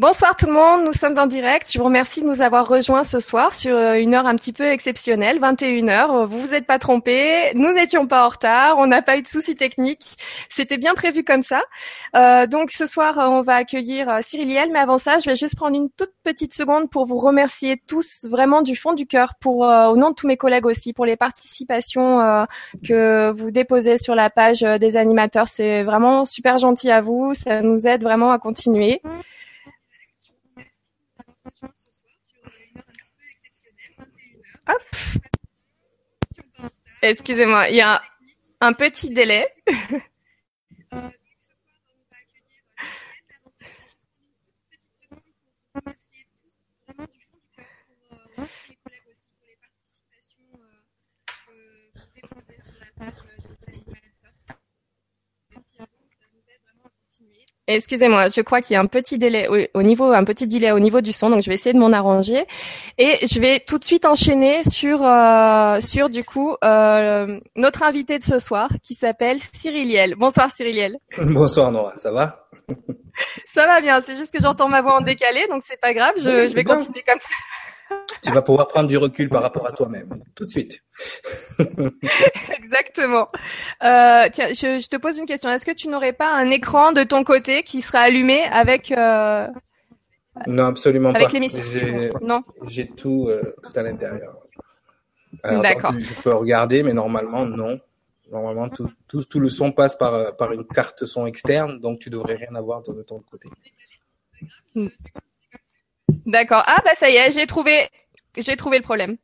Bonsoir tout le monde, nous sommes en direct. Je vous remercie de nous avoir rejoints ce soir sur euh, une heure un petit peu exceptionnelle, 21h. Vous vous êtes pas trompés, nous n'étions pas en retard, on n'a pas eu de soucis techniques. C'était bien prévu comme ça. Euh, donc ce soir, on va accueillir euh, Cyril Liel, mais avant ça, je vais juste prendre une toute petite seconde pour vous remercier tous vraiment du fond du cœur, pour au nom de tous mes collègues aussi, pour les participations que vous déposez sur la page des animateurs. C'est vraiment super gentil à vous, ça nous aide vraiment à continuer. Excusez-moi, il y a un petit délai. Excusez-moi, je crois qu'il y a un petit délai au, niveau, un petit délai au niveau du son, donc je vais essayer de m'en arranger. Et je vais tout de suite enchaîner sur euh, sur du coup euh, notre invité de ce soir qui s'appelle Cyriliel. Bonsoir Cyriliel. Bonsoir Nora, ça va? Ça va bien, c'est juste que j'entends ma voix en décalé, donc c'est pas grave, je, je vais continuer comme ça tu vas pouvoir prendre du recul par rapport à toi-même, tout de suite. Exactement. Euh, tiens, je, te pose une question. Est-ce que tu n'aurais pas un écran de ton côté qui sera allumé avec euh, Non, absolument avec pas. J'ai, non. J'ai tout, euh, tout à l'intérieur. D'accord. Je peux regarder, mais normalement non. Normalement, tout, tout, tout, le son passe par, par une carte son externe, donc tu devrais rien avoir de ton côté. D'accord. Ah bah ça y est, j'ai trouvé, j'ai trouvé le problème.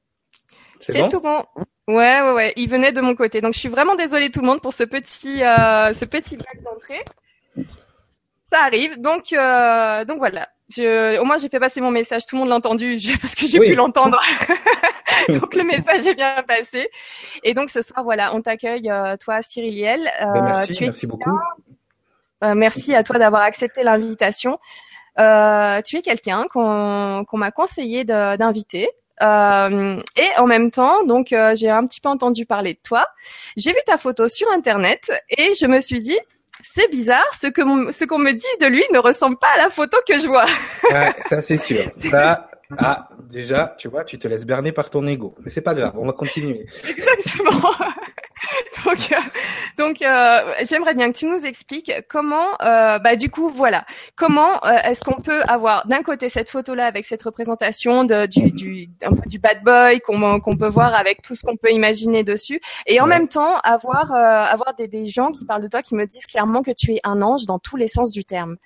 C'est tout bon. Ouais, ouais, ouais. Il venait de mon côté. Donc je suis vraiment désolée tout le monde pour ce petit, euh, ce petit blague d'entrée. Ça arrive. Donc, euh, donc voilà. Je, au moins j'ai fait passer mon message. Tout le monde l'a entendu parce que j'ai pu l'entendre. donc le message est bien passé. Et donc ce soir, voilà, on t'accueille, euh, toi, Cyriliel. Euh, ben, merci, tu merci beaucoup. Euh, merci à toi d'avoir accepté l'invitation. Euh, tu es quelqu'un qu'on m'a conseillé d'inviter. Euh, et en même temps, donc euh, j'ai un petit peu entendu parler de toi. J'ai vu ta photo sur internet et je me suis dit c'est bizarre, ce que ce qu'on me dit de lui ne ressemble pas à la photo que je vois. ouais, ça c'est sûr. Ça, ah, déjà, tu vois, tu te laisses berner par ton ego. Mais c'est pas grave, on va continuer. Exactement. donc, euh, donc euh, j'aimerais bien que tu nous expliques comment, euh, bah du coup, voilà, comment euh, est-ce qu'on peut avoir d'un côté cette photo-là avec cette représentation de, du, du, un peu du bad boy qu'on qu'on peut voir avec tout ce qu'on peut imaginer dessus, et en même temps avoir avoir des, des gens qui parlent de toi qui me disent clairement que tu es un ange dans tous les sens du terme.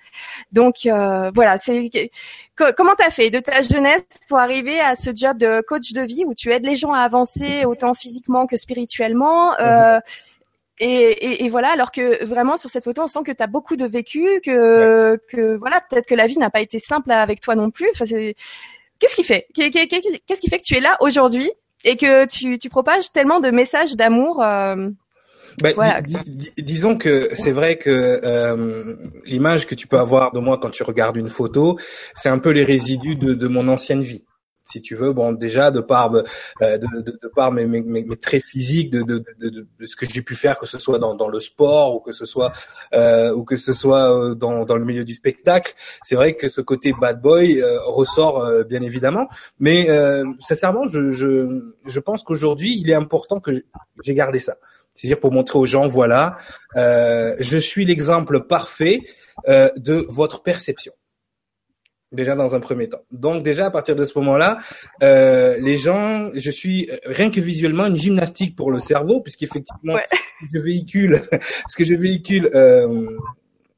Donc voilà, c'est comment t'as fait? De ta jeunesse pour arriver à ce job de coach de vie où tu aides les gens à avancer autant physiquement que spirituellement euh, et, voilà, alors que vraiment sur cette photo, on sent que tu as beaucoup de vécu, que, que voilà, peut-être que la vie n'a pas été simple avec toi non plus. Enfin, qu'est-ce qui fait? Qu'est-ce qui fait que tu es là aujourd'hui et que tu, tu propages tellement de messages d'amour euh, bah, disons que c'est vrai que euh, l'image que tu peux avoir de moi quand tu regardes une photo, c'est un peu les résidus de, de mon ancienne vie si tu veux. Bon, déjà de par euh, de, de, de, par mes, mes, mes, traits physiques, de, de, de, de ce que j'ai pu faire, que ce soit dans, dans le sport ou que ce soit euh, ou que ce soit euh, dans, dans le milieu du spectacle, c'est vrai que ce côté bad boy euh, ressort bien évidemment. Mais sincèrement, je, je, je pense qu'aujourd'hui, il est important que j'ai gardé ça. C'est-à-dire pour montrer aux gens, voilà, je suis l'exemple parfait de votre perception déjà dans un premier temps. Donc déjà à partir de ce moment-là, euh, les gens, je suis rien que visuellement une gymnastique pour le cerveau, puisqu'effectivement ouais. je véhicule ce que je véhicule euh,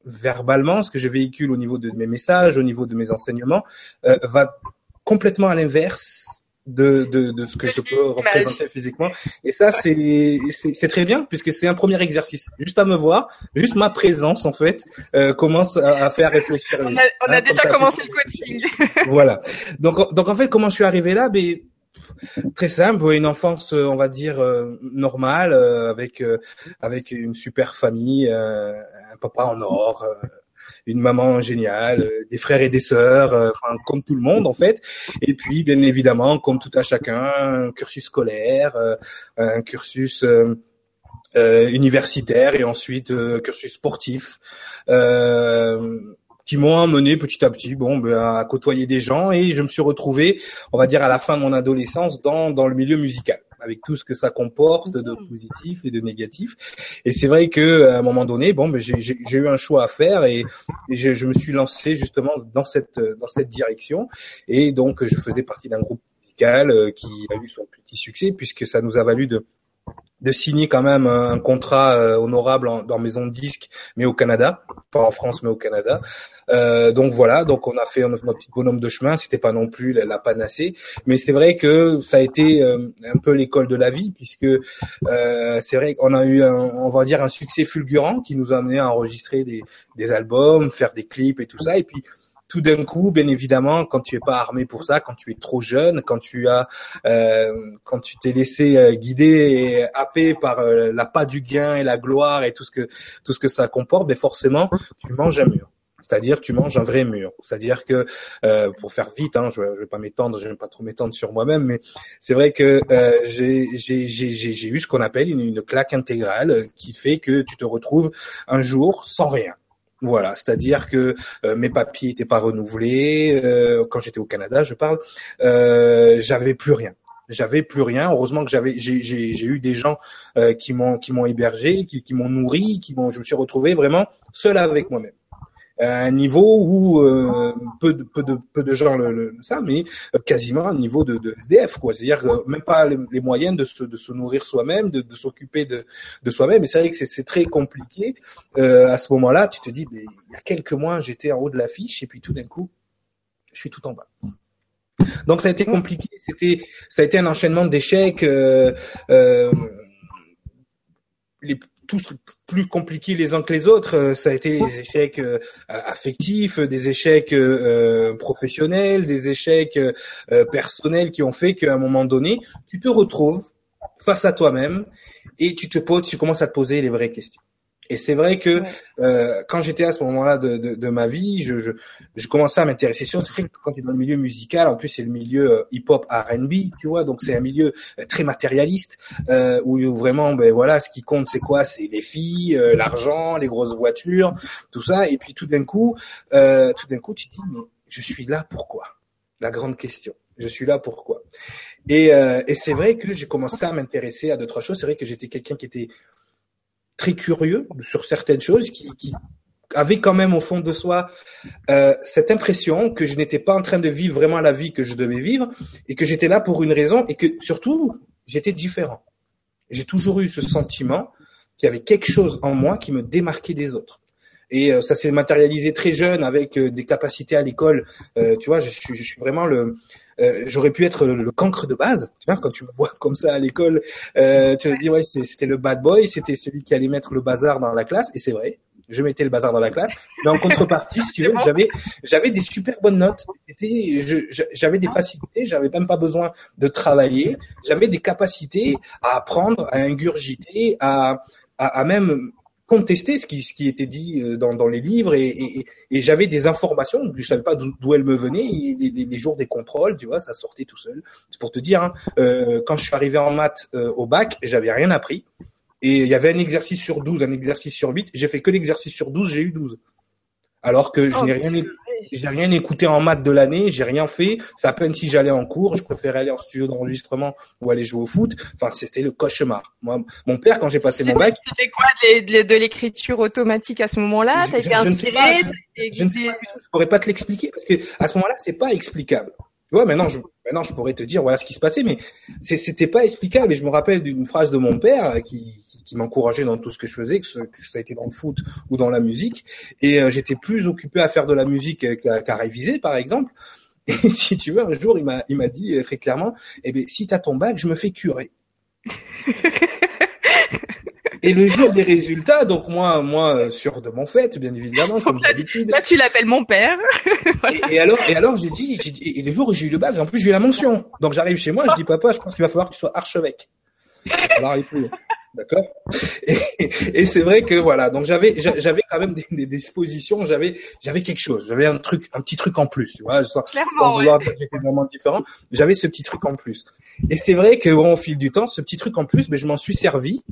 verbalement, ce que je véhicule au niveau de mes messages, au niveau de mes enseignements, euh, va complètement à l'inverse de, de, de ce que je peux représenter physiquement. Et ça, c'est, c'est, très bien puisque c'est un premier exercice. Juste à me voir, juste ma présence, en fait, euh, commence à, faire réfléchir. On a, on a hein, déjà commencé le coaching. voilà. Donc, donc, en fait, comment je suis arrivé là? Ben, très simple, une enfance, on va dire euh, normale, euh, avec euh, avec une super famille, un papa en or, une maman géniale, euh, des frères et des sœurs, euh, enfin comme tout le monde en fait. Et puis bien évidemment, comme tout à chacun, un cursus scolaire, euh, un cursus universitaire et ensuite cursus sportif. qui m'ont amené petit à petit, bon, ben, à côtoyer des gens et je me suis retrouvé, on va dire à la fin de mon adolescence, dans dans le milieu musical avec tout ce que ça comporte de mmh. positif et de négatif. Et c'est vrai que à un moment donné, bon, ben j'ai eu un choix à faire et, je, je, me suis lancé justement dans cette dans cette direction. Et donc je faisais partie d'un groupe musical euh, qui a eu son petit succès puisque ça nous a valu de de signer quand même un contrat euh, honorable dans maison de disque, mais au Canada, pas en France, mais au Canada. Euh, donc voilà, donc on a fait notre, petit bonhomme de chemin. C'était pas non plus la, panacée, mais c'est vrai que ça a été euh, un peu l'école de la vie, puisque euh, c'est vrai qu'on a eu, un, on va dire, un succès fulgurant qui nous a amené à enregistrer des, des albums, faire des clips et tout ça, et puis tout d'un coup, bien évidemment, quand tu es pas armé pour ça, quand tu es trop jeune, quand tu as, euh, quand tu t'es laissé euh, guider et happer par euh, la pas du gain et la gloire et tout ce que tout ce que ça comporte, ben forcément, tu manges un mur. C'est-à-dire tu manges un vrai mur. C'est-à-dire que pour faire vite, hein, je, ne vais pas m'étendre, je vais pas trop m'étendre sur moi-même, mais c'est vrai que euh, j'ai eu ce qu'on appelle une claque intégrale qui fait que tu te retrouves un jour sans rien voilà, c'est-à-dire que euh, mes papiers n'étaient pas renouvelés. Euh, quand j'étais au Canada, je parle, euh, j'avais plus rien. J'avais plus rien. Heureusement que j'avais, j'ai eu des gens qui m'ont qui m'ont hébergé, qui, qui m'ont nourri, qui m'ont. Je me suis retrouvé vraiment seul avec moi-même un niveau où euh, peu, de, peu, de, peu de gens le, le ça, mais euh, quasiment un niveau de, de SDF, quoi. C'est-à-dire euh, même pas les, moyens de se, de se nourrir soi-même, de, de s'occuper de, de soi-même. Et c'est vrai que c'est très compliqué. Euh, à ce moment-là, tu te dis, il y a quelques mois, j'étais en haut de l'affiche et puis tout d'un coup, je suis tout en bas. Donc ça a été compliqué. C'était, ça a été un enchaînement d'échecs. Euh, les tous plus compliqués les uns que les autres. Euh, ça a été des échecs euh, affectifs, des échecs euh, professionnels, des échecs personnels qui ont fait qu'à un moment donné, tu te retrouves face à toi-même et tu te poses, tu commences à te poser les vraies questions. Et c'est vrai que euh, quand j'étais à ce moment-là de, de, de, ma vie, je, je, je commençais à m'intéresser. Surtout quand tu es dans le milieu musical, en plus c'est le milieu euh, hip-hop R&B, tu vois, donc c'est un milieu euh, très matérialiste euh, où vraiment, ben voilà, ce qui compte c'est quoi? C'est les filles, euh, l'argent, les grosses voitures, tout ça. Et puis tout d'un coup, euh, tout d'un coup, tu te dis mais je suis là pourquoi La grande question. Je suis là pourquoi Et, et c'est vrai que j'ai commencé à m'intéresser à d'autres choses. C'est vrai que j'étais quelqu'un qui était très curieux sur certaines choses, qui, qui avait quand même au fond de soi euh, cette impression que je n'étais pas en train de vivre vraiment la vie que je devais vivre et que j'étais là pour une raison et que surtout j'étais différent. J'ai toujours eu ce sentiment qu'il y avait quelque chose en moi qui me démarquait des autres. Et euh, ça s'est matérialisé très jeune avec euh, des capacités à l'école. Euh, tu vois, je suis, je suis vraiment le, euh, j'aurais pu être le, cancre de base. Tu vois, quand tu me vois comme ça à l'école, euh, tu te dis ouais, c'était le bad boy, c'était celui qui allait mettre le bazar dans la classe, et c'est vrai. Je mettais le bazar dans la classe, mais en contrepartie, si tu veux, j'avais j'avais des super bonnes notes. J'avais des facilités, j'avais même pas besoin de travailler. J'avais des capacités à apprendre, à ingurgiter, à, à, à même contester ce qui, ce qui était dit euh, dans, dans les livres et, et, et j'avais des informations, je savais pas d'où elles me venaient, et les, les, jours des contrôles, tu vois, ça sortait tout seul. C'est pour te dire, hein, euh, quand je suis arrivé en maths euh, au bac, j'avais rien appris, et il y avait un exercice sur 12, un exercice sur 8, j'ai fait que l'exercice sur 12, j'ai eu 12. Alors que je oh, n'ai rien, j'ai rien écouté en maths de l'année, j'ai rien fait. C'est à peine si j'allais en cours, je préférais aller en studio d'enregistrement ou aller jouer au foot. Enfin, c'était le cauchemar. Moi, mon père, quand j'ai passé mon bac. C'était quoi de, l'écriture automatique à ce moment-là? T'as été inspiré? Je ne sais pas du tout. Je pourrais pas te l'expliquer parce que à ce moment-là, c'est pas explicable. Tu vois, maintenant je, maintenant je pourrais te dire voilà ce qui se passait, mais c'était pas explicable. Et je me rappelle d'une phrase de mon père qui, qui m'encourageait dans tout ce que je faisais, que, ça a été dans le foot ou dans la musique. Et euh, j'étais plus occupé à faire de la musique qu'à réviser, par exemple. Et si tu veux, un jour, il m'a, il m'a dit très clairement, eh ben, si t'as ton bac, je me fais curer. Et le jour des résultats, donc moi, moi, sûr de mon fait, bien évidemment, comme d'habitude. Là, tu l'appelles mon père. et, alors, et alors, j'ai dit, dit, et le jour où j'ai eu le bac, en plus, j'ai eu la mention. Donc, j'arrive chez moi, je dis, papa, je pense qu'il va falloir que tu sois archevêque. Alors, D'accord? Et, et c'est vrai que voilà, donc j'avais j'avais quand même des, des dispositions, j'avais j'avais quelque chose, j'avais un truc, un petit truc en plus, tu vois. Sans, Clairement, j'étais vraiment différent, j'avais ce petit truc en plus. Et c'est vrai que bon, au fil du temps, ce petit truc en plus, mais ben, je m'en suis servi.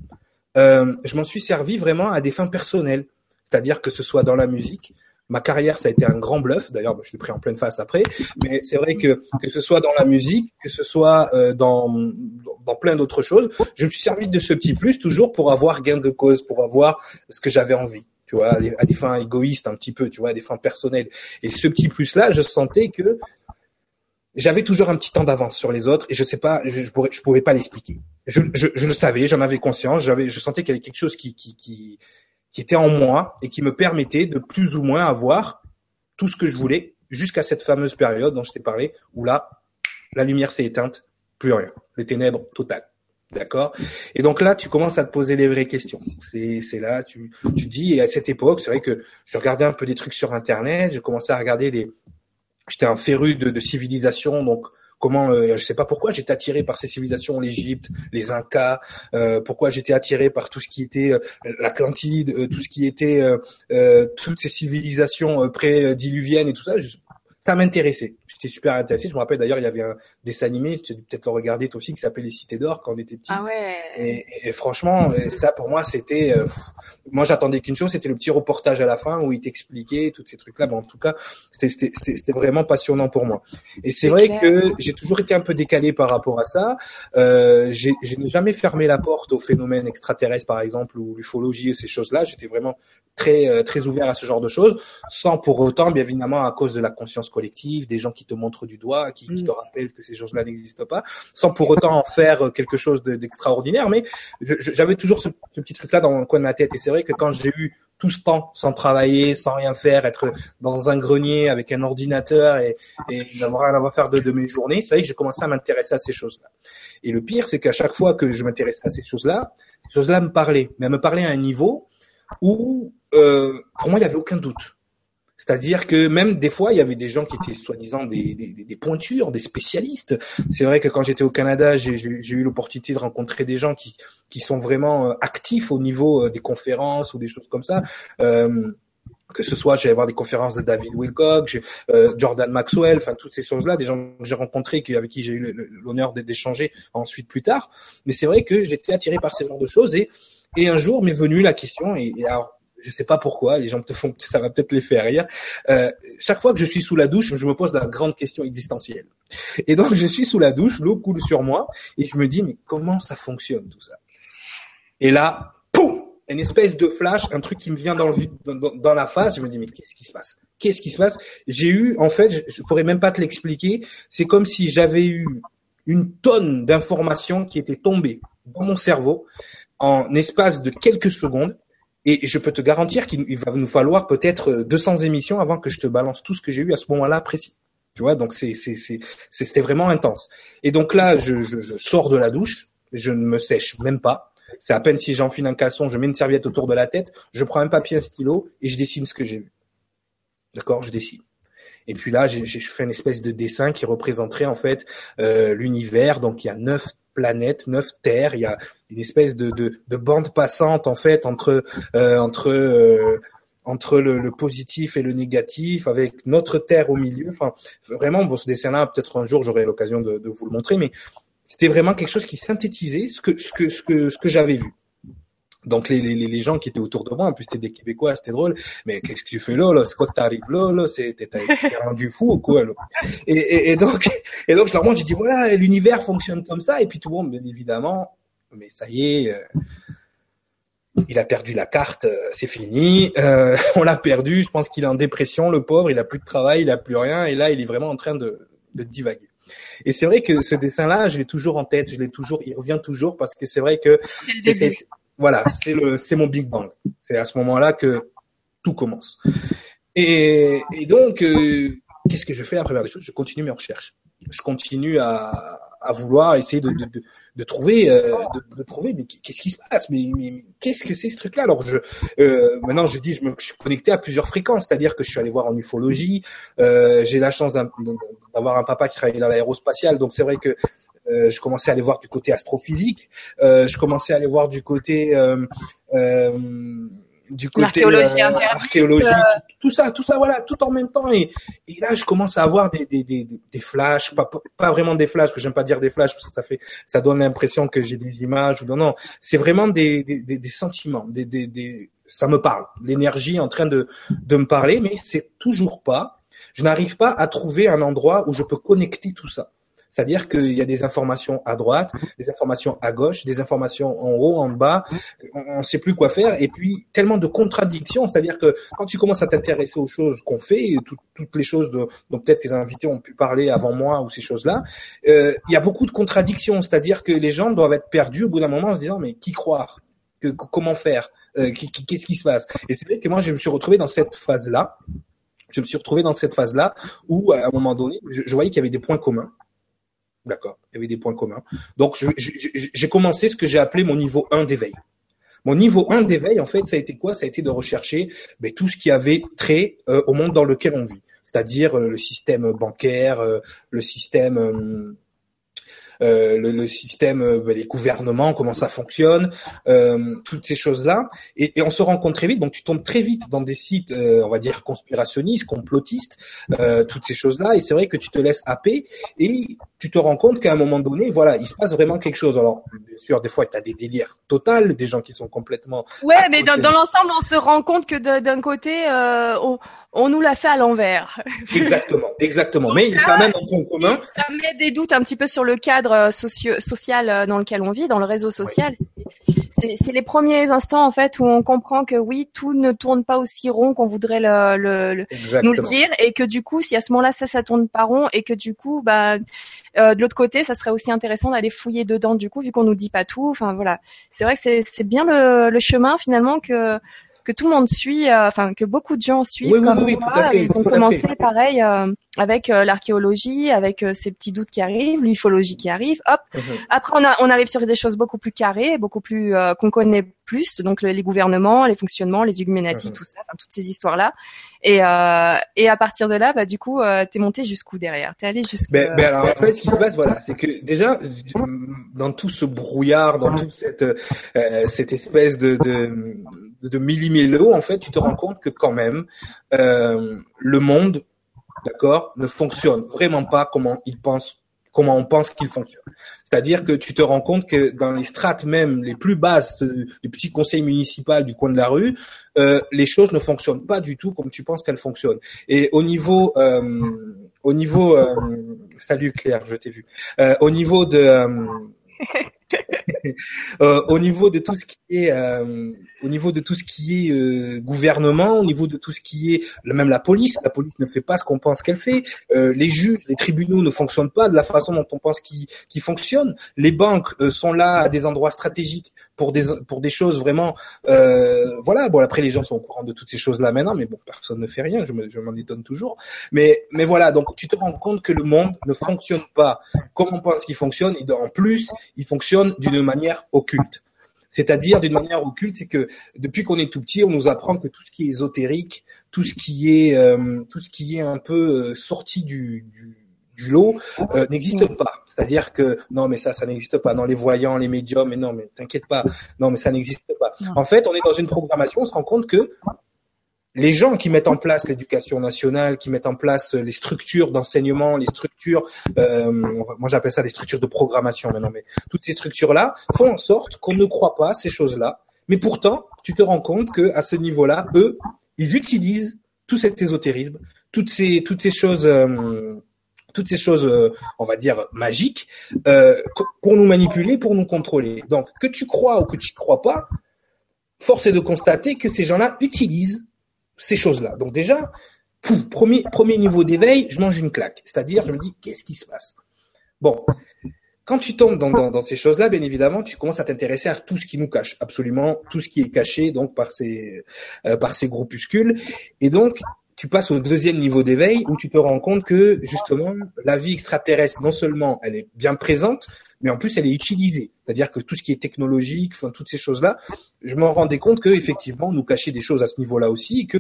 Euh, je m'en suis servi vraiment à des fins personnelles, c'est-à-dire que ce soit dans la musique, Ma carrière, ça a été un grand bluff. D'ailleurs, je l'ai pris en pleine face après. Mais c'est vrai que que ce soit dans la musique, que ce soit euh, dans dans plein d'autres choses, je me suis servi de ce petit plus toujours pour avoir gain de cause, pour avoir ce que j'avais envie. Tu vois, à des, fins égoïstes un petit peu, tu vois, à des fins personnelles. Et ce petit plus-là, je sentais que j'avais toujours un petit temps d'avance sur les autres et je sais pas, je, je pourrais, je pouvais pas l'expliquer. Je, je, je, le savais, j'en avais conscience, j'avais, je sentais qu'il y avait quelque chose qui, qui, qui, qui était en moi et qui me permettait de plus ou moins avoir tout ce que je voulais jusqu'à cette fameuse période dont je t'ai parlé où là, la lumière s'est éteinte, plus rien, les ténèbres totales. D'accord? Et donc là, tu commences à te poser les vraies questions. C'est, là, tu, tu dis, et à cette époque, c'est vrai que je regardais un peu des trucs sur Internet, je commençais à regarder des... J'étais un féru de, de civilisation, donc comment euh, je sais pas pourquoi j'étais attiré par ces civilisations l'Égypte les Incas euh, pourquoi j'étais attiré par tout ce qui était euh, l'Atlantide euh, tout ce qui était euh, toutes ces civilisations pré-diluviennes et tout ça ça m'intéressait. J'étais super intéressé. Je me rappelle d'ailleurs, il y avait un dessin animé, tu as dû peut-être le regarder toi aussi, qui s'appelait Les Cités d'Or quand on était petit. Ah ouais. Et, et franchement, ça pour moi, c'était, euh, moi j'attendais qu'une chose, c'était le petit reportage à la fin où il t'expliquait tous ces trucs-là. Bon, en tout cas, c'était vraiment passionnant pour moi. Et c'est vrai que j'ai toujours été un peu décalé par rapport à ça. Euh, je n'ai jamais fermé la porte aux phénomènes extraterrestres, par exemple, ou l'ufologie et ces choses-là. J'étais vraiment très euh, très ouvert à ce genre de choses, sans pour autant, bien évidemment, à cause de la conscience collective, des gens qui te montrent du doigt, qui, qui mm. te rappellent que ces choses-là n'existent pas, sans pour autant en faire euh, quelque chose d'extraordinaire. mais j'avais toujours ce, ce petit truc-là dans le coin de ma tête. Et c'est vrai que quand j'ai eu tout ce temps sans travailler, sans rien faire, être dans un grenier avec un ordinateur et, et n'avoir rien à faire de, de mes journées, c'est vrai que j'ai commencé à m'intéresser à ces choses-là. Et le pire, c'est qu'à chaque fois que je m'intéressais à ces choses-là, ces choses-là me parlaient, mais elles me parlaient à un niveau où, euh, pour moi, il n'y avait aucun doute. C'est-à-dire que même des fois, il y avait des gens qui étaient soi-disant des, des, des, pointures, des spécialistes. C'est vrai que quand j'étais au Canada, j'ai eu l'opportunité de rencontrer des gens qui, qui sont vraiment euh, actifs au niveau euh, des conférences ou des choses comme ça. Euh, que ce soit, j'allais voir des conférences de David Wilcock, euh, Jordan Maxwell, enfin toutes ces choses-là, des gens que j'ai rencontrés, avec qui j'ai eu l'honneur d'échanger ensuite plus tard. Mais c'est vrai que j'étais attiré par ce genre de choses et, et un jour m'est venue la question, et, et alors je sais pas pourquoi, les gens te font, ça va peut-être les faire rire. Euh, chaque fois que je suis sous la douche, je me pose la grande question existentielle. Et donc je suis sous la douche, l'eau coule sur moi, et je me dis mais comment ça fonctionne tout ça? Et là, poum, une espèce de flash, un truc qui me vient dans, le, dans, dans la face. Je me dis mais qu'est-ce qui se passe? Qu'est-ce qui se passe? J'ai eu, en fait, je, je pourrais même pas te l'expliquer. C'est comme si j'avais eu une tonne d'informations qui étaient tombées dans mon cerveau en espace de quelques secondes et je peux te garantir qu'il va nous falloir peut-être 200 émissions avant que je te balance tout ce que j'ai eu à ce moment-là précis. Tu vois, donc c'était vraiment intense. Et donc là, je, je, je, sors de la douche, je ne me sèche même pas. C'est à peine si j'enfile un caleçon, je mets une serviette autour de la tête, je prends un papier, un stylo et je dessine ce que j'ai vu. D'accord, je dessine. Et puis là, j'ai fait une espèce de dessin qui représenterait en fait euh, l'univers. Donc il y a neuf planète, neuf terres. Il y a une espèce de, de, de bande passante en fait entre euh, entre euh, entre le, le, positif et le négatif, avec notre terre au milieu. Enfin, vraiment, bon, ce dessin-là, peut-être un jour j'aurai l'occasion de, de, vous le montrer, mais c'était vraiment quelque chose qui synthétisait ce que ce que ce que ce que j'avais vu. Donc les, les, les gens qui étaient autour de moi, en plus c'était des Québécois, c'était drôle. Mais qu'est-ce que tu fais là, là? C'est quoi que t'arrives là, là? C'est t'es rendu fou ou quoi là? Et, et, et, donc et donc je leur montre, j'ai dit voilà, l'univers fonctionne comme ça. Et puis tout le monde, bien évidemment, mais ça y est, euh, il a perdu la carte, euh, c'est fini. Euh, on l'a perdu. Je pense qu'il est en dépression, le pauvre. Il a plus de travail, il a plus rien. Et là, il est vraiment en train de, de divaguer. Et c'est vrai que ce dessin-là, je l'ai toujours en tête, je l'ai toujours, il revient toujours parce que c'est vrai que voilà, c'est le, c'est mon Big Bang. C'est à ce moment-là que tout commence. Et, donc, euh, qu'est-ce que je fais après des choses Je continue mes recherches. Je continue à, à vouloir essayer de, de, de, de trouver, euh, de, trouver, mais qu'est-ce qui se passe? Mais, qu'est-ce que c'est ce truc-là? Alors, je, euh, maintenant, je dis, je me suis connecté à plusieurs fréquences, c'est-à-dire que je suis allé voir en ufologie. Euh, J'ai la chance d'avoir un papa qui travaille dans l'aérospatial, donc c'est vrai que je commençais à aller voir du côté astrophysique, euh, je commençais à aller voir du côté euh, euh du côté archéologie, euh, tout, ça, tout ça, voilà, tout en même temps. Et, et là, je commence à avoir des, des, des, des flashs, pas, pas vraiment des flashs, parce que j'aime pas dire des flashs, parce que ça fait, ça donne l'impression que j'ai des images ou non, non. C'est vraiment des, des, des, sentiments, des, des, des, ça me parle. L'énergie est en train de, de me parler, mais c'est toujours pas, je n'arrive pas à trouver un endroit où je peux connecter tout ça. C'est-à-dire qu'il y a des informations à droite, des informations à gauche, des informations en haut, en bas, on ne sait plus quoi faire, et puis tellement de contradictions. C'est-à-dire que quand tu commences à t'intéresser aux choses qu'on fait, toutes les choses dont peut-être tes invités ont pu parler avant moi ou ces choses-là, euh, il y a beaucoup de contradictions. C'est-à-dire que les gens doivent être perdus au bout d'un moment en se disant mais qui croire que, Comment faire euh, Qu'est-ce qui se passe? Et c'est vrai que moi je me suis retrouvé dans cette phase-là je me suis retrouvé dans cette phase-là où, à un moment donné, je voyais qu'il y avait des points communs. D'accord. Il y avait des points communs. Donc, j'ai commencé ce que j'ai appelé mon niveau 1 d'éveil. Mon niveau 1 d'éveil, en fait, ça a été quoi? Ça a été de rechercher ben, tout ce qui avait trait euh, au monde dans lequel on vit, c'est-à-dire euh, le système bancaire, euh, le système le, le, système, euh, ben, les gouvernements, comment ça fonctionne, euh, toutes ces choses-là. Et, et, on se rend compte très vite. Donc tu tombes très vite dans des sites, on va dire conspirationnistes, complotistes, toutes ces choses-là. Et c'est vrai que tu te laisses happer et tu te rends compte qu'à un moment donné, voilà, il se passe vraiment quelque chose. Alors, bien sûr, des fois, tu as des délires totales, des gens qui sont complètement... Ouais, mais dans, dans l'ensemble, on se rend compte que d'un côté, euh, on, on nous l'a fait à l'envers. Exactement, exactement. Mais il y a quand même un point commun. Ça met des doutes un petit peu sur le cadre euh, socio social euh, dans lequel on vit, dans le réseau social. C'est les premiers instants en fait où on comprend que oui, tout ne tourne pas aussi rond qu'on voudrait le, le, nous le dire, et que du coup, si à ce moment-là ça ça tourne pas rond, et que du coup, bah euh, de l'autre côté, ça serait aussi intéressant d'aller fouiller dedans du coup, vu qu'on nous dit pas tout. Enfin voilà, c'est vrai que c'est bien le, le chemin finalement que que tout le monde suit, euh, enfin que beaucoup de gens suivent comme moi. Ils ont commencé pareil euh, avec euh, l'archéologie, avec ces petits doutes qui arrivent, l'ufologie qui arrive. Hop. Mhm. Après on, a, on arrive sur des choses beaucoup plus carrées, beaucoup plus qu'on connaît plus, donc les gouvernements, les fonctionnements, les Illuminati, mhm. tout ça, toutes ces histoires là. Et, et à partir de là, bah du coup, t'es monté jusqu'où derrière? T'es allé jusqu'où ben, ben, alors en fait, ce qui se passe, voilà, c'est que déjà dans tout ce brouillard, dans toute cette cette espèce de, de de millimélo, en fait, tu te rends compte que quand même, euh, le monde, d'accord, ne fonctionne vraiment pas comment il pense comment on pense qu'il fonctionne. C'est-à-dire que tu te rends compte que dans les strates même les plus basses du petit conseil municipal du coin de la rue, euh, les choses ne fonctionnent pas du tout comme tu penses qu'elles fonctionnent. Et au niveau, euh, au niveau, salut Claire, je t'ai vu. Au niveau de euh, au niveau de tout ce qui est euh, au niveau de tout ce qui est euh, gouvernement, au niveau de tout ce qui est même la police, la police ne fait pas ce qu'on pense qu'elle fait. Les juges, les tribunaux ne fonctionnent pas de la façon dont on pense qu'ils qu fonctionnent. Les banques sont là à des endroits stratégiques pour des pour des choses vraiment voilà. Bon après les gens sont au courant de toutes ces choses là maintenant, mais bon personne ne fait rien. Je m'en étonne toujours. Mais mais voilà donc tu te rends compte que le monde ne fonctionne pas comme on pense qu'il fonctionne et en plus il fonctionne d'une manière occulte. C'est-à-dire d'une manière occulte, c'est que depuis qu'on est tout petit, on nous apprend que tout ce qui est ésotérique, tout ce qui est euh, tout ce qui est un peu euh, sorti du, du, du lot euh, n'existe pas. C'est-à-dire que non, mais ça, ça n'existe pas. Dans les voyants, les médiums, mais non, mais t'inquiète pas. Non, mais ça n'existe pas. En fait, on est dans une programmation. On se rend compte que les gens qui mettent en place l'éducation nationale, qui mettent en place les structures d'enseignement, les structures, euh, moi j'appelle ça des structures de programmation maintenant, mais toutes ces structures-là font en sorte qu'on ne croit pas ces choses-là. Mais pourtant, tu te rends compte que à ce niveau-là, eux, ils utilisent tout cet ésotérisme, toutes ces choses. Euh, toutes ces choses, euh, on va dire, magiques, euh, pour nous manipuler, pour nous contrôler. Donc, que tu crois ou que tu ne crois pas, force est de constater que ces gens-là utilisent ces choses-là. Donc déjà, premier, premier niveau d'éveil, je mange une claque. C'est-à-dire, je me dis, qu'est-ce qui se passe? Bon, quand tu tombes dans, dans, ces choses-là, bien évidemment, tu commences à t'intéresser à tout ce qui nous cache, absolument tout ce qui est caché donc par ces euh, par ces groupuscules. Et donc, tu passes au deuxième niveau d'éveil où tu te rends compte que justement la vie extraterrestre non seulement elle est bien présente mais en plus elle est utilisée. C'est-à-dire que tout ce qui est technologique toutes ces choses là je me rendais compte que effectivement on nous cachait des choses à ce niveau-là aussi et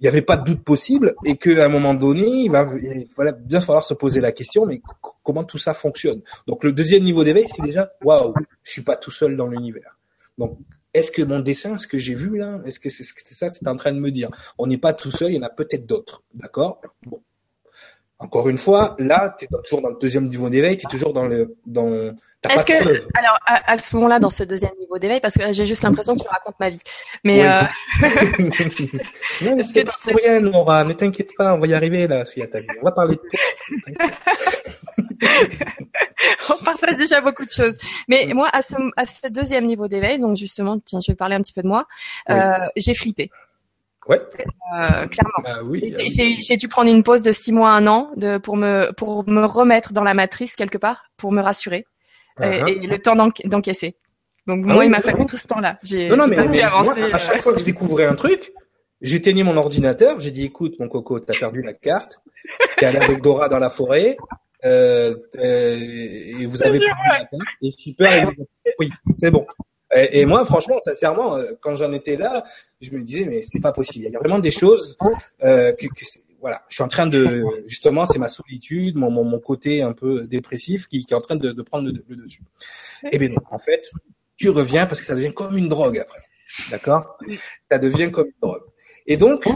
n'y avait pas de doute possible et qu'à un moment donné il va, il va bien falloir se poser la question mais comment tout ça fonctionne? Donc le deuxième niveau d'éveil c'est déjà waouh je suis pas tout seul dans l'univers. Donc est-ce que mon dessin, ce que j'ai vu là, est-ce que c'est ça c'est en train de me dire? On n'est pas tout seul, il y en a peut-être d'autres, d'accord? Bon. Encore une fois, là, tu es toujours dans le deuxième niveau d'éveil, tu es toujours dans le dans est-ce que alors à, ce moment-là dans ce deuxième niveau d'éveil parce que j'ai juste l'impression que tu racontes ma vie. Mais euh... non, mais c'est pas ce... rien Nora, ne t'inquiète pas, on va y arriver là, à ta vie. On va parler de toi. on partage déjà beaucoup de choses. Mais moi à ce à ce deuxième niveau d'éveil, donc justement, tiens, je vais parler un petit peu de moi. Euh, j'ai flippé. Ouais. Euh, clairement. Bah oui. J'ai dû prendre une pause de six mois, un an, de pour me pour me remettre dans la matrice quelque part, pour me rassurer uh-huh. et, le temps d'encaisser. Donc ah moi, il m'a fallu tout ce temps-là. Non, non, mais, moi, à chaque fois que je découvrais un truc, j'éteignais mon ordinateur, j'ai dit écoute mon coco, t'as perdu la carte, t'es allé avec Dora dans la forêt, euh, euh, et vous avez perdu la carte, et super, oui, c'est bon. Et, moi, franchement, sincèrement, euh, quand j'en étais là, je me disais mais c'est pas possible. Il y a vraiment des choses euh, que, que voilà, je suis en train de justement, c'est ma solitude, mon, mon, mon, côté un peu dépressif qui, qui est en train de, de prendre le, dessus. Et eh bien en fait, tu reviens parce que ça devient comme une drogue après, d'accord? Ça devient comme une drogue. Et donc,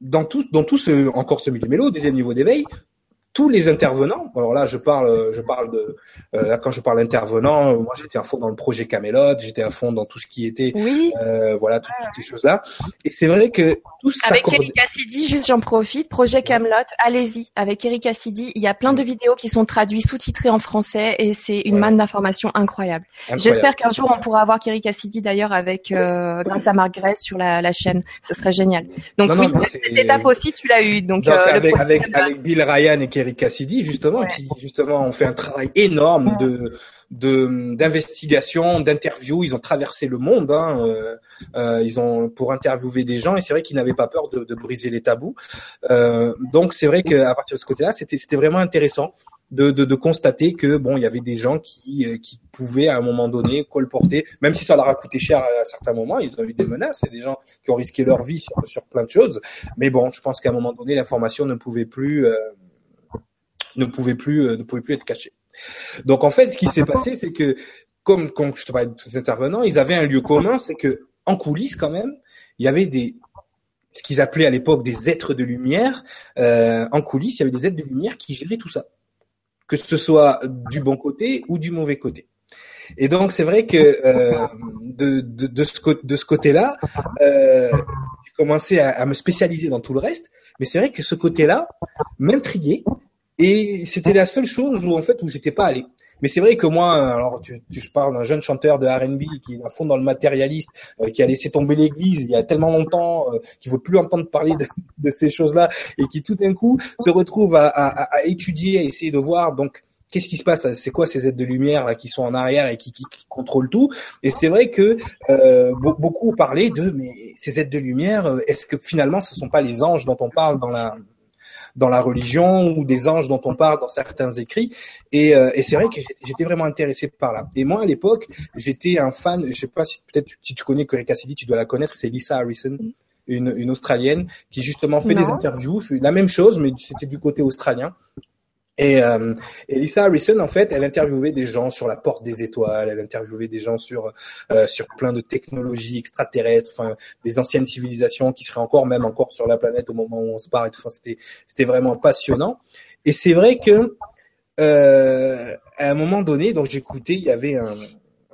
dans tout, dans tout ce encore ce mélo, deuxième niveau d'éveil, tous les intervenants. Alors là, je parle, je parle de euh, là quand je parle intervenant, moi j'étais à fond dans le projet Camelot, j'étais à fond dans tout ce qui était, oui. euh, voilà, toutes, toutes ces choses-là. Et c'est vrai que Avec Eric Cassidy, juste j'en profite, projet Camelot, allez-y. Avec Eric Cassidy, il y a plein de vidéos qui sont traduites, sous-titrées en français, et c'est une manne d'informations incroyable. J'espère qu'un jour on pourra avoir Eric Cassidy d'ailleurs avec euh, grâce à Marc Grèce sur la, la, chaîne. Ce serait génial. Donc non, oui, cette étape aussi tu l'as eu. Donc, donc euh, avec, avec, avec Bill Ryan et Eric Cassidy justement, ouais. qui justement ont fait un travail énorme de de d'investigation, d'interview. Ils ont traversé le monde. Hein, euh, euh, ils ont pour interviewer des gens et c'est vrai qu'ils n'avaient pas peur de, de, briser les tabous. Euh, donc c'est vrai qu'à partir de ce côté-là, c'était c'était vraiment intéressant. De, de, de, constater que bon, il y avait des gens qui, euh, qui pouvaient à un moment donné colporter, même si ça leur a coûté cher à certains moments, ils ont eu des menaces, et des gens qui ont risqué leur vie sur, sur plein de choses. Mais bon, je pense qu'à un moment donné, l'information ne pouvait plus euh, ne pouvait plus euh, ne pouvait plus être caché. Donc en fait, ce qui s'est passé, c'est que comme je te parlais de tous les intervenants, ils avaient un lieu commun, c'est que en coulisses quand même, il y avait des ce qu'ils appelaient à l'époque des êtres de lumière. Euh, en coulisses, il y avait des êtres de lumière qui géraient tout ça, que ce soit du bon côté ou du mauvais côté. Et donc c'est vrai que euh, de, de, de, ce, de ce côté-là, euh, j'ai commencé à, à, me spécialiser dans tout le reste. Mais c'est vrai que ce côté-là m'intriguait et c'était la seule chose où en fait où j'étais pas allé. Mais c'est vrai que moi, alors tu, tu, je parle d'un jeune chanteur de R&B qui est à fond dans le matérialiste, euh, qui a laissé tomber l'église il y a tellement longtemps, euh, qu'il veut plus entendre parler de, de ces choses-là, et qui tout d'un coup se retrouve à, à, à, étudier, à essayer de voir donc qu'est-ce qui se passe, c'est quoi ces aides de lumière là qui sont en arrière et qui, qui, qui contrôlent tout? Et c'est vrai que euh, beaucoup parlé de mais ces aides de lumière, euh, est-ce que finalement ce sont pas les anges dont on parle dans la dans la religion ou des anges dont on parle dans certains écrits. Et, euh, et c'est vrai que j'étais vraiment intéressé par là. Et moi, à l'époque, j'étais un fan, je sais pas si peut-être si tu connais Corey Cassidy, tu dois la connaître, c'est Lisa Harrison. Une, une Australienne qui justement fait non. des interviews, la même chose, mais c'était du côté australien. Et, euh, et, Lisa Harrison, en fait, elle interviewait des gens sur la porte des étoiles, elle interviewait des gens sur euh, sur plein de technologies extraterrestres, enfin des anciennes civilisations qui seraient encore même encore sur la planète au moment où on se parle et tout. Enfin, c'était c'était vraiment passionnant. Et c'est vrai que euh, à un moment donné, donc j'écoutais, il y avait un,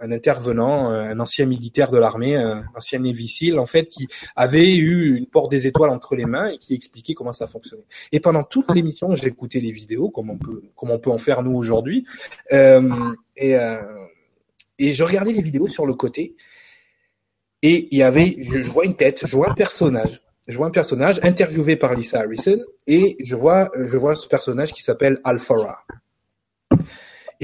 un intervenant, un ancien militaire de l'armée, un ancien Navy SEAL, en fait, qui avait eu une porte des étoiles entre les mains et qui expliquait comment ça fonctionnait. Et pendant toute l'émission, j'ai écouté les vidéos, comme on peut, comme on peut en faire nous aujourd'hui, euh, et, euh, et je regardais les vidéos sur le côté, et il y avait, je, je vois une tête, je vois un personnage, je vois un personnage interviewé par Lisa Harrison, et je vois, je vois ce personnage qui s'appelle Alphara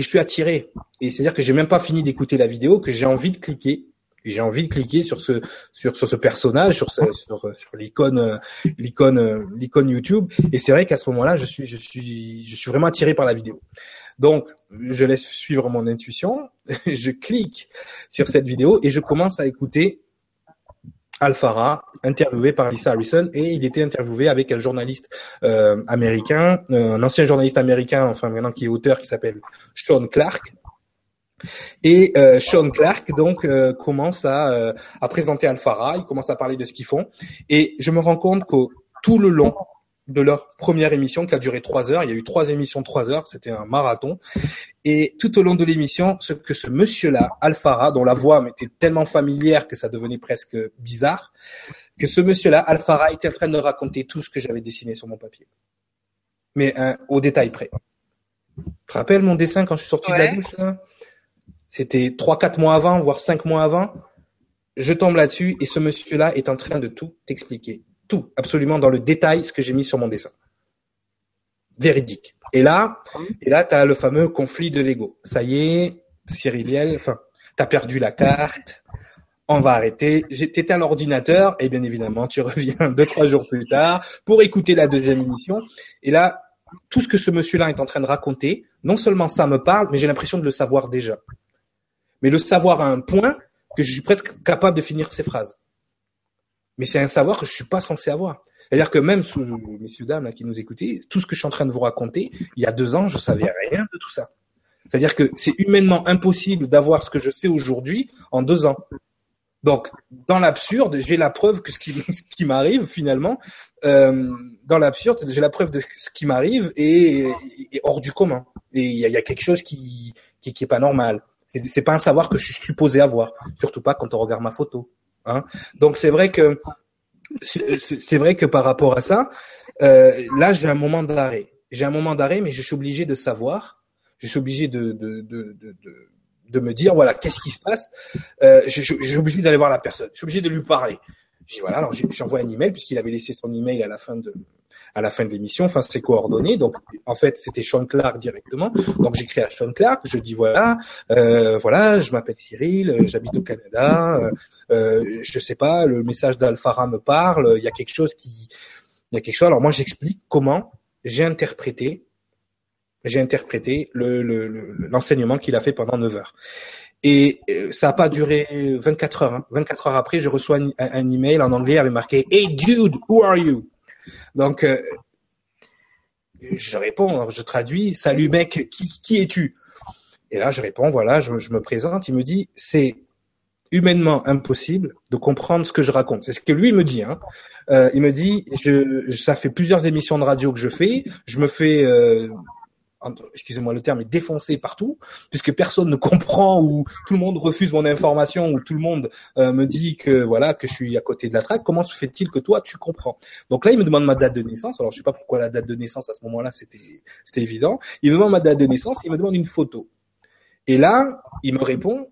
et je suis attiré. Et c'est-à-dire que j'ai même pas fini d'écouter la vidéo, que j'ai envie de cliquer. Et j'ai envie de cliquer sur ce sur, sur ce personnage, sur ce, sur, sur l'icône l'icône l'icône YouTube. Et c'est vrai qu'à ce moment-là, je suis je suis je suis vraiment attiré par la vidéo. Donc je laisse suivre mon intuition, je clique sur cette vidéo et je commence à écouter Alfara, interviewé par Lisa Harrison, et il était interviewé avec un journaliste euh, américain, euh, un ancien journaliste américain, enfin maintenant qui est auteur, qui s'appelle Sean Clark. Et euh, Sean Clark donc commence à, présenter Alfara, il commence à parler de ce qu'ils font, et je me rends compte que tout le long de leur première émission qui a duré trois heures. Il y a eu trois émissions de trois heures, c'était un marathon. Et tout au long de l'émission, ce que ce monsieur-là, Alfara, dont la voix m'était tellement familière que ça devenait presque bizarre, que ce monsieur-là, Alfara, était en train de raconter tout ce que j'avais dessiné sur mon papier. Mais hein, au détail près. Tu te rappelles mon dessin quand je suis sorti de la douche C'était trois, quatre mois avant, voire cinq mois avant. Je tombe là-dessus et ce monsieur-là est en train de tout expliquer tout, absolument dans le détail, ce que j'ai mis sur mon dessin. Véridique. Et là, et là, t'as le fameux conflit de l'ego. Ça y est, Cyriliel, enfin, t'as perdu la carte. On va arrêter. T'éteins l'ordinateur et bien évidemment, tu reviens deux, trois jours plus tard pour écouter la deuxième émission. Et là, tout ce que ce monsieur-là est en train de raconter, non seulement ça me parle, mais j'ai l'impression de le savoir déjà. Mais le savoir à un point que je suis presque capable de finir ses phrases mais c'est un savoir que je suis pas censé avoir. C'est-à-dire que même sous messieurs dames là, qui nous écoutez, tout ce que je suis en train de vous raconter, il y a deux ans, je savais rien de tout ça. C'est-à-dire que c'est humainement impossible d'avoir ce que je sais aujourd'hui en deux ans. Donc, dans l'absurde, j'ai la preuve que ce qui, ce qui m'arrive finalement, euh, dans l'absurde, j'ai la preuve de ce qui m'arrive est, hors du commun. Et il y a, y a, quelque chose qui, qui, qui est pas normal. C'est pas un savoir que je suis supposé avoir, surtout pas quand on regarde ma photo. Hein. Donc c'est vrai que c'est vrai que par rapport à ça, euh, là j'ai un moment d'arrêt. J'ai un moment d'arrêt, mais je suis obligé de savoir, je suis obligé de de, de, de, me dire voilà qu'est-ce qui se passe. Euh, je, suis obligé d'aller voir la personne. Je suis obligé de lui parler. Je voilà alors j'envoie un email puisqu'il avait laissé son email à la fin de à la fin de l'émission, enfin ses coordonnées. Donc en fait c'était Sean Clark directement. Donc j'écris à Sean Clark, je dis voilà, euh, voilà, je m'appelle Cyril, euh, j'habite au Canada, euh, euh, je sais pas, le message d'Alfara me parle, il y a quelque chose qui, il y a quelque chose. Alors moi j'explique comment j'ai interprété, j'ai interprété le, l'enseignement le, qu'il a fait pendant 9 heures. Et euh, ça n'a pas duré 24 heures. Hein. 24 heures après, je reçois un, un, email en anglais avec marqué Hey dude, who are you? Donc, euh, je réponds, je traduis, salut mec, qui, es-tu? Et là, je réponds, voilà, je, me présente. Il me dit, c'est humainement impossible de comprendre ce que je raconte. C'est ce que lui me dit. Hein. Euh, il me dit, ça fait plusieurs émissions de radio que je fais, je me fais euh, excusez-moi le terme, est défoncé partout, puisque personne ne comprend ou tout le monde refuse mon information ou tout le monde euh, me dit que voilà que je suis à côté de la traque. Comment se fait-il que toi tu comprends? Donc là, il me demande ma date de naissance. Alors je sais pas pourquoi la date de naissance à ce moment-là c'était c'était évident. Il me demande ma date de naissance, il me demande une photo. Et là, il me répond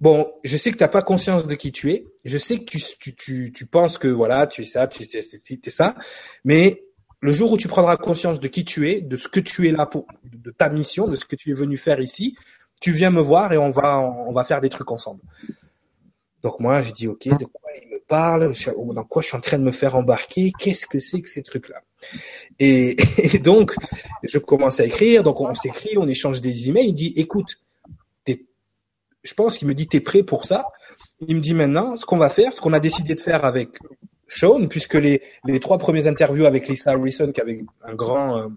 Bon, je sais que tu n'as pas conscience de qui tu es. Je sais que tu, tu, tu, tu penses que voilà, tu es ça, tu es ça, mais le jour où tu prendras conscience de qui tu es, de ce que tu es là pour, de ta mission, de ce que tu es venu faire ici, tu viens me voir et on va, on va faire des trucs ensemble. Donc moi, j'ai dit, ok, de quoi il me parle, dans quoi je suis en train de me faire embarquer, qu'est-ce que c'est que ces trucs-là? Et, donc, je commence à écrire, donc on s'écrit, on échange des emails, il dit, écoute, je pense qu'il me dit, t'es prêt pour ça? Il me dit maintenant, ce qu'on va faire, ce qu'on a décidé de faire avec Sean, puisque les, les trois premières interviews avec Lisa Harrison, qui avait un grand, euh,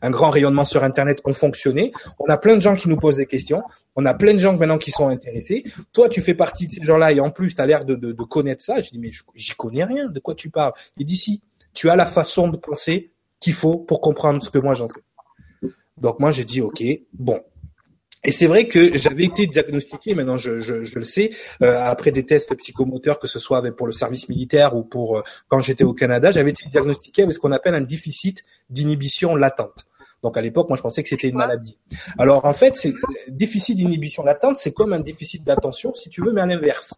un grand rayonnement sur Internet, ont fonctionné. On a plein de gens qui nous posent des questions. On a plein de gens maintenant qui sont intéressés. Toi, tu fais partie de ces gens-là et en plus, tu as l'air de, de, de, connaître ça. Je dis, mais j'y connais rien. De quoi tu parles? Il dit, si, tu as la façon de penser qu'il faut pour comprendre ce que moi j'en sais. Donc moi, j'ai dit, OK, bon, et c'est vrai que j'avais été diagnostiqué, maintenant je, je, je le sais, euh, après des tests psychomoteurs, que ce soit avec, pour le service militaire ou pour euh, quand j'étais au Canada, j'avais été diagnostiqué avec ce qu'on appelle un déficit d'inhibition latente. Donc à l'époque, moi je pensais que c'était une maladie. Alors en fait, c'est déficit d'inhibition latente, c'est comme un déficit d'attention, si tu veux, mais à l'inverse.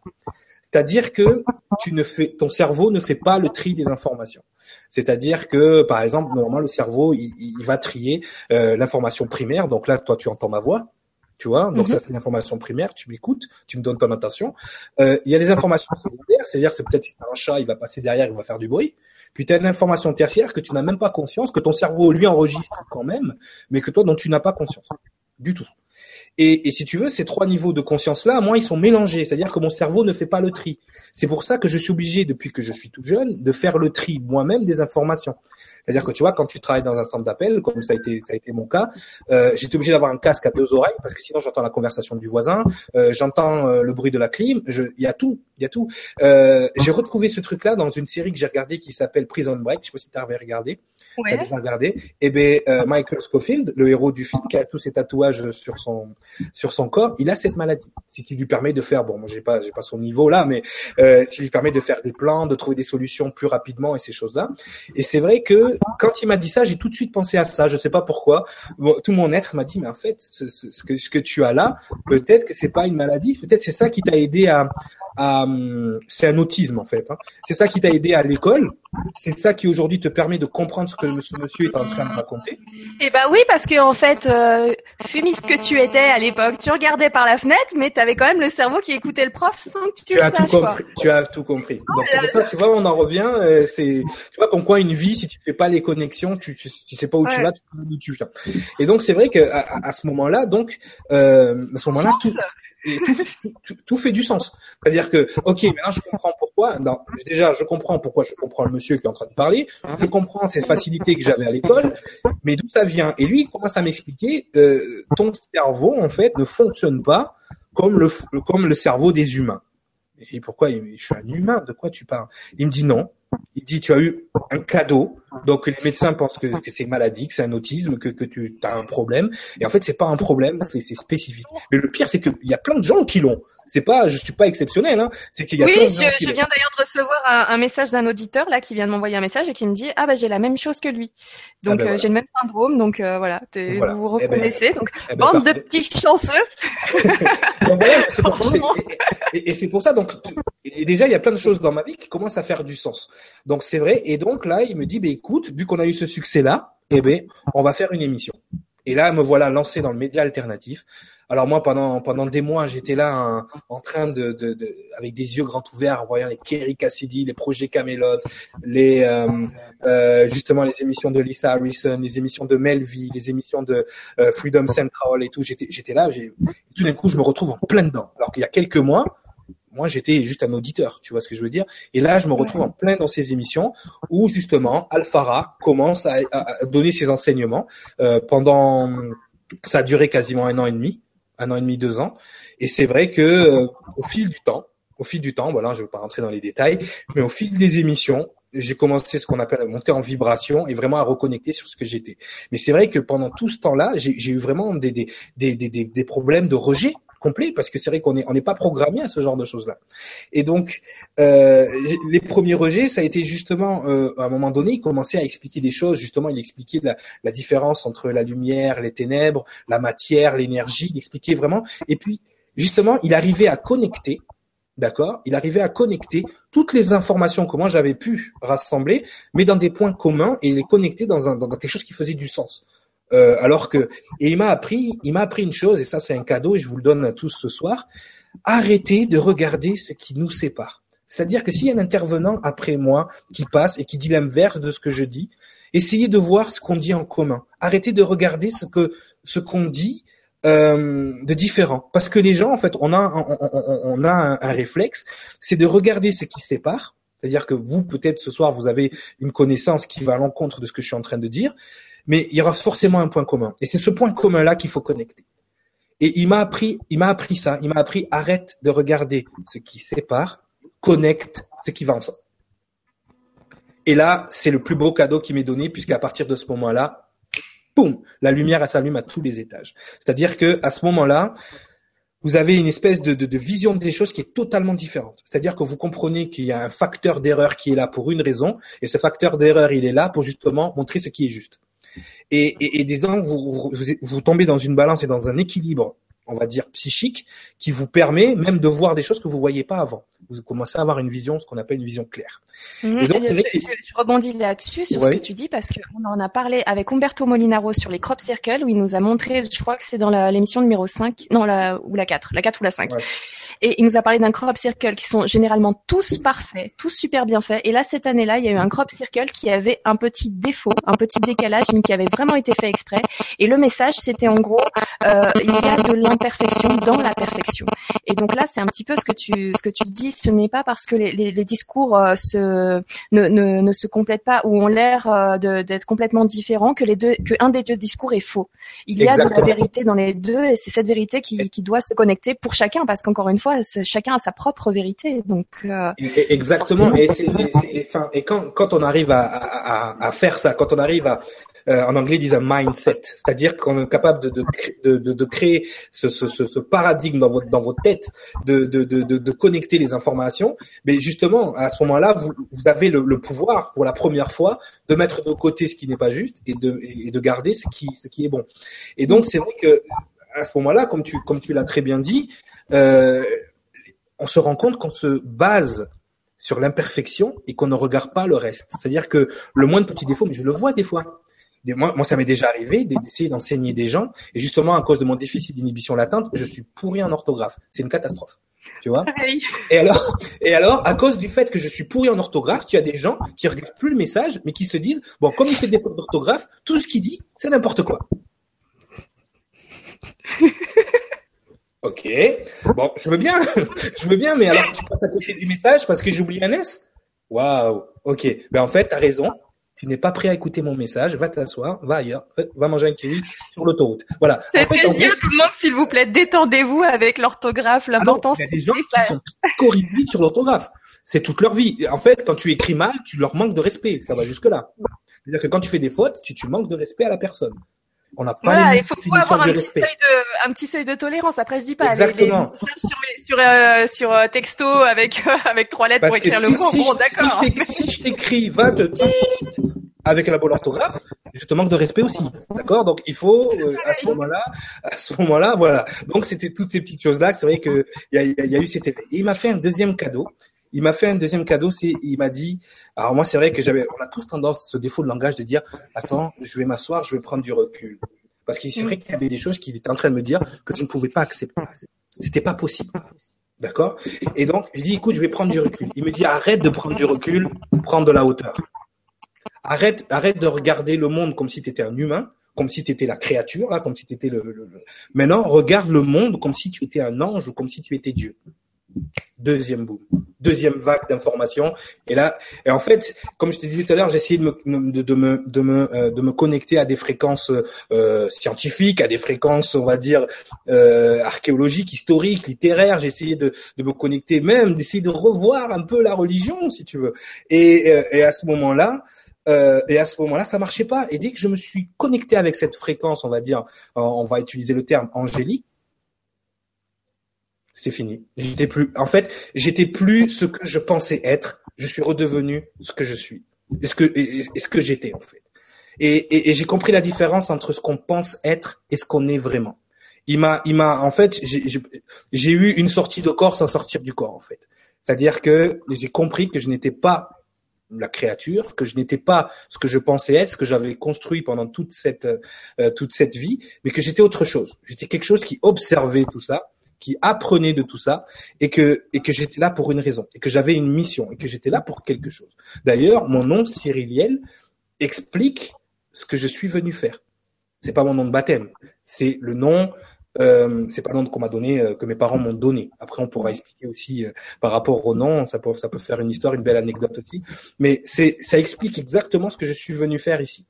C'est-à-dire que tu ne fais, ton cerveau ne fait pas le tri des informations. C'est-à-dire que, par exemple, normalement, le cerveau, il, il va trier euh, l'information primaire. Donc là, toi, tu entends ma voix tu vois. Donc ça, mhm. c'est l'information primaire. Tu m'écoutes, tu me donnes ton attention. Euh, il y a les informations secondaires, c'est-à-dire c'est peut-être si un chat, il va passer derrière, il va faire du bruit. Puis tu as l'information tertiaire que tu n'as même pas conscience, que ton cerveau lui enregistre quand même, mais que toi dont tu n'as pas conscience du tout. Et, et, si tu veux, ces trois niveaux de conscience-là, moi, ils sont mélangés. C'est-à-dire que mon cerveau ne fait pas le tri. C'est pour ça que je suis obligé, depuis que je suis tout jeune, de faire le tri moi-même des informations. C'est-à-dire que tu vois, quand tu travailles dans un centre d'appel, comme ça a été, ça a été mon cas, euh, j'étais obligé d'avoir un casque à deux oreilles parce que sinon j'entends la conversation du voisin, euh, j'entends euh, le bruit de la clim, il y a tout, Il y a tout. Euh, j'ai retrouvé ce truc-là dans une série que j'ai regardée qui s'appelle Prison Break. Je sais pas si tu avais regardé. Ouais. T'as déjà regardé. Et eh ben euh, Michael Scofield, le héros du film, qui a tous ses tatouages sur son sur son corps, il a cette maladie, ce qui lui permet de faire. Bon, moi j'ai pas j'ai pas son niveau là, mais euh, ce qui lui permet de faire des plans, de trouver des solutions plus rapidement et ces choses-là. Et c'est vrai que quand il m'a dit ça, j'ai tout de suite pensé à ça. Je sais pas pourquoi. tout mon être m'a dit, mais en fait, ce, ce, ce, que ce que tu as là, peut-être que c'est pas une maladie, peut-être c'est ça qui t'a aidé à c'est un autisme en fait. Hein. C'est ça qui t'a aidé à l'école. C'est ça qui aujourd'hui te permet de comprendre ce que ce monsieur est en train de raconter. Eh ben oui, parce que en fait, euh, fumiste que tu étais à l'époque, tu regardais par la fenêtre, mais tu avais quand même le cerveau qui écoutait le prof sans que tu, tu le as saches. Tout compris. Tu as tout compris. Donc c'est pour ça, tu vois, on en revient. Euh, c'est, tu vois, comme quoi une vie, si tu fais pas les connexions, tu, tu, sais pas où tu vas, tu sais où tu viens. Et donc c'est vrai que à, à, ce moment-là, donc euh, à ce moment-là, tout et tout, fait du sens. C'est-à-dire que, ok, maintenant je comprends pourquoi. Non, déjà, je comprends pourquoi je comprends le monsieur qui est en train de parler. Je comprends ces facilités que j'avais à l'école, mais d'où ça vient? Et lui, il commence à m'expliquer euh, ton cerveau en fait ne fonctionne pas comme le comme le cerveau des humains. Et pourquoi? Je suis un humain. De quoi tu parles? Il me dit non. Il dit tu as eu un cadeau, donc les médecins pensent que, c'est maladie, que c'est un autisme, que, que tu as un problème. Et en fait, c'est pas un problème, c'est spécifique. Mais le pire, c'est qu'il y a plein de gens qui l'ont. C'est pas, je suis pas exceptionnel, hein. C'est qu'il y a oui, plein de je, gens qui je viens d'ailleurs de recevoir un, un, message d'un auditeur là qui vient de m'envoyer un message et qui me dit ah bah j'ai la même chose que lui. Donc ah ben euh, voilà. j'ai le même syndrome, donc euh, voilà, voilà. vous vous eh ben, reconnaissez. donc eh ben, bande de petits chanceux. donc, voilà, pour, et, et c'est pour ça donc et déjà il y a plein de choses dans ma vie qui commencent à faire du sens. Donc c'est vrai. Et donc là il me dit bah écoute, vu qu'on a eu ce succès là, eh ben on va faire une émission. Et là me voilà lancé dans le média alternatif. Alors moi, pendant pendant des mois, j'étais là en, en train de, avec des yeux grands ouverts, en voyant les Kerry Cassidy, les projets Camelot, les euh, euh, justement les émissions de Lisa Harrison, les émissions de Melville, les émissions de euh, Freedom Central et tout. J'étais j'étais là, tout d'un coup, je me retrouve en plein dedans. Alors qu'il y a quelques mois, moi j'étais juste un auditeur, tu vois ce que je veux dire? Et là, je me retrouve en plein dans ces émissions où justement Alphara commence à, à donner ses enseignements euh, pendant ça a duré quasiment un an et demi un an et demi, deux ans. Et c'est vrai que euh, au fil du temps, au fil du temps, voilà, je ne vais pas rentrer dans les détails, mais au fil des émissions, j'ai commencé ce qu'on appelle à monter en vibration et vraiment à reconnecter sur ce que j'étais. Mais c'est vrai que pendant tout ce temps-là, j'ai eu vraiment des, des, des, des, des problèmes de rejet complet parce que c'est vrai qu'on est on n'est pas programmé à ce genre de choses là. Et donc euh, les premiers rejets, ça a été justement euh, à un moment donné, il commençait à expliquer des choses. Justement, il expliquait la, la différence entre la lumière, les ténèbres, la matière, l'énergie. Il expliquait vraiment. Et puis justement, il arrivait à connecter. D'accord? Il arrivait à connecter toutes les informations que moi j'avais pu rassembler, mais dans des points communs et les connecter dans, un, dans quelque chose qui faisait du sens. Euh, alors que et il m'a appris, il m'a appris une chose et ça c'est un cadeau et je vous le donne à tous ce soir. Arrêtez de regarder ce qui nous sépare. C'est-à-dire que s'il y a un intervenant après moi qui passe et qui dit l'inverse de ce que je dis, essayez de voir ce qu'on dit en commun. Arrêtez de regarder ce que ce qu'on dit euh, de différent. Parce que les gens, en fait, on a on, a un, un réflexe, c'est de regarder ce qui sépare. C'est-à-dire que vous, peut-être ce soir, vous avez une connaissance qui va à l'encontre de ce que je suis en train de dire, mais il y aura forcément un point commun. Et c'est ce point commun-là qu'il faut connecter. Et il m'a appris, il m'a appris ça. Il m'a appris arrête de regarder ce qui sépare, connecte ce qui va ensemble. Et là, c'est le plus beau cadeau qui m'est donné puisqu'à partir de ce moment-là, boum, la lumière s'allume à tous les étages. C'est-à-dire que à ce moment-là, vous avez une espèce de, de, vision des choses qui est totalement différente. C'est-à-dire que vous comprenez qu'il y a un facteur d'erreur qui est là pour une raison, et ce facteur d'erreur, il est là pour justement montrer ce qui est juste. Et, et, et des vous, vous, vous tombez dans une balance et dans un équilibre on va dire psychique, qui vous permet même de voir des choses que vous voyez pas avant. Vous commencez à avoir une vision, ce qu'on appelle une vision claire. Mhm. donc, je, je, je, rebondis là-dessus sur ce que tu dis parce qu'on en a parlé avec Umberto Molinaro sur les crop circles où il nous a montré, je crois que c'est dans l'émission numéro 5, non la ou la 4, la 4 ou la 5. Ouais. Et il nous a parlé d'un crop circle qui sont généralement tous parfaits, tous super bien faits. Et là, cette année-là, il y a eu un crop circle qui avait un petit défaut, un petit décalage, mais qui avait vraiment été fait exprès. Et le message, c'était en gros, euh, il y a de l'imperfection dans la perfection. Et donc là, c'est un petit peu ce que tu, ce que tu dis ce n'est pas parce que les, les, les discours euh, se, ne, ne, ne, se complètent pas ou ont l'air euh, d'être complètement différents que les deux, que un des deux discours est faux. Il y a de la vérité dans les deux et c'est cette vérité qui, qui, doit se connecter pour chacun parce qu'encore une fois, chacun a sa propre vérité. Donc euh, exactement. Et, et, et, quand, quand on arrive à, à, à, faire ça, quand on arrive à, euh, en anglais ils disent un mindset, c'est-à-dire qu'on est capable de, de, de, créer ce, ce, paradigme dans votre, dans votre tête, de, de, de, connecter les informations. Mais justement, à ce moment-là, vous, vous avez le, le, pouvoir pour la première fois de mettre de côté ce qui n'est pas juste et de, et de garder ce qui, ce qui est bon. Et donc c'est vrai que à ce moment-là, comme tu, comme tu l'as très bien dit, euh, on se rend compte qu'on se base sur l'imperfection et qu'on ne regarde pas le reste. C'est-à-dire que le moindre petit défaut, mais je le vois des fois. Moi, moi, ça m'est déjà arrivé d'essayer d'enseigner des gens, et justement à cause de mon déficit d'inhibition latente, je suis pourri en orthographe. C'est une catastrophe, tu vois? Et alors, et alors, à cause du fait que je suis pourri en orthographe, tu as des gens qui regardent plus le message, mais qui se disent bon, comme il fait des fautes d'orthographe, tout ce qu'il dit, c'est n'importe quoi. ok, bon, je veux bien, je veux bien, mais alors tu passes à côté du message parce que j'oublie un S? Waouh, ok. Ben en fait, t'as raison tu n'es pas prêt à écouter mon message, va t'asseoir, va ailleurs, va manger un kiwi sur l'autoroute. Voilà. C'est ce que je dis à tout le monde, s'il vous plaît, détendez-vous avec l'orthographe. Ah L'important, c'est. Il y a des gens qui sont corrigés sur l'orthographe. C'est toute leur vie. En fait, quand tu écris mal, tu leur manques de respect. Ça va jusque là. C'est-à-dire que quand tu fais des fautes, tu, tu manques de respect à la personne. On n'a pas voilà, il faut, avoir un petit, seuil de, un petit seuil de tolérance. Après, je dis pas. Exactement. sur, sur, euh, sur euh, texto avec euh, avec trois lettres pour écrire le mot. bon, d'accord. Si je t'écris, va te avec la bonne orthographe, je te manque de respect aussi, d'accord? Donc il faut à ce moment-là, à ce moment-là, voilà. Donc c'était toutes ces petites choses-là. C'est vrai que il y a, y a, eu cet effet. Et il m'a fait un deuxième cadeau. Il m'a fait un deuxième cadeau, c'est il m'a dit. Alors moi c'est vrai que j'avais, on a tous tendance ce défaut de langage de dire, attends, je vais m'asseoir, je vais prendre du recul, parce qu'il c'est vrai qu'il y avait des choses qu'il était en train de me dire que je ne pouvais pas accepter. C'était pas possible. D'accord? Et donc, je dis, écoute, je vais prendre du recul. Il me dit, arrête de prendre du recul, prends de la hauteur. Arrête, arrête de regarder le monde comme si tu étais un humain, comme si tu étais la créature, là, comme si tu étais le, le, le, Maintenant, regarde le monde comme si tu étais un ange ou comme si tu étais Dieu. Deuxième boom, deuxième vague d'informations. Et là, et en fait, comme je te disais tout à l'heure, j'ai essayé de me, de, me, de me, euh, de me connecter à des fréquences euh, scientifiques, à des fréquences, on va dire, euh, archéologiques, historiques, littéraires. J'ai essayé de, de me connecter, même d'essayer de revoir un peu la religion, si tu veux. Et, euh, et à ce moment-là, euh, et à ce moment-là, ça marchait pas. Et dès que je me suis connecté avec cette fréquence, on va dire, on va utiliser le terme angélique, c'est fini. J'étais plus, en fait, j'étais plus ce que je pensais être. Je suis redevenu ce que je suis. est ce que, que j'étais, en fait? Et, et, et j'ai compris la différence entre ce qu'on pense être et ce qu'on est vraiment. Il m'a, il m'a, en fait, j'ai eu une sortie de corps sans sortir du corps, en fait. C'est-à-dire que j'ai compris que je n'étais pas la créature, que je n'étais pas ce que je pensais être, ce que j'avais construit pendant toute cette euh, toute cette vie, mais que j'étais autre chose. J'étais quelque chose qui observait tout ça, qui apprenait de tout ça et que et que j'étais là pour une raison et que j'avais une mission et que j'étais là pour quelque chose. D'ailleurs, mon nom Cyriliel explique ce que je suis venu faire. C'est pas mon nom de baptême, c'est le nom euh, c'est pas le nom qu'on m'a donné, euh, que mes parents m'ont donné. Après, on pourra expliquer aussi euh, par rapport au nom, ça peut, ça peut faire une histoire, une belle anecdote aussi. Mais c'est, ça explique exactement ce que je suis venu faire ici.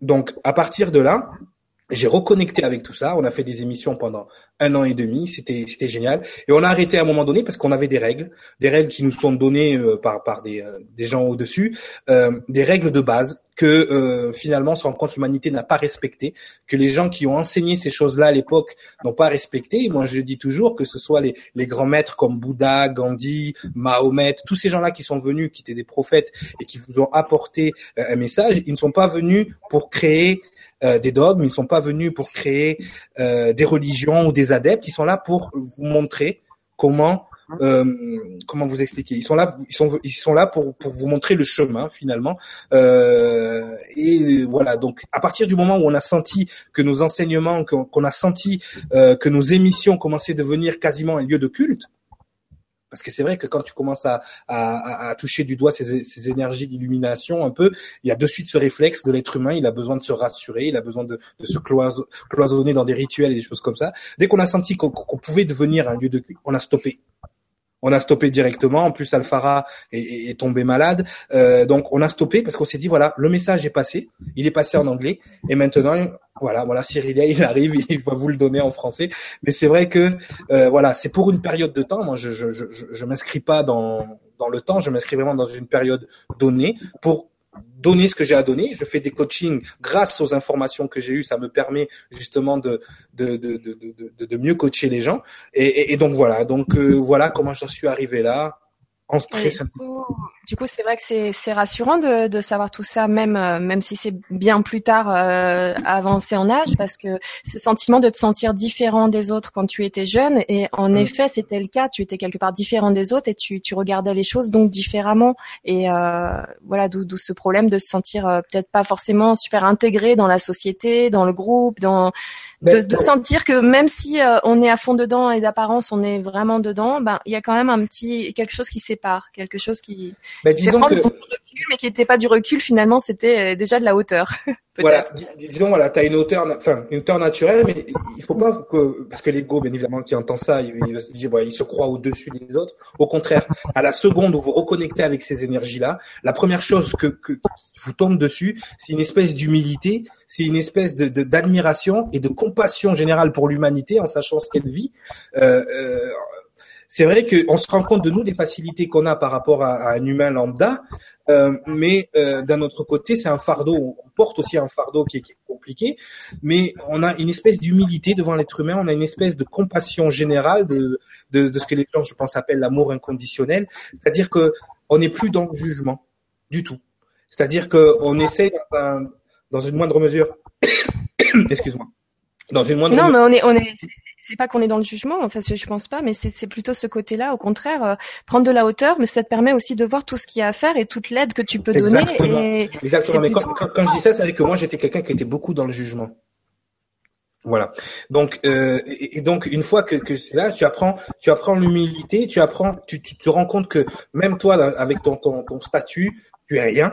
Donc, à partir de là, j'ai reconnecté avec tout ça. On a fait des émissions pendant un an et demi. C'était génial. Et on a arrêté à un moment donné parce qu'on avait des règles, des règles qui nous sont données euh, par des euh, gens au dessus, euh, des règles de base que finalement, on se rend compte l'humanité n'a pas respecté, que les gens qui ont enseigné ces choses-là à l'époque n'ont pas respecté. moi, je dis toujours que ce soit les, les grands maîtres comme Bouddha, Gandhi, Mahomet, tous ces gens-là qui sont venus, qui étaient des prophètes et qui vous ont apporté un message, ils ne sont pas venus pour créer euh, des dogmes, ils ne sont pas venus pour créer euh, des religions ou des adeptes, ils sont là pour vous montrer comment euh, comment vous expliquer Ils sont là, ils sont, ils sont là pour, pour vous montrer le chemin finalement. Euh, et voilà. Donc, à partir du moment où on a senti que nos enseignements, qu'on a senti que nos émissions commençaient à devenir quasiment un lieu de culte, parce que c'est vrai que quand tu commences à, à, à toucher du doigt ces, ces énergies d'illumination un peu, il y a de suite ce réflexe de l'être humain, il a besoin de se rassurer, il a besoin de, de se cloisonner dans des rituels et des choses comme ça. Dès qu'on a senti qu'on pouvait devenir un lieu de culte, on a stoppé. On a stoppé directement. En plus, Alfara est, tombé malade, euh, donc on a stoppé parce qu'on s'est dit voilà, le message est passé, il est passé en anglais, et maintenant voilà, voilà, Cyril, il arrive, il va vous le donner en français. Mais c'est vrai que euh, voilà, c'est pour une période de temps. Moi, je je je, je m'inscris pas dans dans le temps, je m'inscris vraiment dans une période donnée pour donner ce que j'ai à donner. Je fais des coachings grâce aux informations que j'ai eues. Ça me permet justement de de, de, de, de, mieux coacher les gens. Et, et, donc voilà. Donc euh, voilà comment j'en suis arrivé là du coup, c'est vrai que c'est rassurant de, de, savoir tout ça, même euh, même si c'est bien plus tard euh, avancé en âge, parce que ce sentiment de te sentir différent des autres quand tu étais jeune, et en mm. effet, c'était le cas. Tu étais quelque part différent des autres et tu, tu regardais les choses donc différemment. Et euh, voilà, d'où ce problème de se sentir euh, peut-être pas forcément super intégré dans la société, dans le groupe, dans de, de, sentir que même si euh, on est à fond dedans et d'apparence on est vraiment dedans, ben il y a quand même un petit quelque chose qui sépare, quelque chose qui, ben, disons que... recul, mais qui n'était pas du recul finalement, c'était euh, déjà de la hauteur. voilà, disons voilà, tu as une hauteur, enfin une hauteur naturelle, mais il faut pas que parce que l'ego, bien évidemment, qui entend ça, il, il se dire, il se croit au-dessus des autres. Au contraire, à la seconde où vous reconnectez avec ces énergies-là, la première chose que, que qui vous tombe dessus, c'est une espèce d'humilité, c'est une espèce de d'admiration et de compassion générale pour l'humanité, en sachant ce qu'elle vit. Euh, euh, c'est vrai qu'on se rend compte de nous des facilités qu'on a par rapport à, un humain lambda, euh, mais euh, d'un autre côté, c'est un fardeau. On porte aussi un fardeau qui est, compliqué, mais on a une espèce d'humilité devant l'être humain. On a une espèce de compassion générale de, de, de ce que les gens, je pense, appellent l'amour inconditionnel. C'est-à-dire que on n'est plus dans le jugement du tout. C'est-à-dire qu'on essaie dans, dans une moindre mesure. Excuse-moi. Dans une moindre. Non, mais on est, on est, c'est pas qu'on est dans le jugement, enfin je pense pas, mais c'est plutôt ce côté-là, au contraire, euh, prendre de la hauteur, mais ça te permet aussi de voir tout ce qu'il y a à faire et toute l'aide que tu peux donner. Et Exactement. Mais quand, quand, je dis ça, c'est vrai que moi j'étais quelqu'un qui était beaucoup dans le jugement. Voilà. Donc euh, et, donc une fois que, que là, tu apprends, tu apprends l'humilité, tu apprends, tu, tu te rends compte que même toi, avec ton ton, ton statut, tu es rien.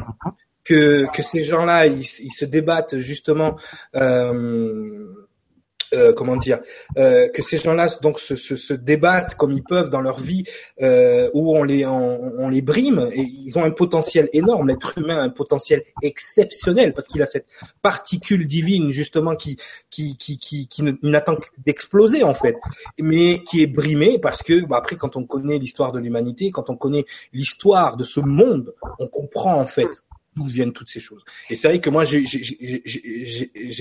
Que, que ces gens-là, ils, ils se débattent justement euh, euh, comment dire, euh, que ces gens-là donc se, se, se, débattent comme ils peuvent dans leur vie, euh, où on les on, on, les brime et ils ont un potentiel énorme. L'être humain a un potentiel exceptionnel parce qu'il a cette particule divine justement qui qui qui qui, qui n'attend d'exploser en fait, mais qui est brimé parce que bah, après quand on connaît l'histoire de l'humanité, quand on connaît l'histoire de ce monde, on comprend en fait d'où viennent toutes ces choses. Et c'est vrai que moi j'ai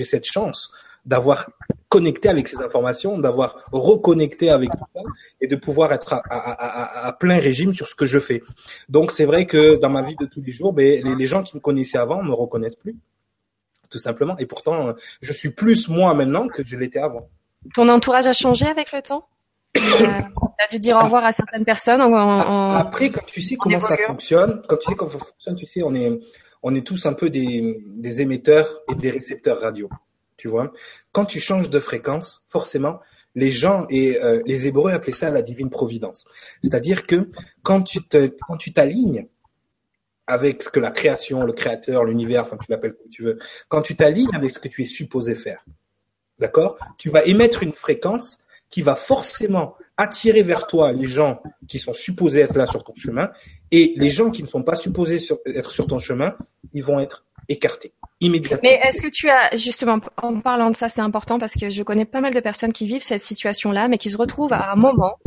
cette chance d'avoir connecté avec ces informations, d'avoir reconnecté avec tout ça et de pouvoir être à, à, à, à, plein régime sur ce que je fais. Donc c'est vrai que dans ma vie de tous les jours, ben, les, les, gens qui me connaissaient avant me reconnaissent plus, tout simplement. Et pourtant, je suis plus moi maintenant que je l'étais avant. Ton entourage a changé avec le temps? Tu as dû dire au revoir à certaines personnes en, en, Après, quand tu sais comment ça fonctionne, quand tu sais comment ça fonctionne, tu sais, on est, on est tous un peu des, des émetteurs et des récepteurs radio tu vois? Quand tu changes de fréquence, forcément, les gens et euh, les Hébreux appelaient ça la divine providence. C'est-à-dire que quand tu te, quand tu t'alignes avec ce que la création, le créateur, l'univers, enfin tu l'appelles comme tu veux, quand tu t'alignes avec ce que tu es supposé faire, d'accord, tu vas émettre une fréquence qui va forcément attirer vers toi les gens qui sont supposés être là sur ton chemin et les gens qui ne sont pas supposés être sur ton chemin, ils vont être écartés. Mais est-ce que tu as, justement, en parlant de ça, c'est important parce que je connais pas mal de personnes qui vivent cette situation-là, mais qui se retrouvent à un moment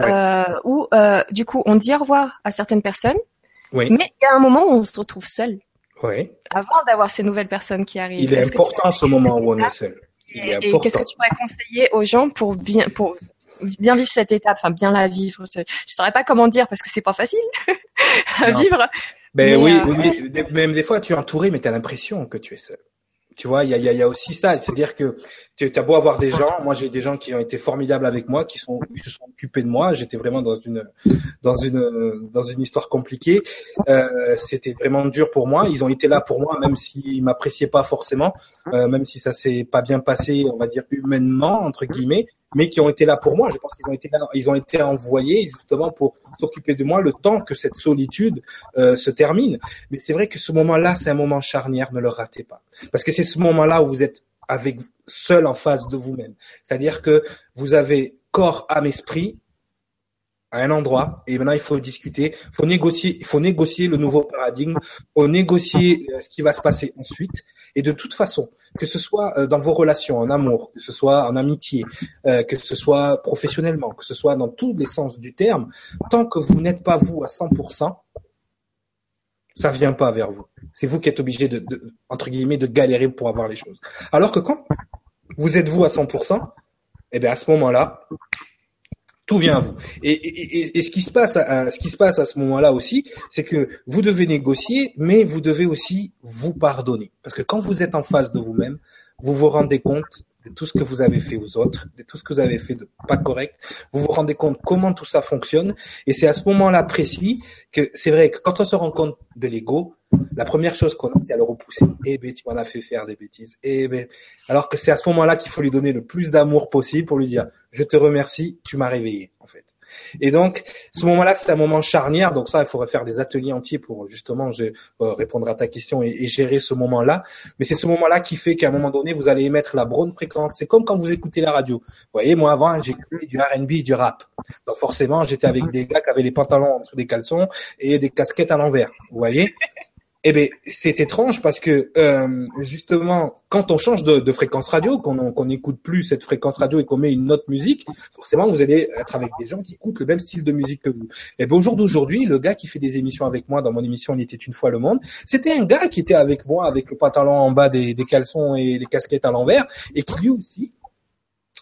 euh, où, euh, du coup, on dit au revoir à certaines personnes, mais il y a un moment où on se retrouve seul. Oui. Avant d'avoir ces nouvelles personnes qui arrivent. Il est, important ce moment où on est seul. et, qu'est-ce que tu pourrais conseiller aux gens pour bien, pour bien vivre cette étape, enfin bien la vivre? Je, ne saurais pas comment dire parce que c'est pas facile à vivre, ben oui, euh, oui, même des fois tu es entouré, mais tu as l'impression que tu es seul. Tu vois, il y a, y a, aussi ça, c'est-à-dire que tu as beau avoir des gens, moi j'ai des gens qui ont été formidables avec moi, qui sont qui se sont occupés de moi. J'étais vraiment dans une dans une dans une histoire compliquée. Euh, C'était vraiment dur pour moi. Ils ont été là pour moi, même s'ils m'appréciaient pas forcément, euh, même si ça s'est pas bien passé, on va dire humainement entre guillemets mais qui ont été là pour moi. Je pense qu'ils ont été là, ils ont été envoyés justement pour s'occuper de moi le temps que cette solitude euh, se termine. Mais c'est vrai que ce moment-là, c'est un moment charnière. Ne le ratez pas, parce que c'est ce moment-là où vous êtes avec seul en face de vous-même. C'est-à-dire que vous avez corps, âme, esprit à un endroit et maintenant il faut discuter, il faut négocier, il faut négocier le nouveau paradigme, il faut négocier euh, ce qui va se passer ensuite. Et de toute façon, que ce soit euh, dans vos relations, en amour, que ce soit en amitié, euh, que ce soit professionnellement, que ce soit dans tous les sens du terme, tant que vous n'êtes pas vous à 100%, ça vient pas vers vous. C'est vous qui êtes obligé de, de, entre guillemets, de galérer pour avoir les choses. Alors que quand vous êtes vous à 100%, eh bien à ce moment-là, tout vient à vous. Et, ce qui se passe, à, ce qui se passe à ce moment-là aussi, c'est que vous devez négocier, mais vous devez aussi vous pardonner, parce que quand vous êtes en face de vous-même, vous vous rendez compte de tout ce que vous avez fait aux autres, de tout ce que vous avez fait de pas correct. Vous vous rendez compte comment tout ça fonctionne. Et c'est à ce moment-là précis que c'est vrai que quand on se rend compte de l'ego, la première chose qu'on a, c'est à le repousser. Eh ben, tu m'en as fait faire des bêtises. Eh ben, alors que c'est à ce moment-là qu'il faut lui donner le plus d'amour possible pour lui dire, je te remercie, tu m'as réveillé, en fait. Et donc, ce moment-là, c'est un moment charnière. Donc ça, il faudrait faire des ateliers entiers pour justement je, euh, répondre à ta question et, gérer ce moment-là. Mais c'est ce moment-là qui fait qu'à un moment donné, vous allez émettre la bonne fréquence. C'est comme quand vous écoutez la radio. Vous voyez, moi avant, j'écoutais du R&B et du rap. Donc forcément, j'étais avec des gars qui avaient les pantalons en dessous des caleçons et des casquettes à l'envers. Vous voyez? Eh ben, c'est étrange parce que euh, justement, quand on change de, fréquence radio, qu'on qu'on n'écoute plus cette fréquence radio et qu'on met une autre musique, forcément, vous allez être avec des gens qui écoutent le même style de musique que vous. Et eh ben, au jour d'aujourd'hui, le gars qui fait des émissions avec moi dans mon émission Il était une fois le monde, c'était un gars qui était avec moi avec le pantalon en bas des, des caleçons et les casquettes à l'envers et qui lui aussi,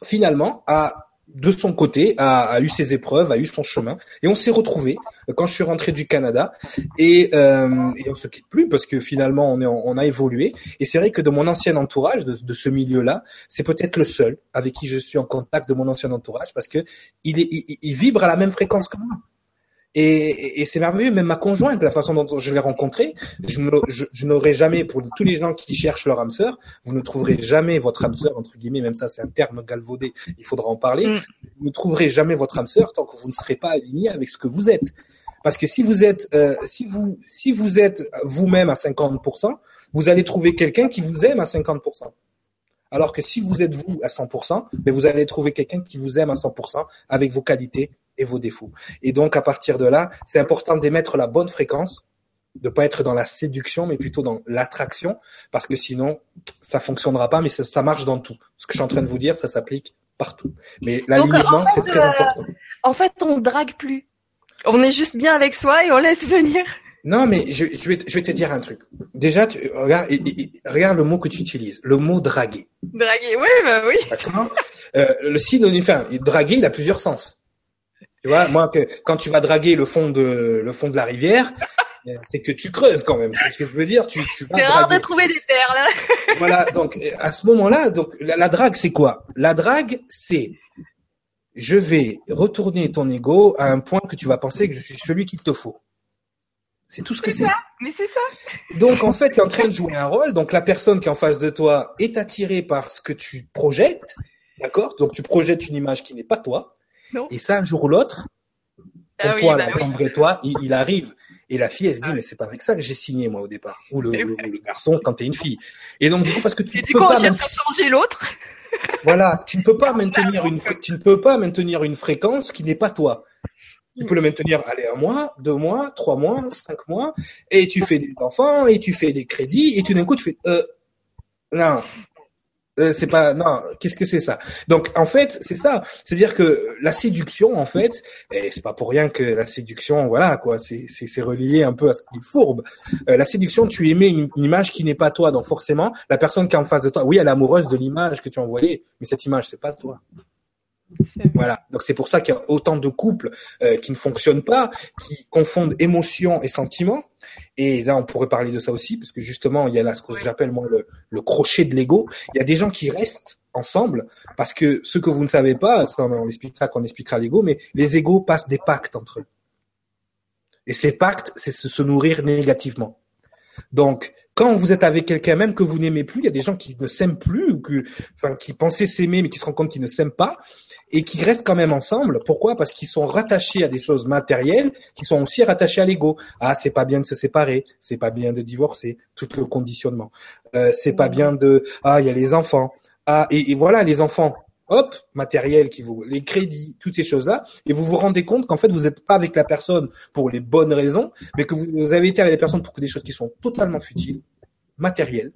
finalement, a de son côté, a, eu ses épreuves, a eu son chemin, et on s'est retrouvé quand je suis rentré du Canada, et, euh, et on se quitte plus parce que finalement on, a évolué. Et c'est vrai que de mon ancien entourage, de, ce milieu-là, c'est peut-être le seul avec qui je suis en contact de mon ancien entourage parce que il, est, il vibre à la même fréquence que moi. Et, et c'est merveilleux, même ma conjointe, la façon dont je l'ai rencontrée, je, je, je n'aurais jamais, pour tous les gens qui cherchent leur âme sœur, vous ne trouverez jamais votre âme sœur, entre guillemets, même ça c'est un terme galvaudé, il faudra en parler, mm. vous ne trouverez jamais votre âme sœur tant que vous ne serez pas aligné avec ce que vous êtes. Parce que si vous êtes, euh, si vous, si vous êtes vous-même à 50%, vous allez trouver quelqu'un qui vous aime à 50%. Alors que si vous êtes vous à 100%, mais vous allez trouver quelqu'un qui vous aime à 100% avec vos qualités et vos défauts. Et donc, à partir de là, c'est important d'émettre la bonne fréquence, de pas être dans la séduction, mais plutôt dans l'attraction, parce que sinon, ça fonctionnera pas, mais ça, ça, marche dans tout. Ce que je suis en train de vous dire, ça s'applique partout. Mais l'alignement, c'est très euh, important. En fait, on drague plus. On est juste bien avec soi et on laisse venir. Non, mais je, je, vais, je vais te dire un truc. Déjà, tu, regarde, regarde le mot que tu utilises, le mot draguer. Draguer, oui, bah oui. Euh, le synonyme, enfin, draguer, il a plusieurs sens. Tu vois, moi, que, quand tu vas draguer le fond de le fond de la rivière, euh, c'est que tu creuses quand même. C'est ce que je veux dire. Tu, tu c'est rare de trouver des perles. voilà. Donc à ce moment-là, donc la, la drague, c'est quoi? La drague, c'est je vais retourner ton ego à un point que tu vas penser que je suis celui qu'il te faut. C'est tout ce que c'est. Mais c'est ça. Donc en fait, tu es en train de jouer un rôle. Donc la personne qui est en face de toi est attirée par ce que tu projettes, d'accord? Donc tu projettes une image qui n'est pas toi. Non. Et ça, un jour ou l'autre, ton ah toi, oui, bah oui. vrai toi, il, il, arrive. Et la fille, elle se dit, mais c'est pas avec ça que j'ai signé moi au départ. Ou le, le, le, garçon quand t'es une fille. Et donc du coup, parce que tu et peux du coup, pas on cherche à changer l'autre. voilà, tu ne peux pas maintenir une, tu ne peux pas maintenir une fréquence qui n'est pas toi. Tu peux le maintenir, allez, un mois, deux mois, trois mois, cinq mois, et tu fais des enfants, et tu fais des crédits, et tout d'un coup, tu fais, euh, non, euh, c'est pas, non, qu'est-ce que c'est ça? Donc, en fait, c'est ça. C'est-à-dire que la séduction, en fait, et c'est pas pour rien que la séduction, voilà, quoi, c'est, c'est, c'est relié un peu à ce qui est fourbe. Euh, la séduction, tu émets une, une, image qui n'est pas toi, donc forcément, la personne qui est en face de toi, oui, elle est amoureuse de l'image que tu as envoyée, mais cette image, c'est pas toi. Voilà. Donc c'est pour ça qu'il y a autant de couples euh, qui ne fonctionnent pas, qui confondent émotion et sentiment. Et là, on pourrait parler de ça aussi, parce que justement, il y a là ce que j'appelle moi le, le, crochet de l'ego. Il y a des gens qui restent ensemble parce que ce que vous ne savez pas, ça on l'expliquera quand on expliquera l'ego, mais les égos passent des pactes entre eux. Et ces pactes, c'est se, se nourrir négativement. Donc, quand vous êtes avec quelqu'un même que vous n'aimez plus, il y a des gens qui ne s'aiment plus ou que, enfin, qui pensaient s'aimer mais qui se rendent compte qu'ils ne s'aiment pas et qui restent quand même ensemble. Pourquoi? Parce qu'ils sont rattachés à des choses matérielles, qui sont aussi rattachés à l'ego. Ah, c'est pas bien de se séparer, c'est pas bien de divorcer, tout le conditionnement. Euh, c'est pas bien de ah, il y a les enfants. Ah, et, et voilà, les enfants. Hop, matériel qui vous, les crédits, toutes ces choses-là, et vous vous rendez compte qu'en fait vous n'êtes pas avec la personne pour les bonnes raisons, mais que vous, avez été avec les personnes pour des choses qui sont totalement futiles, matérielles,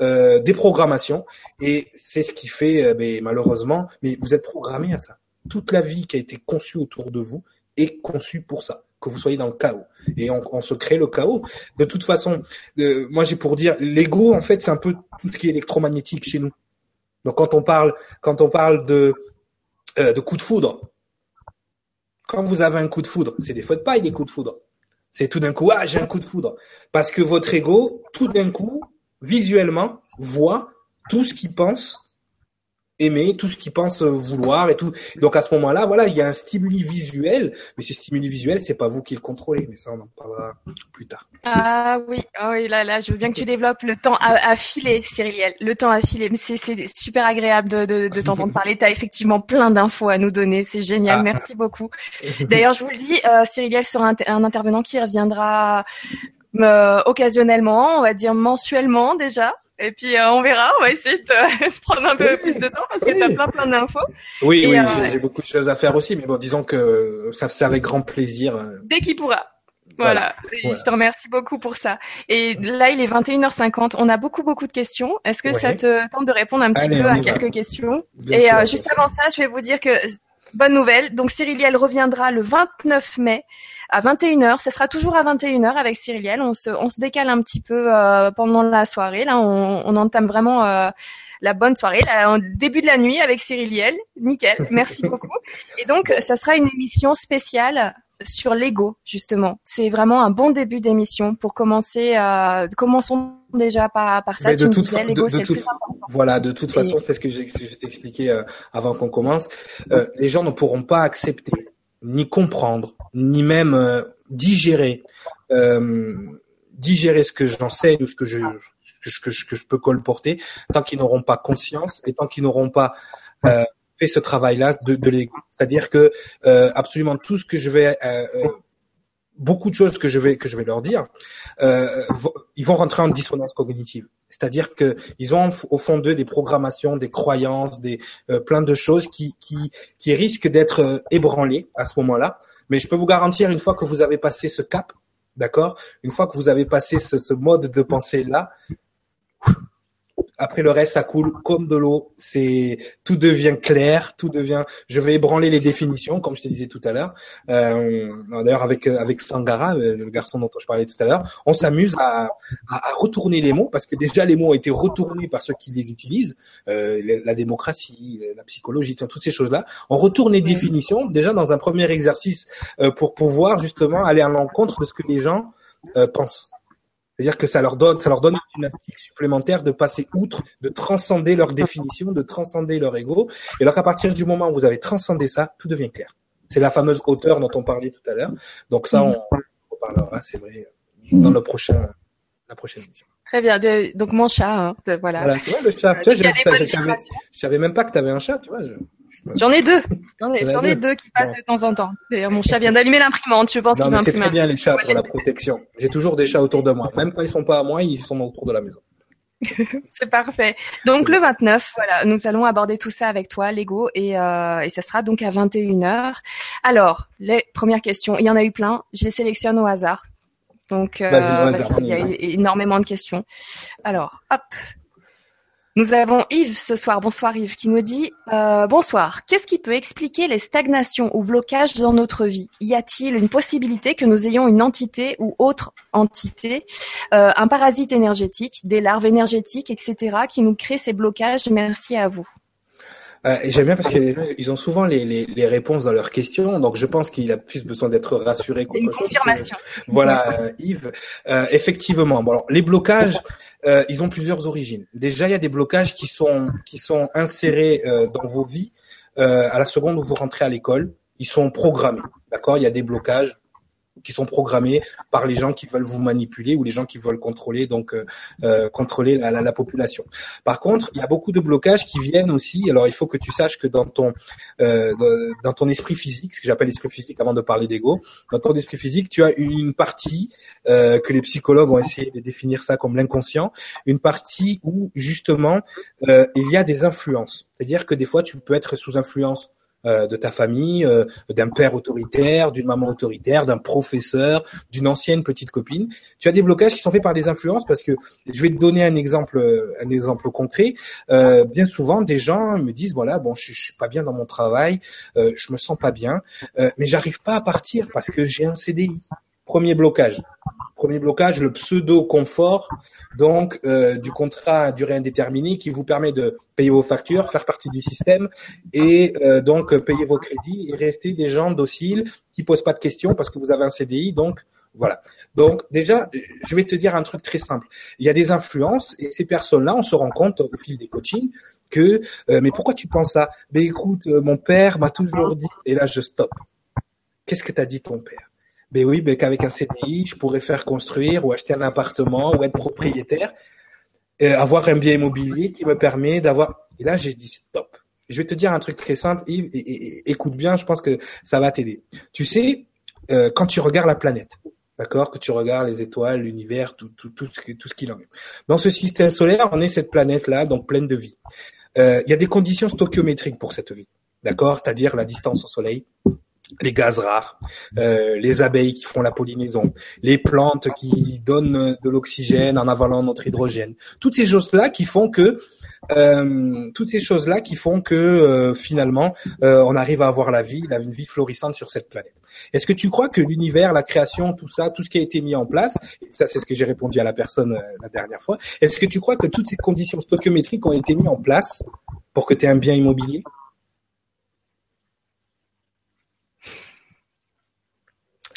euh, des programmations, et c'est ce qui fait, euh, malheureusement, mais vous êtes programmé à ça. Toute la vie qui a été conçue autour de vous est conçue pour ça que vous soyez dans le chaos. Et on, on se crée le chaos. De toute façon, euh, moi j'ai pour dire, l'ego en fait c'est un peu tout ce qui est électromagnétique chez nous. Donc quand on parle, quand on parle de euh, de coup de foudre, quand vous avez un coup de foudre, c'est des feux de paille des coups de foudre. C'est tout d'un coup ah j'ai un coup de foudre parce que votre ego tout d'un coup visuellement voit tout ce qu'il pense aimer, tout ce qu'ils pensent vouloir et tout. Donc à ce moment-là, voilà, il y a un stimuli visuel, mais ce stimuli visuel, c'est pas vous qui le contrôlez, mais ça on en parlera plus tard. Ah oui, oh oui là là, je veux bien que tu développes le temps à, à filer, Cyriliel, le temps à filer. C'est c'est super agréable de de, de t'entendre parler. T'as effectivement plein d'infos à nous donner, c'est génial, ah. merci beaucoup. D'ailleurs, je vous le dis, euh, Cyriliel sera un, un intervenant qui reviendra euh, occasionnellement, on va dire mensuellement déjà. Et puis euh, on verra, on va essayer de, prendre un peu plus de temps parce que tu as plein plein d'infos. Oui, oui, euh, j'ai beaucoup de choses à faire aussi, mais bon, disons que ça c'est avec grand plaisir. Euh. Dès qu'il pourra. Voilà. Je te remercie beaucoup pour ça. Et là, il est 21h50. On a beaucoup, beaucoup de questions. Est-ce que ça te tente de répondre un petit peu à quelques questions? Et juste avant ça, je vais vous dire que bonne nouvelle. Donc Cyriliel reviendra le 29 mai à 21h. Ce sera toujours à 21h avec Cyriliel. On se, on se décale un petit peu euh, pendant la soirée. Là, on, on entame vraiment euh, la bonne soirée, là, en début de la nuit avec Cyriliel. Nickel. Merci beaucoup. Et donc, ça sera une émission spéciale sur l'ego justement. C'est vraiment un bon début d'émission pour commencer. Euh, commençons déjà par, par ça. tu me disais l'ego c'est le plus important. Voilà, de toute façon, c'est ce que j'ai expliqué euh, avant qu'on commence. Euh, les gens ne pourront pas accepter, ni comprendre, ni même euh, digérer, euh, digérer ce que j'enseigne ou ce que je que je, que je peux colporter tant qu'ils n'auront pas conscience et tant qu'ils n'auront pas euh, fait ce travail-là de, de l'ego. C'est-à-dire que euh, absolument tout ce que je vais, beaucoup de choses que je vais que je vais leur dire, euh, ils vont rentrer en dissonance cognitive. C'est-à-dire que ils ont au fond d'eux des programmations, des croyances, des euh, plein de choses qui qui qui risquent d'être ébranlées à ce moment-là. Mais je peux vous garantir, une fois que vous avez passé ce cap, d'accord, une fois que vous avez passé ce, ce mode de pensée là, après le reste, ça coule comme de l'eau. C'est tout devient clair, tout devient. Je vais ébranler les définitions, comme je te disais tout à l'heure. Euh, D'ailleurs, avec avec Sangara, le garçon dont je parlais tout à l'heure, on s'amuse à, à, retourner les mots parce que déjà les mots ont été retournés par ceux qui les utilisent. Euh, la démocratie, la psychologie, toutes ces choses-là. On retourne les définitions déjà dans un premier exercice euh, pour pouvoir justement aller à l'encontre de ce que les gens euh, pensent. C'est-à-dire que ça leur donne, ça leur donne une gymnastique supplémentaire de passer outre, de transcender leur définition, de transcender leur ego. Et alors qu'à partir du moment où vous avez transcendé ça, tout devient clair. C'est la fameuse hauteur dont on parlait tout à l'heure. Donc ça, on, on parlera, c'est vrai, dans le prochain, la prochaine émission. Très bien. donc mon chat, hein, voilà. Voilà, tu vois le chat. tu vois, je, savais même pas que tu avais un chat, tu vois. J'en ai deux. J'en ai, deux qui passent de temps en temps. D'ailleurs, mon chat vient d'allumer l'imprimante. Je pense qu'il va imprimer. C'est très bien les chats pour la protection. J'ai toujours des chats autour de moi. Même quand ils sont pas à moi, ils sont autour de la maison. c'est parfait. Donc le 29, voilà, nous allons aborder tout ça avec toi, Lego, et, euh, et ça sera donc à 21h. Alors, les premières questions, il y en a eu plein, je les sélectionne au hasard. Donc, euh, il y a eu énormément de questions. Alors, hop, nous avons Yves ce soir. Bonsoir Yves qui nous dit euh, Bonsoir. Qu'est-ce qui peut expliquer les stagnations ou blocages dans notre vie? Y a-t-il une possibilité que nous ayons une entité ou autre entité, euh, un parasite énergétique, des larves énergétiques, etc., qui nous crée ces blocages? Merci à vous. Euh, J'aime bien parce qu'ils ont souvent les, les, les, réponses dans leurs questions, donc je pense qu'il a plus besoin d'être rassuré qu'autre chose. Confirmation. Voilà, euh, Yves. Euh, effectivement. Bon, alors les blocages, euh, ils ont plusieurs origines. Déjà, il y a des blocages qui sont qui sont insérés euh, dans vos vies euh, à la seconde où vous rentrez à l'école. Ils sont programmés, d'accord? Il y a des blocages qui sont programmés par les gens qui veulent vous manipuler ou les gens qui veulent contrôler donc euh, euh contrôler la, la, la, population. Par contre, il y a beaucoup de blocages qui viennent aussi. Alors, il faut que tu saches que dans ton euh, dans ton esprit physique, ce que j'appelle l'esprit physique avant de parler d'ego, dans ton esprit physique, tu as une partie euh, que les psychologues ont essayé de définir ça comme l'inconscient, une partie où justement euh, il y a des influences. C'est-à-dire que des fois, tu peux être sous influence euh, de ta famille, euh, d'un père autoritaire, d'une maman autoritaire, d'un professeur, d'une ancienne petite copine. Tu as des blocages qui sont faits par des influences parce que je vais te donner un exemple, un exemple concret. Euh, bien souvent, des gens me disent voilà, bon, je, je suis pas bien dans mon travail, je me sens pas bien, mais j'arrive pas à partir parce que j'ai un CDI. Premier blocage. Premier blocage, le pseudo-confort, donc euh, du contrat à durée indéterminée qui vous permet de payer vos factures, faire partie du système et euh, donc payer vos crédits et rester des gens dociles qui posent pas de questions parce que vous avez un CDI. Donc voilà. Donc déjà, je vais te dire un truc très simple. Il y a des influences et ces personnes-là, on se rend compte au fil des coachings que euh, mais pourquoi tu penses ça? Ben écoute, mon père m'a toujours dit et là je stoppe. Qu'est-ce que t'as dit ton père? Ben oui, ben qu'avec un CDI, je pourrais faire construire ou acheter un appartement ou être propriétaire, euh, avoir un bien immobilier qui me permet d'avoir. Et là, j'ai dit stop. Je vais te dire un truc très simple, Yves, et, écoute bien, je pense que ça va t'aider. Tu sais, euh, quand tu regardes la planète, d'accord, que tu regardes les étoiles, l'univers, tout, tout, tout, ce, tout ce qu'il en est. Dans ce système solaire, on est cette planète-là, donc pleine de vie. Euh, il y a des conditions stoichiométriques pour cette vie, d'accord, c'est-à-dire la distance au Soleil, les gaz rares, euh, les abeilles qui font la pollinaison, les plantes qui donnent de l'oxygène en avalant notre hydrogène. Toutes ces choses-là qui font que euh, toutes ces choses-là qui font que euh, finalement on arrive à avoir la vie, une vie florissante sur cette planète. Est-ce que tu crois que l'univers, la création, tout ça, tout ce qui a été mis en place, et ça c'est ce que j'ai répondu à la personne la dernière fois, est-ce que tu crois que toutes ces conditions stoichiométriques ont été mises en place pour que tu aies un bien immobilier?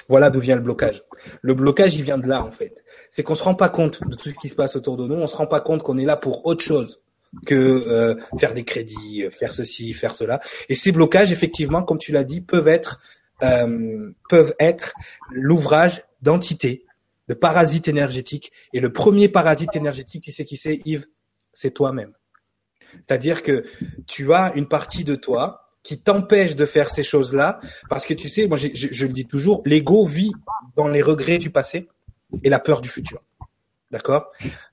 Voilà d'où vient le blocage. Le blocage, il vient de là, en fait. C'est qu'on se rend pas compte de tout ce qui se passe autour de nous. On se rend pas compte qu'on est là pour autre chose que euh, faire des crédits, faire ceci, faire cela. Et ces blocages, effectivement, comme tu l'as dit, peuvent être euh, peuvent être l'ouvrage d'entités, de parasites énergétiques. Et le premier parasite énergétique, tu sais qui c'est, Yves? C'est toi-même. C'est-à-dire que tu as une partie de toi qui t'empêche de faire ces choses-là, parce que tu sais, moi je, le dis toujours, l'ego vit dans les regrets du passé et la peur du futur. D'accord?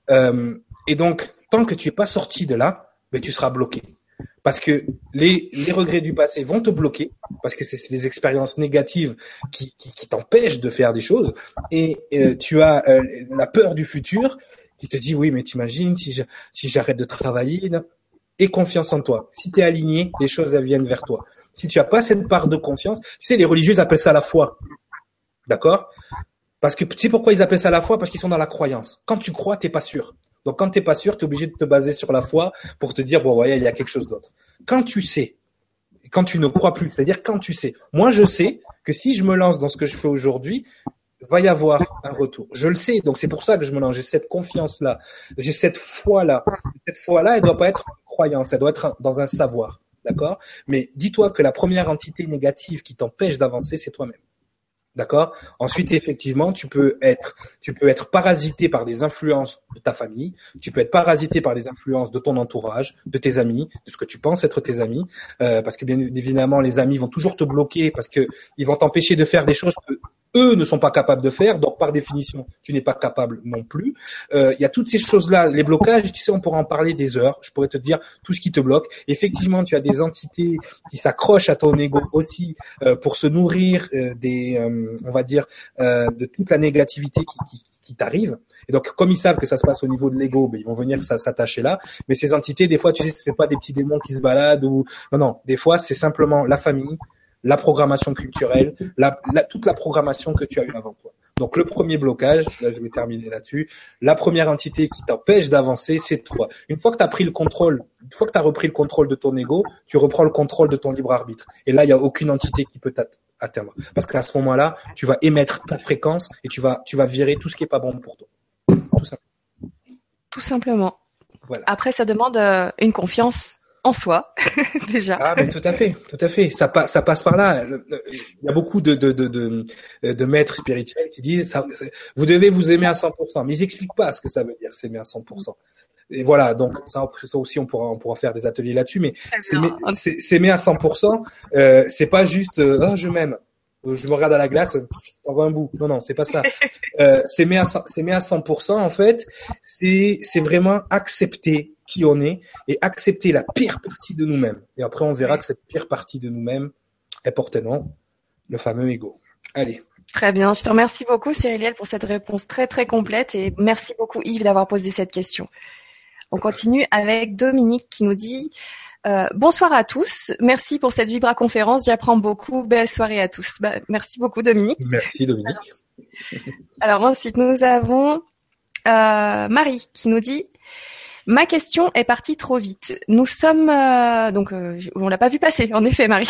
Euh, Et donc, tant que tu es pas sorti de là, ben, tu seras bloqué. Parce que les, les regrets du passé vont te bloquer, parce que c'est des expériences négatives qui, qui, qui t'empêchent de faire des choses, et euh, tu as euh, la peur du futur qui te dit oui, mais t'imagines si si j'arrête de travailler, et confiance en toi. Si tu es aligné, les choses viennent vers toi. Si tu as pas cette part de confiance, tu sais, les religieux appellent ça la foi. D'accord? Parce que tu sais pourquoi ils appellent ça la foi? Parce qu'ils sont dans la croyance. Quand tu crois, t'es pas sûr. Donc quand t'es pas sûr, tu es obligé de te baser sur la foi pour te dire bon voyez, il y a quelque chose d'autre. Quand tu sais, quand tu ne crois plus, c'est-à-dire quand tu sais. Moi je sais que si je me lance dans ce que je fais aujourd'hui, va y avoir un retour. Je le sais, donc c'est pour ça que je me lance. J'ai cette confiance-là, j'ai cette foi-là. Cette foi-là, elle doit pas être une croyance, elle doit être dans un savoir, d'accord? Mais dis-toi que la première entité négative qui t'empêche d'avancer, c'est toi-même. D'accord? Ensuite, effectivement, tu peux être, tu peux être parasité par des influences de ta famille. Tu peux être parasité par des influences de ton entourage, de tes amis, de ce que tu penses être tes amis, euh, parce que bien évidemment, les amis vont toujours te bloquer parce que ils vont t'empêcher de faire des choses que eux ne sont pas capables de faire, donc par définition, tu n'es pas capable non plus. Euh, il y a toutes ces choses-là, les blocages, tu sais, on pourrait en parler des heures. Je pourrais te dire tout ce qui te bloque. Effectivement, tu as des entités qui s'accrochent à ton ego aussi euh, pour se nourrir euh, des, on va dire, de toute la négativité qui, qui, qui t'arrive. Et donc, comme ils savent que ça se passe au niveau de l'ego, ben, ils vont venir s'attacher là. Mais ces entités, des fois, tu sais, c'est pas des petits démons qui se baladent ou non, non. Des fois, c'est simplement la famille, la programmation culturelle, la, toute la programmation que tu as eue avant toi. Donc le premier blocage, là je vais terminer là-dessus, la première entité qui t'empêche d'avancer, c'est toi. Une fois que tu as pris le contrôle, une fois que tu as repris le contrôle de ton ego, tu reprends le contrôle de ton libre arbitre. Et là, il n'y a aucune entité qui peut t'atteindre. Parce qu'à ce moment-là, tu vas émettre ta fréquence et tu vas, tu vas virer tout ce qui est pas bon pour toi. Tout simplement. Tout simplement. Voilà. Après, ça demande euh, une confiance en soi, déjà. Ah, mais tout à fait, tout à fait. Ça, passe, ça passe par là. Il y a beaucoup de, de, de, de, de maîtres spirituels qui disent ça, vous devez vous aimer à 100%, mais ils expliquent pas ce que ça veut dire s'aimer à 100%. Et voilà, donc ça, aussi on pourra on pourra faire des ateliers là-dessus, mais s'aimer à 100%, euh, c'est pas juste euh, oh, je m'aime, je me regarde à la glace, on voit un bout. Non non, c'est pas ça. euh, s'aimer à s'aimer à 100% en fait, c'est c'est vraiment accepter qui on est et accepter la pire partie de nous-mêmes. Et après on verra que cette pire partie de nous-mêmes est portée non le fameux ego. Allez. Très bien, je te remercie beaucoup Cyriliel pour cette réponse très très complète et merci beaucoup Yves d'avoir posé cette question. On continue avec Dominique qui nous dit euh, bonsoir à tous. Merci pour cette Vibra conférence. J'apprends beaucoup. Belle soirée à tous. Bah, merci beaucoup Dominique. Merci Dominique. Alors ensuite nous avons euh, Marie qui nous dit Ma question est partie trop vite. Nous sommes euh, donc on l'a pas vu passer. En effet, Marie.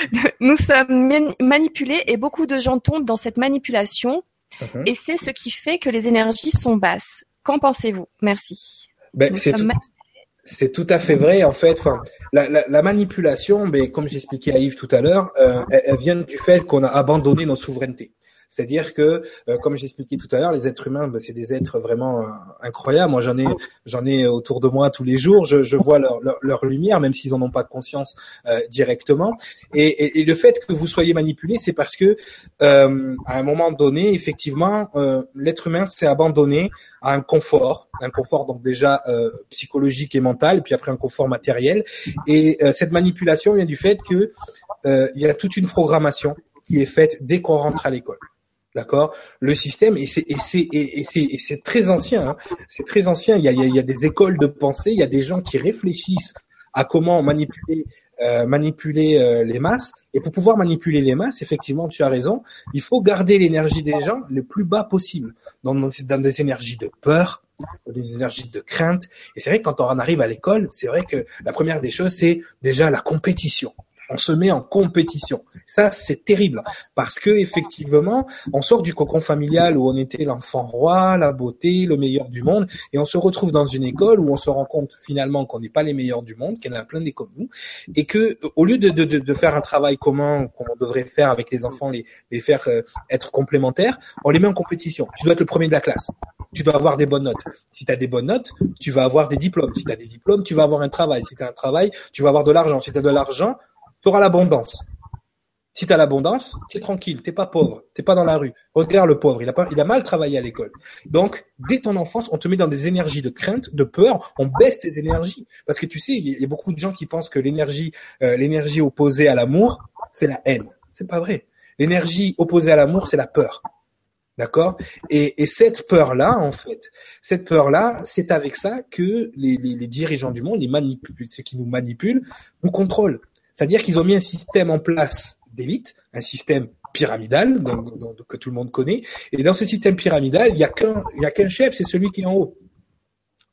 Nous sommes manipulés et beaucoup de gens tombent dans cette manipulation. Mhm. Et c'est ce qui fait que les énergies sont basses. Qu'en pensez-vous? Merci. Ben, c'est tout, à fait vrai en fait. Enfin, la, la, la manipulation, mais ben, comme j'expliquais à Yves tout à l'heure, euh, elle, elle, vient du fait qu'on a abandonné nos souverainetés. C'est-à-dire que, euh, comme j'expliquais tout à l'heure, les êtres humains, ben, c'est des êtres vraiment euh, incroyables. Moi, j'en ai, j'en ai autour de moi tous les jours. Je, vois leur, lumière, même s'ils en ont pas conscience euh, directement. Et, le fait que vous soyez manipulé, c'est parce que, à un moment donné, effectivement, l'être humain s'est abandonné à un confort, un confort donc déjà psychologique et mental, puis après un confort matériel. Et cette manipulation vient du fait que il y a toute une programmation qui est faite dès qu'on rentre à l'école. D'accord? Le système, et c'est, et c'est, c'est très ancien, hein. c'est très ancien. Il y, a, il y a des écoles de pensée, il y a des gens qui réfléchissent à comment manipuler euh, manipuler euh, les masses. Et pour pouvoir manipuler les masses, effectivement, tu as raison, il faut garder l'énergie des gens le plus bas possible, dans, dans des énergies de peur, dans des énergies de crainte. Et c'est vrai que quand on en arrive à l'école, c'est vrai que la première des choses, c'est déjà la compétition on se met en compétition. Ça, c'est terrible parce que effectivement, on sort du cocon familial où on était l'enfant roi, la beauté, le meilleur du monde, et on se retrouve dans une école où on se rend compte finalement qu'on n'est pas les meilleurs du monde, qu'il y en a plein des comme nous, et que au lieu de, de, de faire un travail commun qu'on devrait faire avec les enfants, les, les faire euh, être complémentaires, on les met en compétition. Tu dois être le premier de la classe. Tu dois avoir des bonnes notes. Si tu as des bonnes notes, tu vas avoir des diplômes. Si tu as des diplômes, tu vas avoir un travail. Si tu as un travail, tu vas avoir de l'argent. Si tu as de l'argent, tu auras l'abondance. Si tu as l'abondance, tu es tranquille, t'es pas pauvre, t'es pas dans la rue. Regarde le pauvre, il a, pas, il a mal travaillé à l'école. Donc, dès ton enfance, on te met dans des énergies de crainte, de peur, on baisse tes énergies. Parce que tu sais, il y, a beaucoup de gens qui pensent que l'énergie, euh, l'énergie opposée à l'amour, c'est la haine. C'est pas vrai. L'énergie opposée à l'amour, c'est la peur. D'accord? Et, et, cette peur-là, en fait, cette peur-là, c'est avec ça que les, les, les, dirigeants du monde, les manipulent, ceux qui nous manipulent, nous contrôlent. C'est-à-dire qu'ils ont mis un système en place d'élite, un système pyramidal que tout le monde connaît. Et dans ce système pyramidal, il n'y a qu'un chef, c'est celui qui est en haut.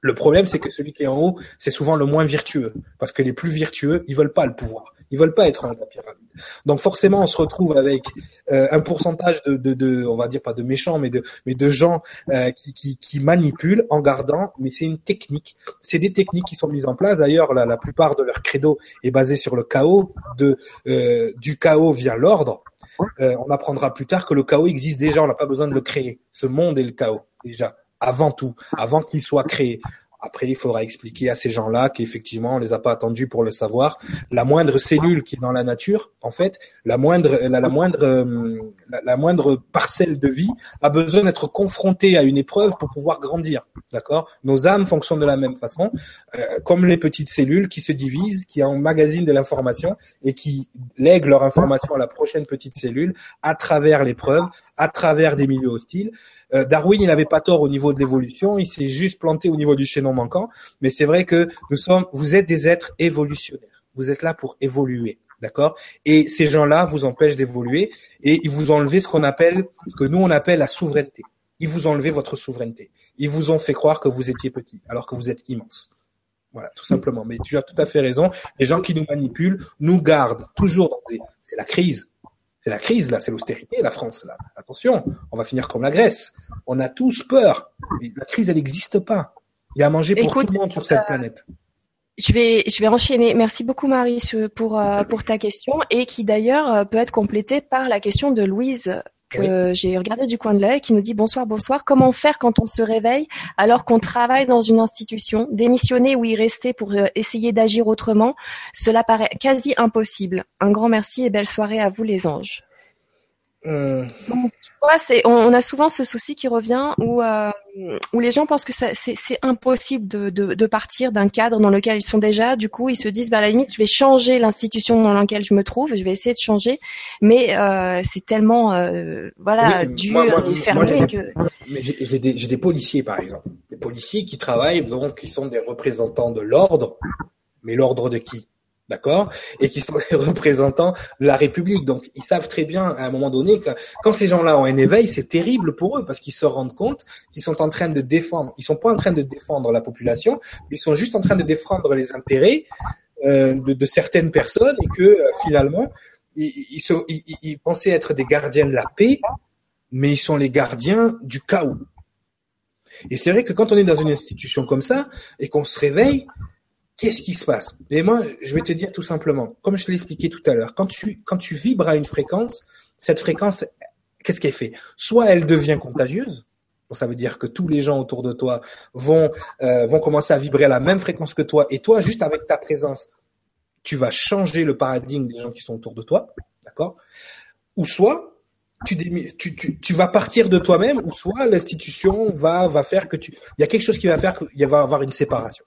Le problème, c'est que celui qui est en haut, c'est souvent le moins vertueux, parce que les plus vertueux, ils veulent pas le pouvoir. Ils veulent pas être en la pyramide. Donc forcément, on se retrouve avec euh, un pourcentage de, de, de, on va dire pas de méchants, mais de, mais de gens euh, qui, qui, qui, manipulent en gardant. Mais c'est une technique. C'est des techniques qui sont mises en place. D'ailleurs, la, la plupart de leur credo est basé sur le chaos. De euh, du chaos vient l'ordre. Euh, on apprendra plus tard que le chaos existe déjà. On n'a pas besoin de le créer. Ce monde est le chaos déjà avant tout, avant qu'il soit créé. Après, il faudra expliquer à ces gens-là qu'effectivement, on les a pas attendus pour le savoir. La moindre cellule qui est dans la nature, en fait, la moindre, la, moindre, euh, la, moindre parcelle de vie a besoin d'être confrontée à une épreuve pour pouvoir grandir. D'accord? Nos âmes fonctionnent de la même façon, euh, comme les petites cellules qui se divisent, qui emmagasinent de l'information et qui lèguent leur information à la prochaine petite cellule à travers l'épreuve, à travers des milieux hostiles. Euh, Darwin, il n'avait pas tort au niveau de l'évolution, il s'est juste planté au niveau du chaînon manquant. Mais c'est vrai que nous sommes, vous êtes des êtres évolutionnaires. Vous êtes là pour évoluer. D'accord? Et ces gens-là vous empêchent d'évoluer et ils vous enlevé ce qu'on appelle, ce que nous on appelle la souveraineté. Ils vous enlevé votre souveraineté. Ils vous ont fait croire que vous étiez petit, alors que vous êtes immense. Voilà, tout simplement. Mais tu as tout à fait raison. Les gens qui nous manipulent nous gardent toujours dans des. C'est la crise. C'est la crise là, c'est l'austérité, la France là. Attention, on va finir comme la Grèce. On a tous peur. la crise, elle n'existe pas. Il y a à manger pour tout le monde sur cette euh, planète. Je vais, je vais enchaîner. Merci beaucoup Marie pour euh, pour ta question et qui d'ailleurs euh, peut être complétée par la question de Louise que j'ai regardé du coin de l'œil qui nous dit bonsoir bonsoir. Comment faire quand on se réveille alors qu'on travaille dans une institution, démissionner ou y rester pour euh, essayer d'agir autrement? Cela paraît quasi impossible. Un grand merci et belle soirée à vous les anges. Euh... c'est, on, a souvent ce souci qui revient où, euh, où les gens pensent que c'est, c'est impossible de, de, de partir d'un cadre dans lequel ils sont déjà. Du coup, ils se disent, bah, à la limite, je vais changer l'institution dans laquelle je me trouve, je vais essayer de changer. Mais euh, c'est tellement, euh, voilà, dur et fermé que. Mais j'ai, des, j'ai des policiers, par exemple. Des policiers qui travaillent, donc, qui sont des représentants de l'ordre. Mais l'ordre de qui? D'accord, et qui sont les représentants de la République. Donc, ils savent très bien à un moment donné que quand ces gens-là ont un éveil, c'est terrible pour eux parce qu'ils se rendent compte qu'ils sont en train de défendre. Ils sont pas en train de défendre la population, ils sont juste en train de défendre les intérêts euh, de, de, certaines personnes et que euh, finalement, ils, ils, ils pensaient être des gardiens de la paix, mais ils sont les gardiens du chaos. Et c'est vrai que quand on est dans une institution comme ça et qu'on se réveille, qu'est-ce qui se passe? Et moi, je vais te dire tout simplement, comme je l'ai expliqué tout à l'heure, quand tu quand tu vibres à une fréquence, cette fréquence, qu'est-ce qu'elle fait? Soit elle devient contagieuse, ça veut dire que tous les gens autour de toi vont euh, vont commencer à vibrer à la même fréquence que toi, et toi, juste avec ta présence, tu vas changer le paradigme des gens qui sont autour de toi, d'accord? Ou soit tu, tu, tu, vas partir de toi-même, ou soit l'institution va va faire que tu, il y a quelque chose qui va faire qu'il va avoir une séparation.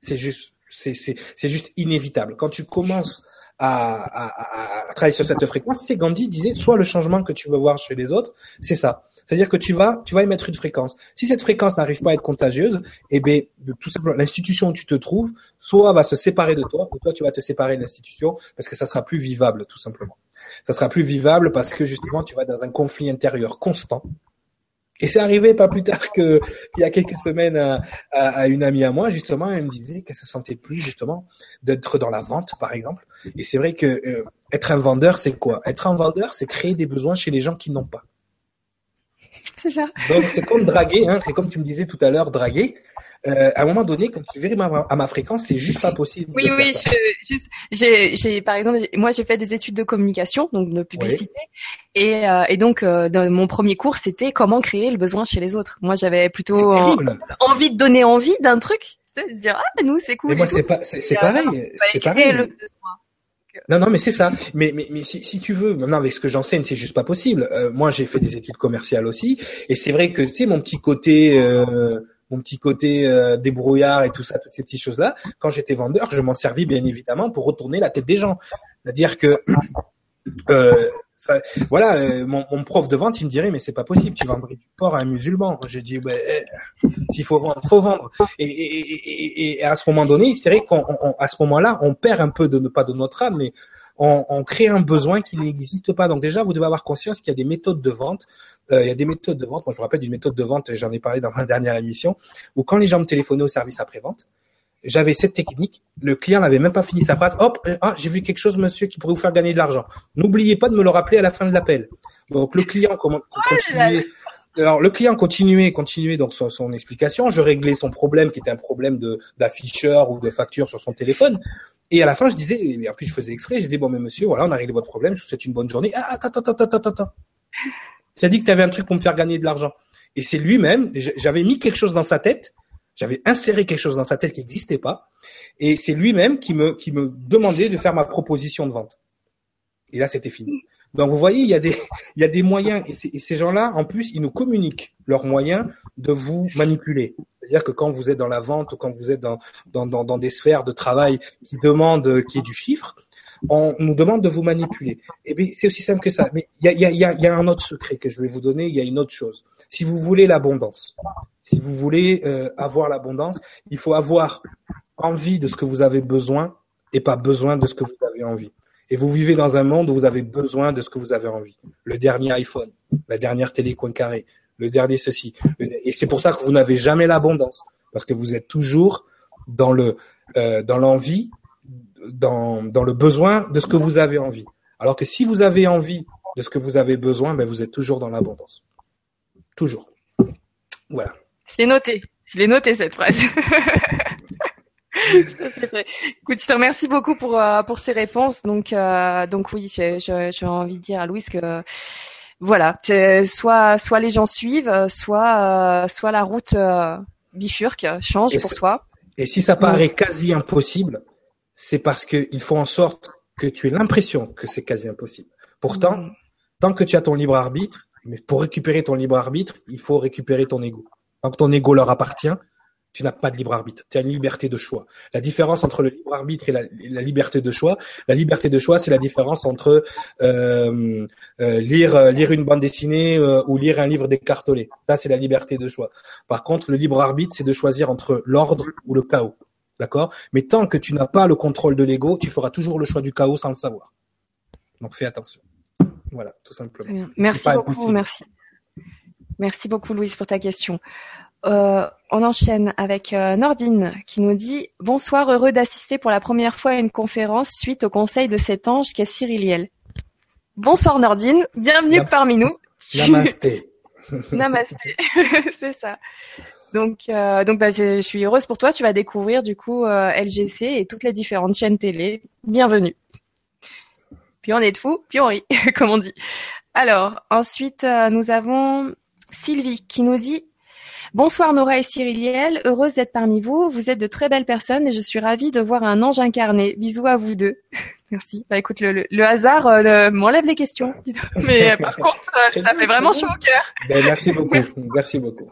C'est juste c'est juste inévitable. Quand tu commences à, à, à, travailler sur cette fréquence, c'est Gandhi disait, soit le changement que tu veux voir chez les autres, c'est ça. C'est-à-dire que tu vas, tu vas émettre une fréquence. Si cette fréquence n'arrive pas à être contagieuse, eh ben, tout simplement, l'institution où tu te trouves, soit va se séparer de toi, ou toi tu vas te séparer de l'institution parce que ça sera plus vivable, tout simplement. Ça sera plus vivable parce que justement tu vas dans un conflit intérieur constant et c'est arrivé pas plus tard que qu'il y a quelques semaines à, à, une amie à moi justement, elle me disait qu'elle se sentait plus justement d'être dans la vente par exemple. Et c'est vrai que euh, être un vendeur, c'est quoi? Être un vendeur, c'est créer des besoins chez les gens qui n'ont pas. C'est ça. Donc c'est comme draguer, hein, c'est comme tu me disais tout à l'heure, draguer euh, à un moment donné, quand tu vérifies à ma fréquence, c'est juste pas possible. Oui, oui, je, juste, j'ai, j'ai, par exemple, moi, j'ai fait des études de communication, donc de publicité, et, euh, et donc, euh, dans mon premier cours, c'était comment créer le besoin chez les autres. Moi, j'avais plutôt envie de donner envie d'un truc, de dire ah nous c'est cool. Et moi, c'est pas, c'est, c'est pareil, c'est pareil. Non, non, mais c'est ça. Mais, mais, mais si, si, tu veux, maintenant avec ce que j'enseigne, c'est juste pas possible. Euh, moi, j'ai fait des études commerciales aussi, et c'est vrai que tu sais mon petit côté euh, mon petit côté euh, débrouillard et tout ça, toutes ces petites choses-là, quand j'étais vendeur, je m'en servis bien évidemment pour retourner la tête des gens. C'est-à-dire que euh, voilà, euh, mon, prof de vente, il me dirait mais c'est pas possible, tu vendrais du porc à un musulman. J'ai dit ouais, eh, s'il faut vendre, faut vendre. Et, à ce moment donné, c'est vrai qu'à ce moment-là, on perd un peu de ne pas de notre âme, mais on, on crée un besoin qui n'existe pas. Donc déjà, vous devez avoir conscience qu'il y a des méthodes de vente il y a des méthodes de vente. Moi, je me rappelle d'une méthode de vente, j'en ai parlé dans ma dernière émission, où quand les gens me téléphonaient au service après-vente, j'avais cette technique. Le client n'avait même pas fini sa phrase. Hop, euh, ah, j'ai vu quelque chose, monsieur, qui pourrait vous faire gagner de l'argent. N'oubliez pas de me le rappeler à la fin de l'appel. Donc, le client continuait. Alors, le client continuait, continuait donc son, son, explication. Je réglais son problème, qui était un problème de d'afficheur ou de facture sur son téléphone. Et à la fin, je disais, et en plus, je faisais exprès, je disais, bon, mais monsieur, voilà, on a réglé votre problème, je vous souhaite une bonne journée. Ah, attends, attends, attends, attends, attends. Tu as dit que tu avais un truc pour me faire gagner de l'argent. Et c'est lui-même, j'avais mis quelque chose dans sa tête, j'avais inséré quelque chose dans sa tête qui n'existait pas, et c'est lui-même qui me, qui me demandait de faire ma proposition de vente. Et là, c'était fini. Donc, vous voyez, il y a des, il y a des moyens, et, ces gens-là, en plus, ils nous communiquent leurs moyens de vous manipuler. C'est-à-dire que quand vous êtes dans la vente ou quand vous êtes dans, dans, dans, dans des sphères de travail qui demandent qu'il y ait du chiffre, on nous demande de vous manipuler. Eh bien, c'est aussi simple que ça. Mais il y a, un autre secret que je vais vous donner. Il y a une autre chose. Si vous voulez l'abondance, si vous voulez euh, avoir l'abondance, il faut avoir envie de ce que vous avez besoin et pas besoin de ce que vous avez envie. Et vous vivez dans un monde où vous avez besoin de ce que vous avez envie. Le dernier iPhone, la dernière télé coin carré, le dernier ceci. Et c'est pour ça que vous n'avez jamais l'abondance, parce que vous êtes toujours dans le euh, dans l'envie dans, dans le besoin de ce que vous avez envie. Alors que si vous avez envie de ce que vous avez besoin, ben vous êtes toujours dans l'abondance. Toujours. Voilà. C'est noté. Je l'ai noté cette phrase. c'est vrai. Écoute, je te remercie beaucoup pour euh, pour ces réponses. Donc euh, donc oui, j'ai envie de dire à Louise que voilà, soit soit les gens suivent, soit soit la route bifurque, change pour toi. Et si ça paraît quasi impossible, c'est parce qu'il faut en sorte que tu aies l'impression que c'est quasi impossible. Pourtant, mm. tant que tu as ton libre arbitre, mais pour récupérer ton libre arbitre, il faut récupérer ton ego. Tant que ton ego leur appartient, tu n'as pas de libre arbitre. Tu as une liberté de choix. La différence entre le libre arbitre et la, liberté de choix, la liberté de choix, c'est la différence entre euh, euh, lire euh, lire une bande dessinée ou lire un livre décartolé. Ça, c'est la liberté de choix. Par contre, le libre arbitre, c'est de choisir entre l'ordre ou le chaos. D'accord? Mais tant que tu n'as pas le contrôle de l'ego, tu feras toujours le choix du chaos sans le savoir. Donc fais attention. Voilà, tout simplement. Merci beaucoup, merci. Merci beaucoup, Louise, pour ta question. Euh, on enchaîne avec euh, Nordine qui nous dit Bonsoir, heureux d'assister pour la première fois à une conférence suite au conseil de cet ange qu'est Cyriliel. Bonsoir Nordine, bienvenue parmi nous. Namasté. Namasté, c'est ça. Donc, euh, donc bah, je, suis heureuse pour toi. Tu vas découvrir du coup LGC et toutes les différentes chaînes télé. Bienvenue. Puis on est de fou, puis on rit, comme on dit. Alors, ensuite, nous avons Sylvie qui nous dit Bonsoir Nora et Cyriliel, heureuse d'être parmi vous. Vous êtes de très belles personnes et je suis ravie de voir un ange incarné. Bisous à vous deux. Merci. Bah écoute, le, hasard euh, m'enlève les questions. Mais euh, par contre, euh, ça fait vraiment chaud au cœur. Ben, merci beaucoup. Merci, beaucoup.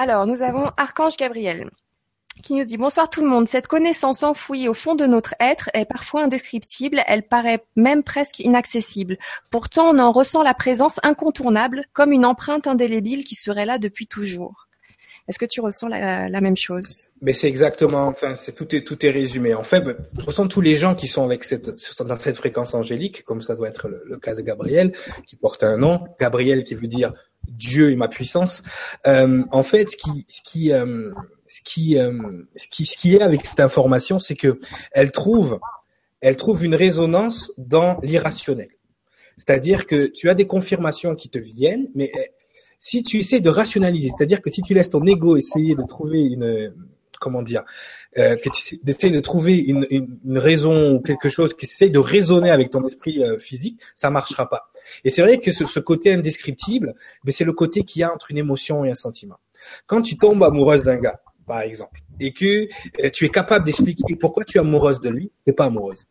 Alors, nous avons Archange Gabriel qui nous dit bonsoir tout le monde. Cette connaissance enfouie au fond de notre être est parfois indescriptible, elle paraît même presque inaccessible. Pourtant, on en ressent la présence incontournable, comme une empreinte indélébile qui serait là depuis toujours. Est-ce que tu ressens la, même chose? Mais c'est exactement, enfin, c'est tout est tout est résumé. En fait, je ressens tous les gens qui sont avec cette dans cette fréquence angélique, comme ça doit être le, cas de Gabriel, qui porte un nom, Gabriel qui veut dire Dieu et ma puissance. Euh, en fait, ce qui, qui euh, ce qui, euh, ce qui, ce qui est avec cette information, c'est que elle trouve, elle trouve une résonance dans l'irrationnel. C'est-à-dire que tu as des confirmations qui te viennent, mais eh, si tu essaies de rationaliser, c'est-à-dire que si tu laisses ton ego essayer de trouver une, comment dire, euh, que tu de trouver une, une, raison ou quelque chose qui essaie de raisonner avec ton esprit euh, physique, ça marchera pas. Et c'est vrai que ce, côté indescriptible, mais c'est le côté qu'il y a entre une émotion et un sentiment. Quand tu tombes amoureuse d'un gars, par exemple, et que euh, tu es capable d'expliquer pourquoi tu es amoureuse de lui, tu n'es pas amoureuse.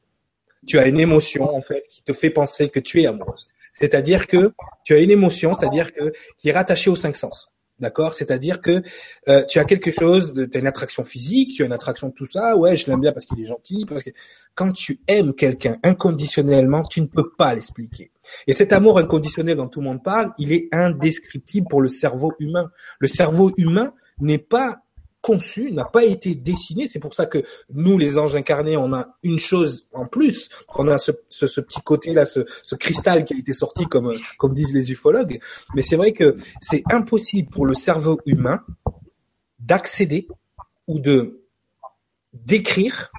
Tu as une émotion, en fait, qui te fait penser que tu es amoureuse. C'est-à-dire que tu as une émotion, c'est-à-dire que qui est rattachée aux cinq sens. D'accord? C'est-à-dire que euh, tu as quelque chose, tu as une attraction physique, tu as une attraction de tout ça, ouais, je l'aime bien parce qu'il est gentil, parce que quand tu aimes quelqu'un inconditionnellement, tu ne peux pas l'expliquer. Et cet amour inconditionnel dont tout le monde parle, il est indescriptible pour le cerveau humain. Le cerveau humain n'est pas conçu, n'a pas été dessiné. C'est pour ça que nous, les anges incarnés, on a une chose en plus. On a ce, petit côté-là, ce, cristal qui a été sorti, comme, comme disent les ufologues. Mais c'est vrai que c'est impossible pour le cerveau humain d'accéder ou de décrire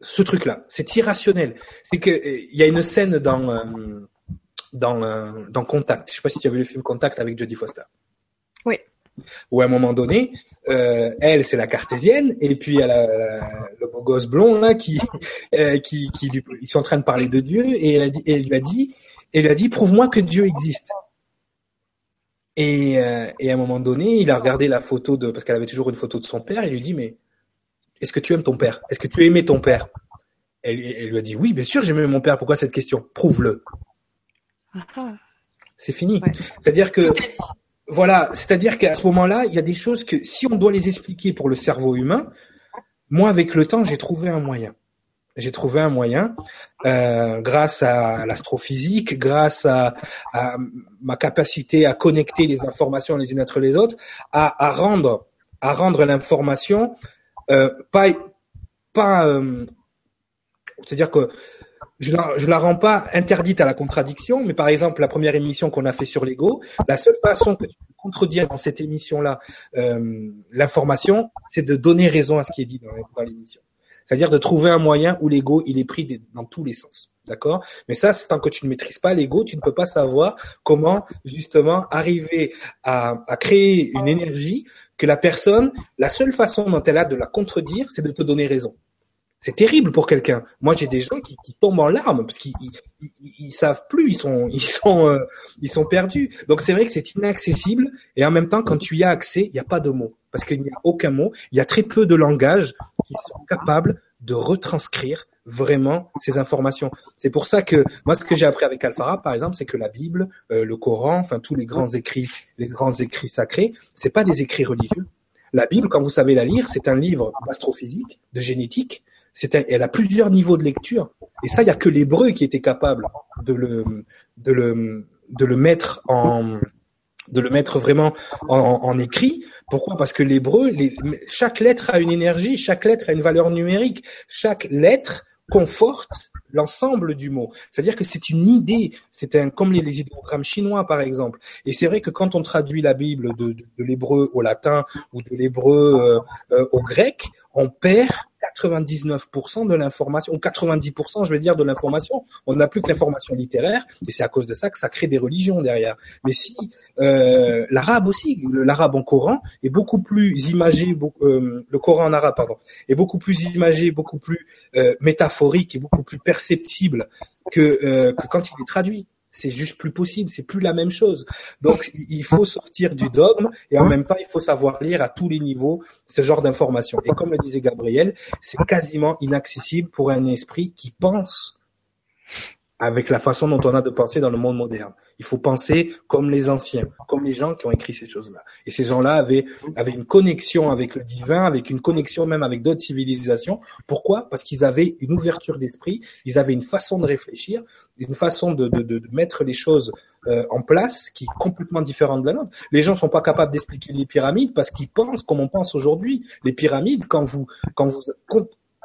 ce truc-là. C'est irrationnel. C'est que il y a une scène dans euh, dans euh, dans Contact. Je sais pas si tu as vu le film Contact avec Jodie Foster. Ou à un moment donné, euh, elle c'est la cartésienne et puis il y a le beau gosse blond là qui euh, qui qui lui, ils sont en train de parler de Dieu et elle a dit elle lui a dit elle a dit prouve-moi que Dieu existe. Et, euh, et à un moment donné, il a regardé la photo de parce qu'elle avait toujours une photo de son père. Il lui dit mais est-ce que tu aimes ton père? Est-ce que tu aimais ton père? Elle, elle, lui a dit oui, bien sûr, j'aimais mon père. Pourquoi cette question? Prouve-le. Ah. C'est fini. C'est-à-dire que voilà, c'est-à-dire qu'à ce moment-là, il y a des choses que si on doit les expliquer pour le cerveau humain, moi avec le temps, j'ai trouvé un moyen. J'ai trouvé un moyen, euh, grâce à l'astrophysique, grâce à, ma capacité à connecter les informations les unes entre les autres, à, rendre, à rendre l'information euh, pas, pas, euh, c'est-à-dire que je la, la rends pas interdite à la contradiction, mais par exemple, la première émission qu'on a fait sur l'ego, la seule façon que tu peux contredire dans cette émission-là euh, l'information, c'est de donner raison à ce qui est dit dans, l'émission. C'est-à-dire de trouver un moyen où l'ego, il est pris dans tous les sens. D'accord? Mais ça, c'est tant que tu ne maîtrises pas l'ego, tu ne peux pas savoir comment justement arriver à, à créer une énergie que la personne, la seule façon dont elle a de la contredire, c'est de te donner raison. C'est terrible pour quelqu'un. Moi, j'ai des gens qui, qui, tombent en larmes parce qu'ils ils, ils, savent plus, ils sont ils sont euh, ils sont perdus. Donc c'est vrai que c'est inaccessible et en même temps, quand tu y as accès, il n'y a pas de mots parce qu'il n'y a aucun mot. Il y a très peu de langages qui sont capables de retranscrire vraiment ces informations. C'est pour ça que moi, ce que j'ai appris avec Alphara, par exemple, c'est que la Bible, euh, le Coran, enfin tous les grands écrits, les grands écrits sacrés, c'est pas des écrits religieux. La Bible, quand vous savez la lire, c'est un livre d'astrophysique, de génétique, c'est elle a plusieurs niveaux de lecture. Et ça, il y a que l'hébreu qui était capable de le, de le, de le mettre en, de le mettre vraiment en, en écrit. Pourquoi? Parce que l'hébreu, chaque lettre a une énergie, chaque lettre a une valeur numérique, chaque lettre conforte l'ensemble du mot. C'est-à-dire que c'est une idée, c'est un comme les, les, idéogrammes chinois par exemple. Et c'est vrai que quand on traduit la Bible de, de, de l'hébreu au latin ou de l'hébreu euh, euh, au grec, on perd 99% de l'information, ou 90% je vais dire de l'information. On n'a plus que l'information littéraire, et c'est à cause de ça que ça crée des religions derrière. Mais si euh, l'arabe aussi, l'arabe en Coran est beaucoup plus imagé, euh, le Coran en arabe pardon, est beaucoup plus imagé, beaucoup plus euh, métaphorique et beaucoup plus perceptible que, que quand il est traduit c'est juste plus possible, c'est plus la même chose. Donc il faut sortir du dogme et en même temps il faut savoir lire à tous les niveaux ce genre d'informations. Et comme le disait Gabriel, c'est quasiment inaccessible pour un esprit qui pense avec la façon dont on a de penser dans le monde moderne. Il faut penser comme les anciens, comme les gens qui ont écrit ces choses-là. Et ces gens-là avaient, avaient une connexion avec le divin, avec une connexion même avec d'autres civilisations. Pourquoi? Parce qu'ils avaient une ouverture d'esprit, ils avaient une façon de réfléchir, une façon de, de, de mettre les choses euh, en place qui est complètement différente de la nôtre. Les gens sont pas capables d'expliquer les pyramides parce qu'ils pensent comme on pense aujourd'hui. Les pyramides, quand vous quand vous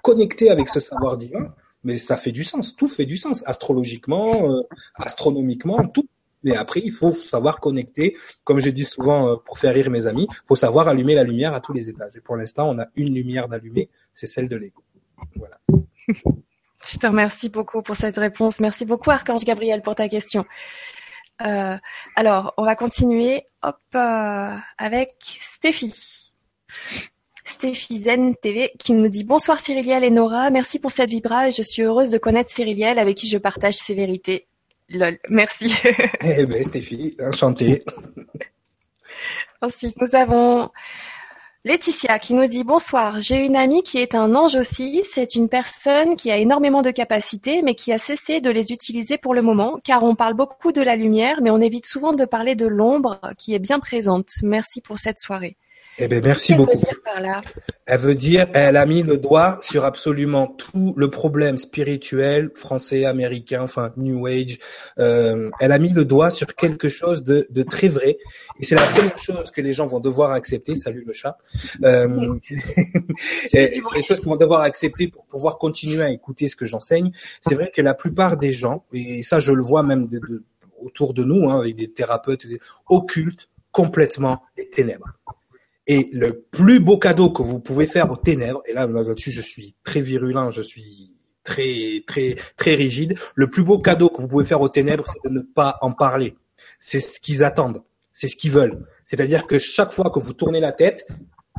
connectez avec ce savoir divin, mais ça fait du sens. Tout fait du sens, astrologiquement, euh, astronomiquement, tout. Mais après, il faut savoir connecter, comme je dis souvent euh, pour faire rire mes amis, faut savoir allumer la lumière à tous les étages. Et pour l'instant, on a une lumière d'allumer, c'est celle de l'ego. Voilà. Je te remercie beaucoup pour cette réponse. Merci beaucoup, Archange Gabriel, pour ta question. Euh, alors, on va continuer hop, avec Stéphie. Stéphie Zen TV qui nous dit bonsoir Cyriliel et Nora, merci pour cette vibra je suis heureuse de connaître Cyriliel avec qui je partage ses vérités. Lol, merci. eh ben Stéphie, enchantée. Ensuite, nous avons Laetitia qui nous dit bonsoir, j'ai une amie qui est un ange aussi, c'est une personne qui a énormément de capacités mais qui a cessé de les utiliser pour le moment car on parle beaucoup de la lumière mais on évite souvent de parler de l'ombre qui est bien présente. Merci pour cette soirée. Eh bien, merci beaucoup. Elle veut dire, elle a mis le doigt sur absolument tout le problème spirituel français, américain, enfin New Age. Euh, elle a mis le doigt sur quelque chose de, de très vrai. Et c'est la première chose que les gens vont devoir accepter. Salut le chat. Euh, c'est les choses qu'ils vont devoir accepter pour pouvoir continuer à écouter ce que j'enseigne. C'est vrai que la plupart des gens, et ça je le vois même de, de, autour de nous, hein, avec des thérapeutes, occultent complètement les ténèbres. Et le plus beau cadeau que vous pouvez faire aux ténèbres, et là là-dessus je suis très virulent, je suis très très très rigide. Le plus beau cadeau que vous pouvez faire aux ténèbres, c'est de ne pas en parler. C'est ce qu'ils attendent, c'est ce qu'ils veulent. C'est-à-dire que chaque fois que vous tournez la tête,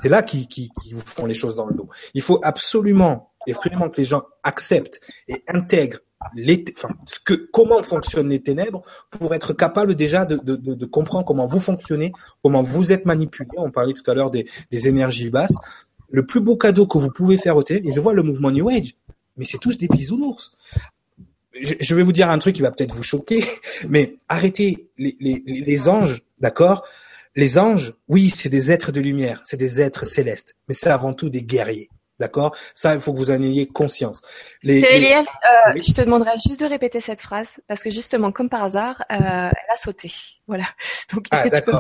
c'est là qu'ils qui, qui vous font les choses dans le dos. Il faut absolument et vraiment que les gens acceptent et intègrent ce que, comment fonctionnent les ténèbres pour être capable déjà de, comprendre comment vous fonctionnez, comment vous êtes manipulé. On parlait tout à l'heure des, énergies basses. Le plus beau cadeau que vous pouvez faire au ténèbres, et je vois le mouvement New Age, mais c'est tous des bisounours. Je, je vais vous dire un truc qui va peut-être vous choquer, mais arrêtez les anges, d'accord? Les anges, oui, c'est des êtres de lumière, c'est des êtres célestes, mais c'est avant tout des guerriers. D'accord? Ça, il faut que vous en ayez conscience. Les, Cyriliel, euh, je te demanderai juste de répéter cette phrase parce que justement, comme par hasard, euh, elle a sauté. Voilà. Donc, est-ce ah, que tu peux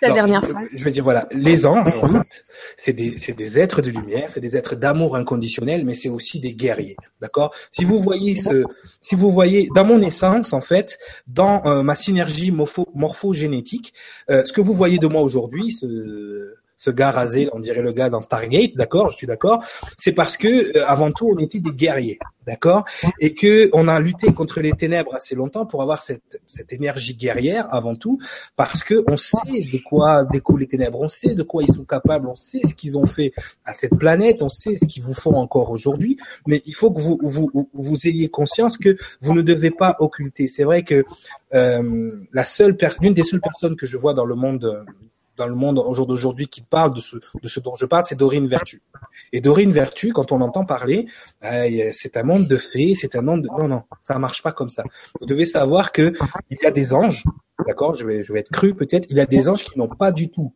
la dernière phrase? Je vais dire voilà, les anges, en fait, c'est des, c'est des êtres de lumière, c'est des êtres d'amour inconditionnel, mais c'est aussi des guerriers. D'accord? Si vous voyez ce, si vous voyez dans mon essence, en fait, dans euh, ma synergie morpho, morphogénétique, euh, ce que vous voyez de moi aujourd'hui, ce ce gars rasé, on dirait le gars dans Stargate, d'accord, je suis d'accord. C'est parce que euh, avant tout, on était des guerriers, d'accord, et que on a lutté contre les ténèbres assez longtemps pour avoir cette cette énergie guerrière avant tout, parce que on sait de quoi découlent les ténèbres, on sait de quoi ils sont capables, on sait ce qu'ils ont fait à cette planète, on sait ce qu'ils vous font encore aujourd'hui, mais il faut que vous vous vous ayez conscience que vous ne devez pas occulter. C'est vrai que euh, la seule l'une des seules personnes que je vois dans le monde dans le monde au jour d'aujourd'hui qui parle de ce, de ce dont je parle, c'est Dorine Vertu. Et Dorine Vertu, quand on entend parler, euh, c'est un monde de fées, c'est un monde de... Non, non, ça marche pas comme ça. Vous devez savoir que il y a des anges, d'accord je vais, je vais être cru peut-être, il y a des anges qui n'ont pas du tout,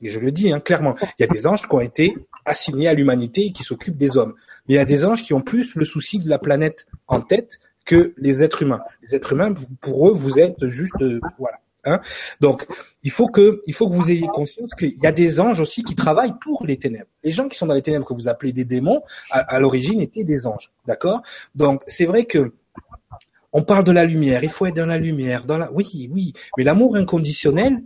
et je le dis hein, clairement, il y a des anges qui ont été assignés à l'humanité et qui s'occupent des hommes. Mais il y a des anges qui ont plus le souci de la planète en tête que les êtres humains. Les êtres humains, pour eux, vous êtes juste... Euh, voilà Hein. Donc, il faut que, il faut que vous ayez conscience qu'il y a des anges aussi qui travaillent pour les ténèbres. Les gens qui sont dans les ténèbres que vous appelez des démons, à, l'origine étaient des anges, d'accord? Donc, c'est vrai que on parle de la lumière. Il faut être dans la lumière, dans la. Oui, oui. Mais l'amour inconditionnel,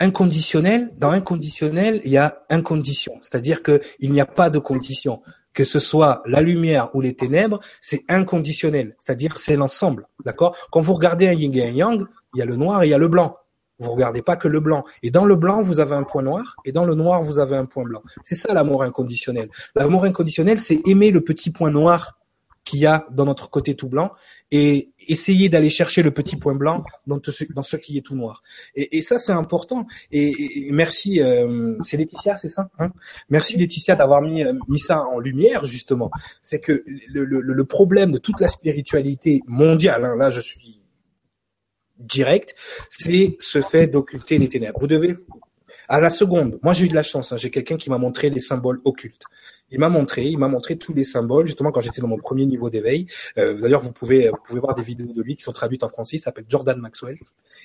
inconditionnel, dans inconditionnel, il y a incondition. C'est-à-dire que il n'y a pas de condition que ce soit la lumière ou les ténèbres, c'est inconditionnel. C'est-à-dire c'est l'ensemble, d'accord? Quand vous regardez un yin et un yang, il y a le noir et il y a le blanc. Vous regardez pas que le blanc. Et dans le blanc, vous avez un point noir, et dans le noir, vous avez un point blanc. C'est ça l'amour inconditionnel. L'amour inconditionnel, c'est aimer le petit point noir qu'il y a dans notre côté tout blanc et essayer d'aller chercher le petit point blanc dans, ce, qui est tout noir. Et, ça, c'est important. Et, merci, euh, c'est Laetitia, c'est ça hein? Merci Laetitia d'avoir mis, euh, mis ça en lumière, justement. C'est que le, problème de toute la spiritualité mondiale, hein, là je suis direct, c'est ce fait d'occulter les ténèbres. Vous devez, à la seconde, moi j'ai eu de la chance, hein, j'ai quelqu'un qui m'a montré les symboles occultes. Il m'a montré, il m'a montré tous les symboles, justement quand j'étais dans mon premier niveau d'éveil. Euh, D'ailleurs, vous pouvez, vous pouvez voir des vidéos de lui qui sont traduites en français. Il s'appelle Jordan Maxwell.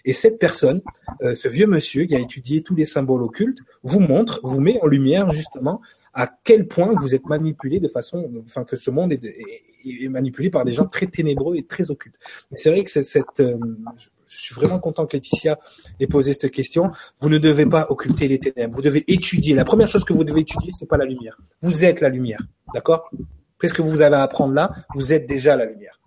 Et cette personne, euh, ce vieux monsieur qui a étudié tous les symboles occultes, vous montre, vous met en lumière justement à quel point vous êtes manipulé de façon, enfin que ce monde est, manipulé par des gens très ténébreux et très occultes. C'est vrai que cette, euh, je suis vraiment content que Laetitia ait posé cette question. Vous ne devez pas occulter les ténèbres. Vous devez étudier. La première chose que vous devez étudier, c'est pas la lumière. Vous êtes la lumière, d'accord? Qu'est-ce que vous avez à apprendre là? Vous êtes déjà la lumière.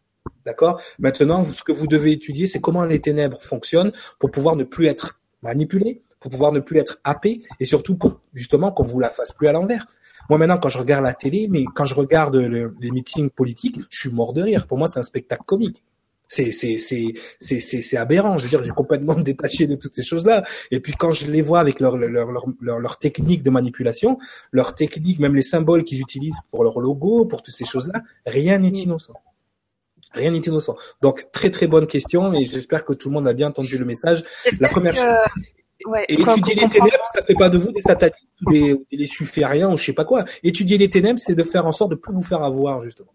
D'accord? Maintenant, ce que vous devez étudier, c'est comment les ténèbres fonctionnent pour pouvoir ne plus être manipulé, pour pouvoir ne plus être happé, et surtout pour justement qu'on vous la fasse plus à l'envers. Moi maintenant, quand je regarde la télé, mais quand je regarde les meetings politiques, je suis mort de rire. Pour moi, c'est un spectacle comique. C'est c'est c'est c'est c'est aberrant. Je veux dire, j'ai complètement détaché de toutes ces choses-là. Et puis quand je les vois avec leur leur leur leur, leur technique de manipulation, leur technique, même les symboles qu'ils utilisent pour leur logo, pour toutes ces choses-là, rien n'est innocent. Rien n'est innocent. Donc très très bonne question et j'espère que tout le monde a bien entendu le message. La première chose. Ouais, et étudier les ténèbres, ça fait pas de vous des satanistes ou des, ou des ou je sais pas quoi. Étudier les ténèbres, c'est de faire en sorte de plus vous faire avoir justement.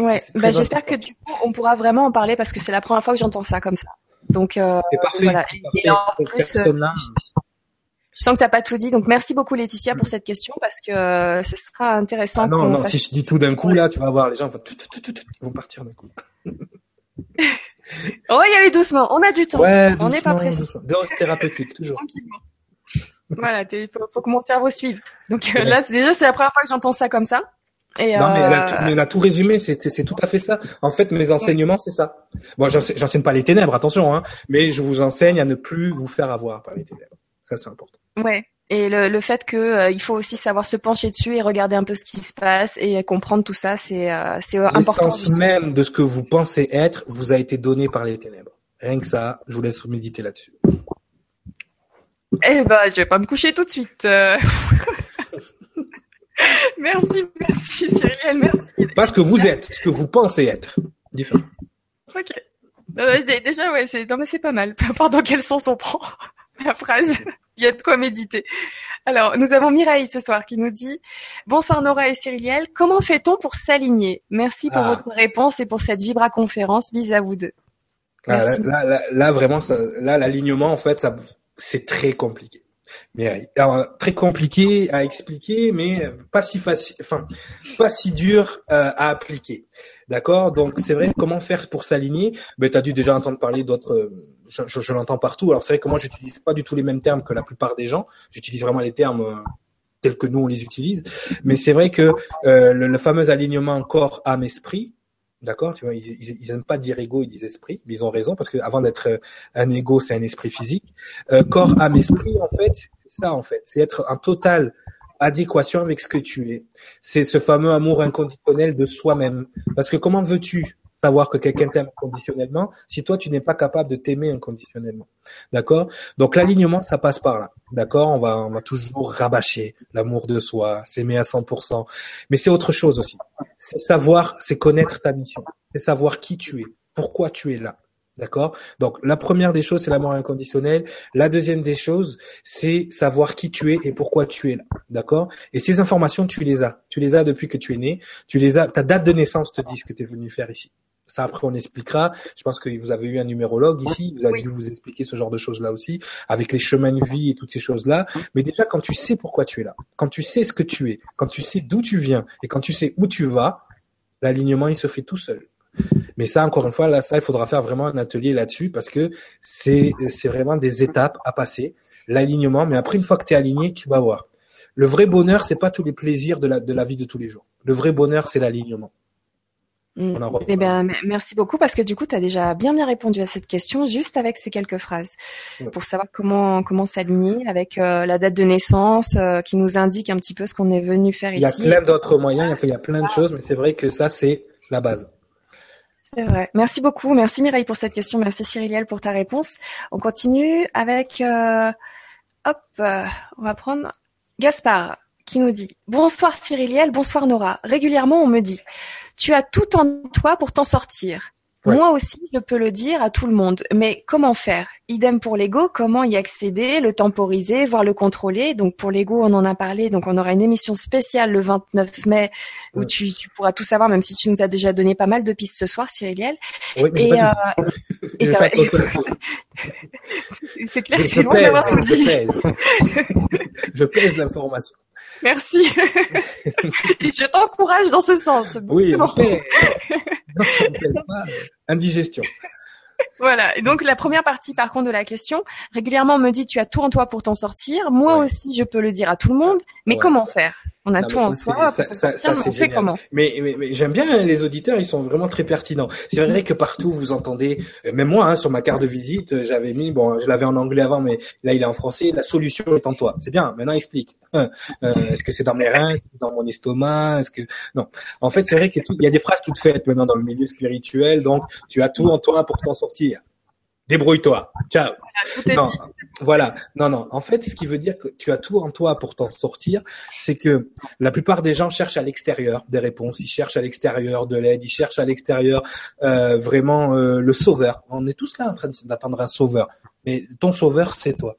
Ouais, bah, j'espère que du coup on pourra vraiment en parler parce que c'est la première fois que j'entends ça comme ça. Donc euh, parfait, voilà. Et, en plus, euh, je sens que t'as pas tout dit, donc merci beaucoup Laetitia pour cette question parce que euh, ce sera intéressant. Ah non, non, si je dis tout d'un coup là, tu vas voir les gens vont, tout, tout, tout, ils vont partir d'un coup. oh, y aller doucement, on a du temps, ouais, on n'est pas pressé. Dose thérapeutique toujours. voilà, il faut, faut, que mon cerveau suive. Donc là, déjà c'est la première fois que j'entends ça comme ça. Et non, mais elle a, tout, elle a tout résumé, c'est tout à fait ça. En fait, mes enseignements, c'est ça. Moi, bon, j'enseigne pas les ténèbres, attention, hein, mais je vous enseigne à ne plus vous faire avoir par les ténèbres. Ça, c'est important. Ouais. Et le, le fait que euh, il faut aussi savoir se pencher dessus et regarder un peu ce qui se passe et comprendre tout ça, c'est euh, c'est important. L'essence même de ce que vous pensez être vous a été donné par les ténèbres. Rien que ça, je vous laisse méditer là-dessus. Eh ben, je vais pas me coucher tout de suite. Merci, merci Cyril, merci. Parce que vous êtes ce que vous pensez être. Différent. Ok. Euh, déjà, ouais, c'est non mais c'est pas mal. Peu importe dans quel sens on prend la phrase, il y a de quoi méditer. Alors, nous avons Mireille ce soir qui nous dit Bonsoir Nora et Cyrielle, comment fait-on pour s'aligner? Merci pour ah. votre réponse et pour cette Vibra conférence. Bis à vous deux. Là, là, là, vraiment, ça, là, l'alignement, en fait, ça, c'est très compliqué. Mais alors, très compliqué à expliquer, mais pas si facile, enfin pas si dur euh, à appliquer. D'accord? Donc c'est vrai. Comment faire pour s'aligner? Ben as dû déjà entendre parler d'autres. je, je, l'entends partout. Alors c'est vrai que moi, j'utilise pas du tout les mêmes termes que la plupart des gens. J'utilise vraiment les termes euh, tels que nous on les utilise. Mais c'est vrai que euh, le, fameux alignement corps âme esprit, d'accord, tu vois, ils, ils, pas dire ego, ils disent esprit, mais ils ont raison parce que avant d'être euh, un ego, c'est un esprit physique. Euh, corps âme esprit, en fait, c'est ça en fait, c'est être en totale adéquation avec ce que tu es. C'est ce fameux amour inconditionnel de soi-même. Parce que comment veux-tu savoir que quelqu'un t'aime inconditionnellement si toi tu n'es pas capable de t'aimer inconditionnellement. D'accord? Donc l'alignement ça passe par là. D'accord? On va on va toujours rabâcher l'amour de soi, s'aimer à 100%, mais c'est autre chose aussi. C'est savoir, c'est connaître ta mission, c'est savoir qui tu es, pourquoi tu es là. D'accord? Donc la première des choses, c'est l'amour inconditionnel. La deuxième des choses, c'est savoir qui tu es et pourquoi tu es là. D'accord? Et ces informations, tu les as. Tu les as depuis que tu es né. Tu les as. Ta date de naissance te dit ce que tu es venu faire ici. Ça, après, on expliquera. Je pense que vous avez eu un numérologue ici. Vous avez dû vous expliquer ce genre de choses-là aussi, avec les chemins de vie et toutes ces choses-là. Mais déjà, quand tu sais pourquoi tu es là, quand tu sais ce que tu es, quand tu sais d'où tu viens et quand tu sais où tu vas, l'alignement, il se fait tout seul. Mais ça, encore une fois, là, ça, il faudra faire vraiment un atelier là-dessus parce que c'est, c'est vraiment des étapes à passer. L'alignement. Mais après, une fois que tu es aligné, tu vas voir. Le vrai bonheur, c'est pas tous les plaisirs de la, de la vie de tous les jours. Le vrai bonheur, c'est l'alignement. Mm. Eh bien, merci beaucoup parce que du coup, tu as déjà bien bien répondu à cette question juste avec ces quelques phrases pour savoir comment comment s'aligner avec euh, la date de naissance euh, qui nous indique un petit peu ce qu'on est venu faire ici. Il y a plein d'autres moyens, il y a plein de choses, mais c'est vrai que ça, c'est la base. C'est vrai. Merci beaucoup. Merci Mireille pour cette question. Merci Cyriliel pour ta réponse. On continue avec, euh, hop, on va prendre Gaspard qui nous dit Bonsoir Cyriliel, bonsoir Nora. Régulièrement, on me dit tu as tout en toi pour t'en sortir. Moi aussi, je peux le dire à tout le monde. Mais comment faire? Idem pour l'ego, comment y accéder, le temporiser, voire le contrôler? Donc pour l'ego, on en a parlé. Donc on aura une émission spéciale le 29 mai où tu, pourras tout savoir, même si tu nous as déjà donné pas mal de pistes ce soir, Cyriliel. Oui, mais et, euh, et c'est clair, c'est loin d'avoir tout dit. Je pèse l'information. Merci. Et je t'encourage dans ce sens. Oui, bon. non, pas, indigestion. Voilà. Et donc la première partie, par contre, de la question, régulièrement on me dit tu as tout en toi pour t'en sortir. Moi aussi, je peux le dire à tout le monde. Mais comment faire? On a tout en soi. Ça, ça, ça, on fait comment? Mais, mais, mais j'aime bien hein, les auditeurs, ils sont vraiment très pertinents. C'est vrai que partout vous entendez, euh, même moi, hein, sur ma carte de visite, euh, j'avais mis, bon, je l'avais en anglais avant, mais là il est en français. La solution est en toi. C'est bien. Maintenant explique. Euh, est-ce que c'est dans mes reins, est-ce que c'est dans mon estomac, est-ce que non En fait, c'est vrai qu'il y a des phrases toutes faites maintenant dans le milieu spirituel. Donc, tu as tout en toi pour t'en sortir débrouille-toi. Ciao. non, voilà. Non, non. En fait, ce qui veut dire que tu as tout en toi pour t'en sortir, c'est que la plupart des gens cherchent à l'extérieur des réponses. Ils cherchent à l'extérieur de l'aide. Ils cherchent à l'extérieur euh, vraiment euh, le sauveur. On est tous là en train d'attendre un sauveur. Mais ton sauveur, c'est toi.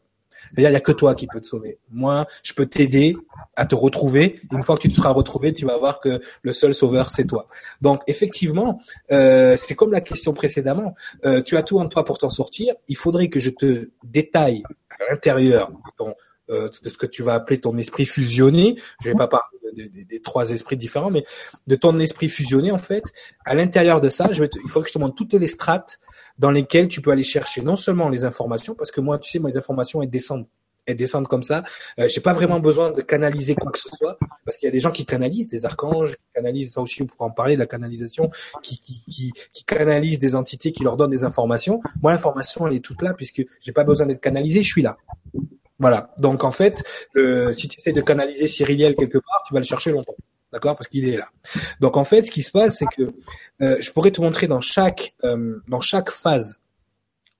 Il n'y a que toi qui peux te sauver. Moi, je peux t'aider à te retrouver. Une fois que tu te seras retrouvé, tu vas voir que le seul sauveur, c'est toi. Donc, effectivement, euh, c'est comme la question précédemment. Euh, tu as tout en toi pour t'en sortir. Il faudrait que je te détaille à l'intérieur euh, de ce que tu vas appeler ton esprit fusionné. Je vais pas parler des trois esprits différents, mais de ton esprit fusionné en fait. À l'intérieur de ça, je vais il faut que je te montre toutes les strates dans lesquelles tu peux aller chercher non seulement les informations, parce que moi, tu sais, moi, les informations elles descendent elles descendent comme ça. Euh, j'ai pas vraiment besoin de canaliser quoi que ce soit parce qu'il y a des gens qui canalisent des archanges, qui canalisent ça aussi on pourra en parler de la canalisation, qui, qui, qui, qui canalisent des entités qui leur donnent des informations. Moi l'information elle est toute là puisque j'ai pas besoin d'être canalisé, je suis là. Voilà. Donc en fait, si tu essaies de canaliser Cyriliel quelque part, tu vas le chercher longtemps. D'accord? Parce qu'il est là. Donc en fait, ce qui se passe, c'est que euh, je pourrais te montrer dans chaque euh, dans chaque phase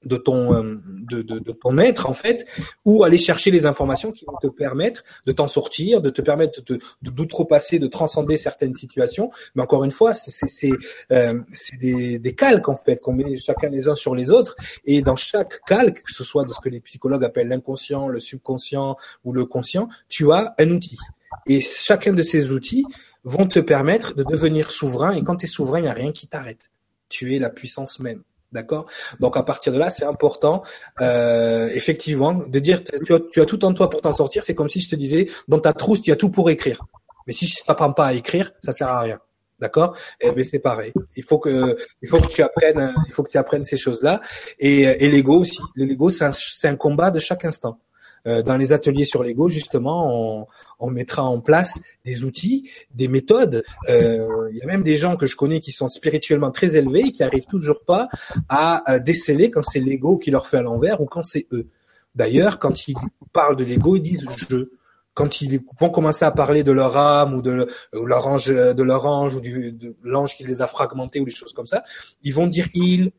de ton euh, de, de, de, ton être en fait ou aller chercher les informations qui vont te permettre de t'en sortir de te permettre de, d'outrepasser de transcender certaines situations. Mais encore une fois c'est c'est euh, des, des calques en fait qu'on met chacun les uns sur les autres. Et dans chaque calque que ce soit de ce que les psychologues appellent l'inconscient le subconscient ou le conscient tu as un outil. Et chacun de ces outils vont te permettre de devenir souverain. Et quand tu es souverain il n'y a rien qui t'arrête. Tu es la puissance même D'accord? Donc à partir de là, c'est important, euh, effectivement, de dire tu as, tu as tout en toi pour t'en sortir. C'est comme si je te disais, dans ta trousse, tu as tout pour écrire. Mais si ça prend pas à écrire, ça sert à rien. D'accord? Eh ben c'est pareil. Il faut que il faut que tu apprennes il faut que tu apprennes ces choses-là et, et l'ego aussi. L'ego c'est un, c'est un combat de chaque instant. Euh, dans les ateliers sur l'ego, justement, on, on, mettra en place des outils, des méthodes. Euh, il y a même des gens que je connais qui sont spirituellement très élevés et qui arrivent toujours pas à, déceler quand c'est l'ego qui leur fait à l'envers ou quand c'est eux. D'ailleurs, quand ils parlent de l'ego, ils disent je quand ils vont commencer à parler de leur âme ou de, leur ange, de leur ange ou du, de l'ange qui les a fragmentés ou des choses comme ça, ils vont dire il,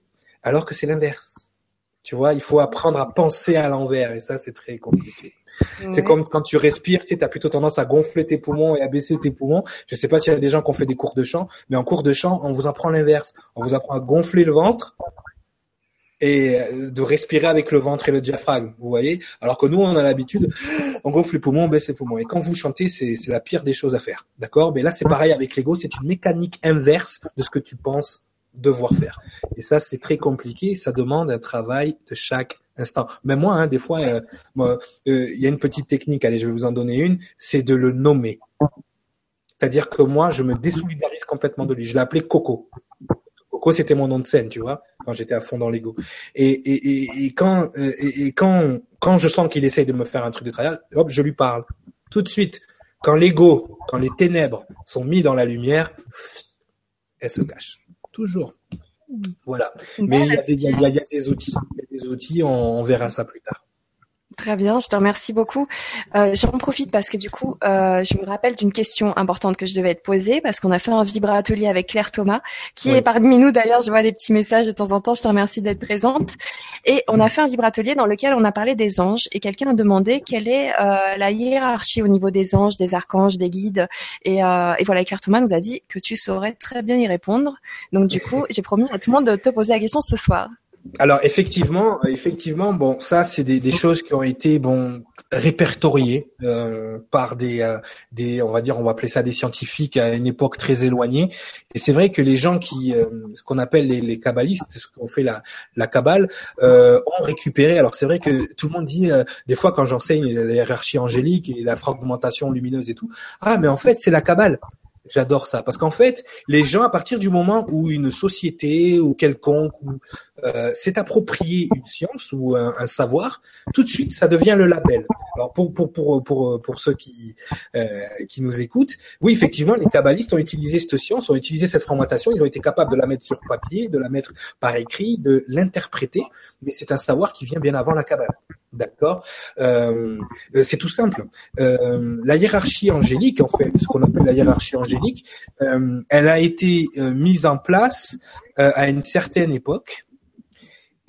alors que c'est l'inverse. Tu vois, il faut apprendre à penser à l'envers et ça c'est très compliqué. C'est comme quand tu respires, tu as plutôt tendance à gonfler tes poumons et à baisser tes poumons. Je sais pas s'il y a des gens qui ont fait des cours de chant, mais en cours de chant, on vous apprend l'inverse. On vous apprend à gonfler le ventre et euh, de respirer avec le ventre et le diaphragme, vous voyez? Alors que nous, on a l'habitude, on gonfle les poumons, on baisse les poumons. Et quand vous chantez, c'est la pire des choses à faire, d'accord? Mais là, c'est pareil avec l'ego, c'est une mécanique inverse de ce que tu penses devoir faire. Et ça, c'est très compliqué, ça demande un travail de chaque instant. Mais moi, hein, des fois, euh, euh, il y a une petite technique, allez, je vais vous en donner une, c'est de le nommer. C'est-à-dire que moi, je me désolidarise complètement de lui. Je l'ai appelé Coco c'était mon nom de scène, tu vois, quand j'étais à fond dans l'ego. Et, et, et, quand, euh, et, quand, quand je sens qu'il essaye de me faire un truc de travail, hop, je lui parle. Tout de suite. Quand l'ego, quand les ténèbres sont mis dans la lumière, elle se cache. Toujours. Voilà. Mais il y, a des, outils. Il y a des outils, on verra ça plus tard. Très bien, je te remercie beaucoup. Euh, J'en profite parce que du coup, euh, je me rappelle d'une question importante que je devais te poser parce qu'on a fait un vibra atelier avec Claire Thomas, qui est parmi nous d'ailleurs. Je vois des petits messages de temps en temps. Je te remercie d'être présente. Et on a fait un vibra atelier dans lequel on a parlé des anges et quelqu'un a demandé quelle est euh, la hiérarchie au niveau des anges, des archanges, des guides. Et, euh, et voilà, Claire Thomas nous a dit que tu saurais très bien y répondre. Donc du coup, j'ai promis à tout le monde de te poser la question ce soir. Alors effectivement, effectivement, bon, ça c'est des, des, choses qui ont été bon répertoriées euh, par des, euh, des, on va dire, on va appeler ça des scientifiques à une époque très éloignée. Et c'est vrai que les gens qui, euh, ce qu'on appelle les, les kabbalistes, ce qu'on fait la la kabbale, euh, ont récupéré. Alors c'est vrai que tout le monde dit des fois quand j'enseigne la hiérarchie angélique et la fragmentation lumineuse et tout, ah mais en fait c'est la kabbale. J'adore ça parce qu'en fait, les gens, à partir du moment où une société ou quelconque euh, s'est approprié une science ou un, savoir, tout de suite, ça devient le label. Alors pour pour pour pour pour ceux qui euh, qui nous écoutent, oui, effectivement, les kabbalistes ont utilisé cette science, ont utilisé cette formatation, ils ont été capables de la mettre sur papier, de la mettre par écrit, de l'interpréter, mais c'est un savoir qui vient bien avant la kabbale. D'accord? Euh, C'est tout simple. Euh, la hiérarchie angélique, en fait, ce qu'on appelle la hiérarchie angélique, euh, elle a été euh, mise en place euh, à une certaine époque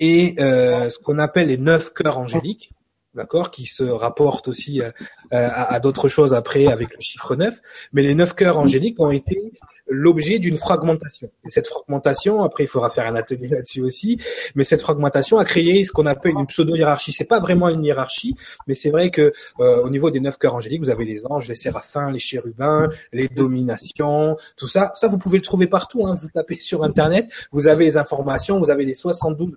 et ce qu'on appelle les neuf cœurs angéliques, d'accord, qui se rapportent aussi à, à d'autres choses après avec le chiffre neuf. Mais les neuf cœurs angéliques ont été l'objet d'une fragmentation. Et cette fragmentation, après, il faudra faire un atelier là-dessus aussi, mais cette fragmentation a créé ce qu'on appelle une pseudo-hiérarchie. C'est pas vraiment une hiérarchie, mais c'est vrai que euh, au niveau des neuf cœurs angéliques, vous avez les anges, les séraphins, les chérubins, les dominations, tout ça. Ça, vous pouvez le trouver partout. Hein. Vous tapez sur Internet, vous avez les informations, vous avez les 72.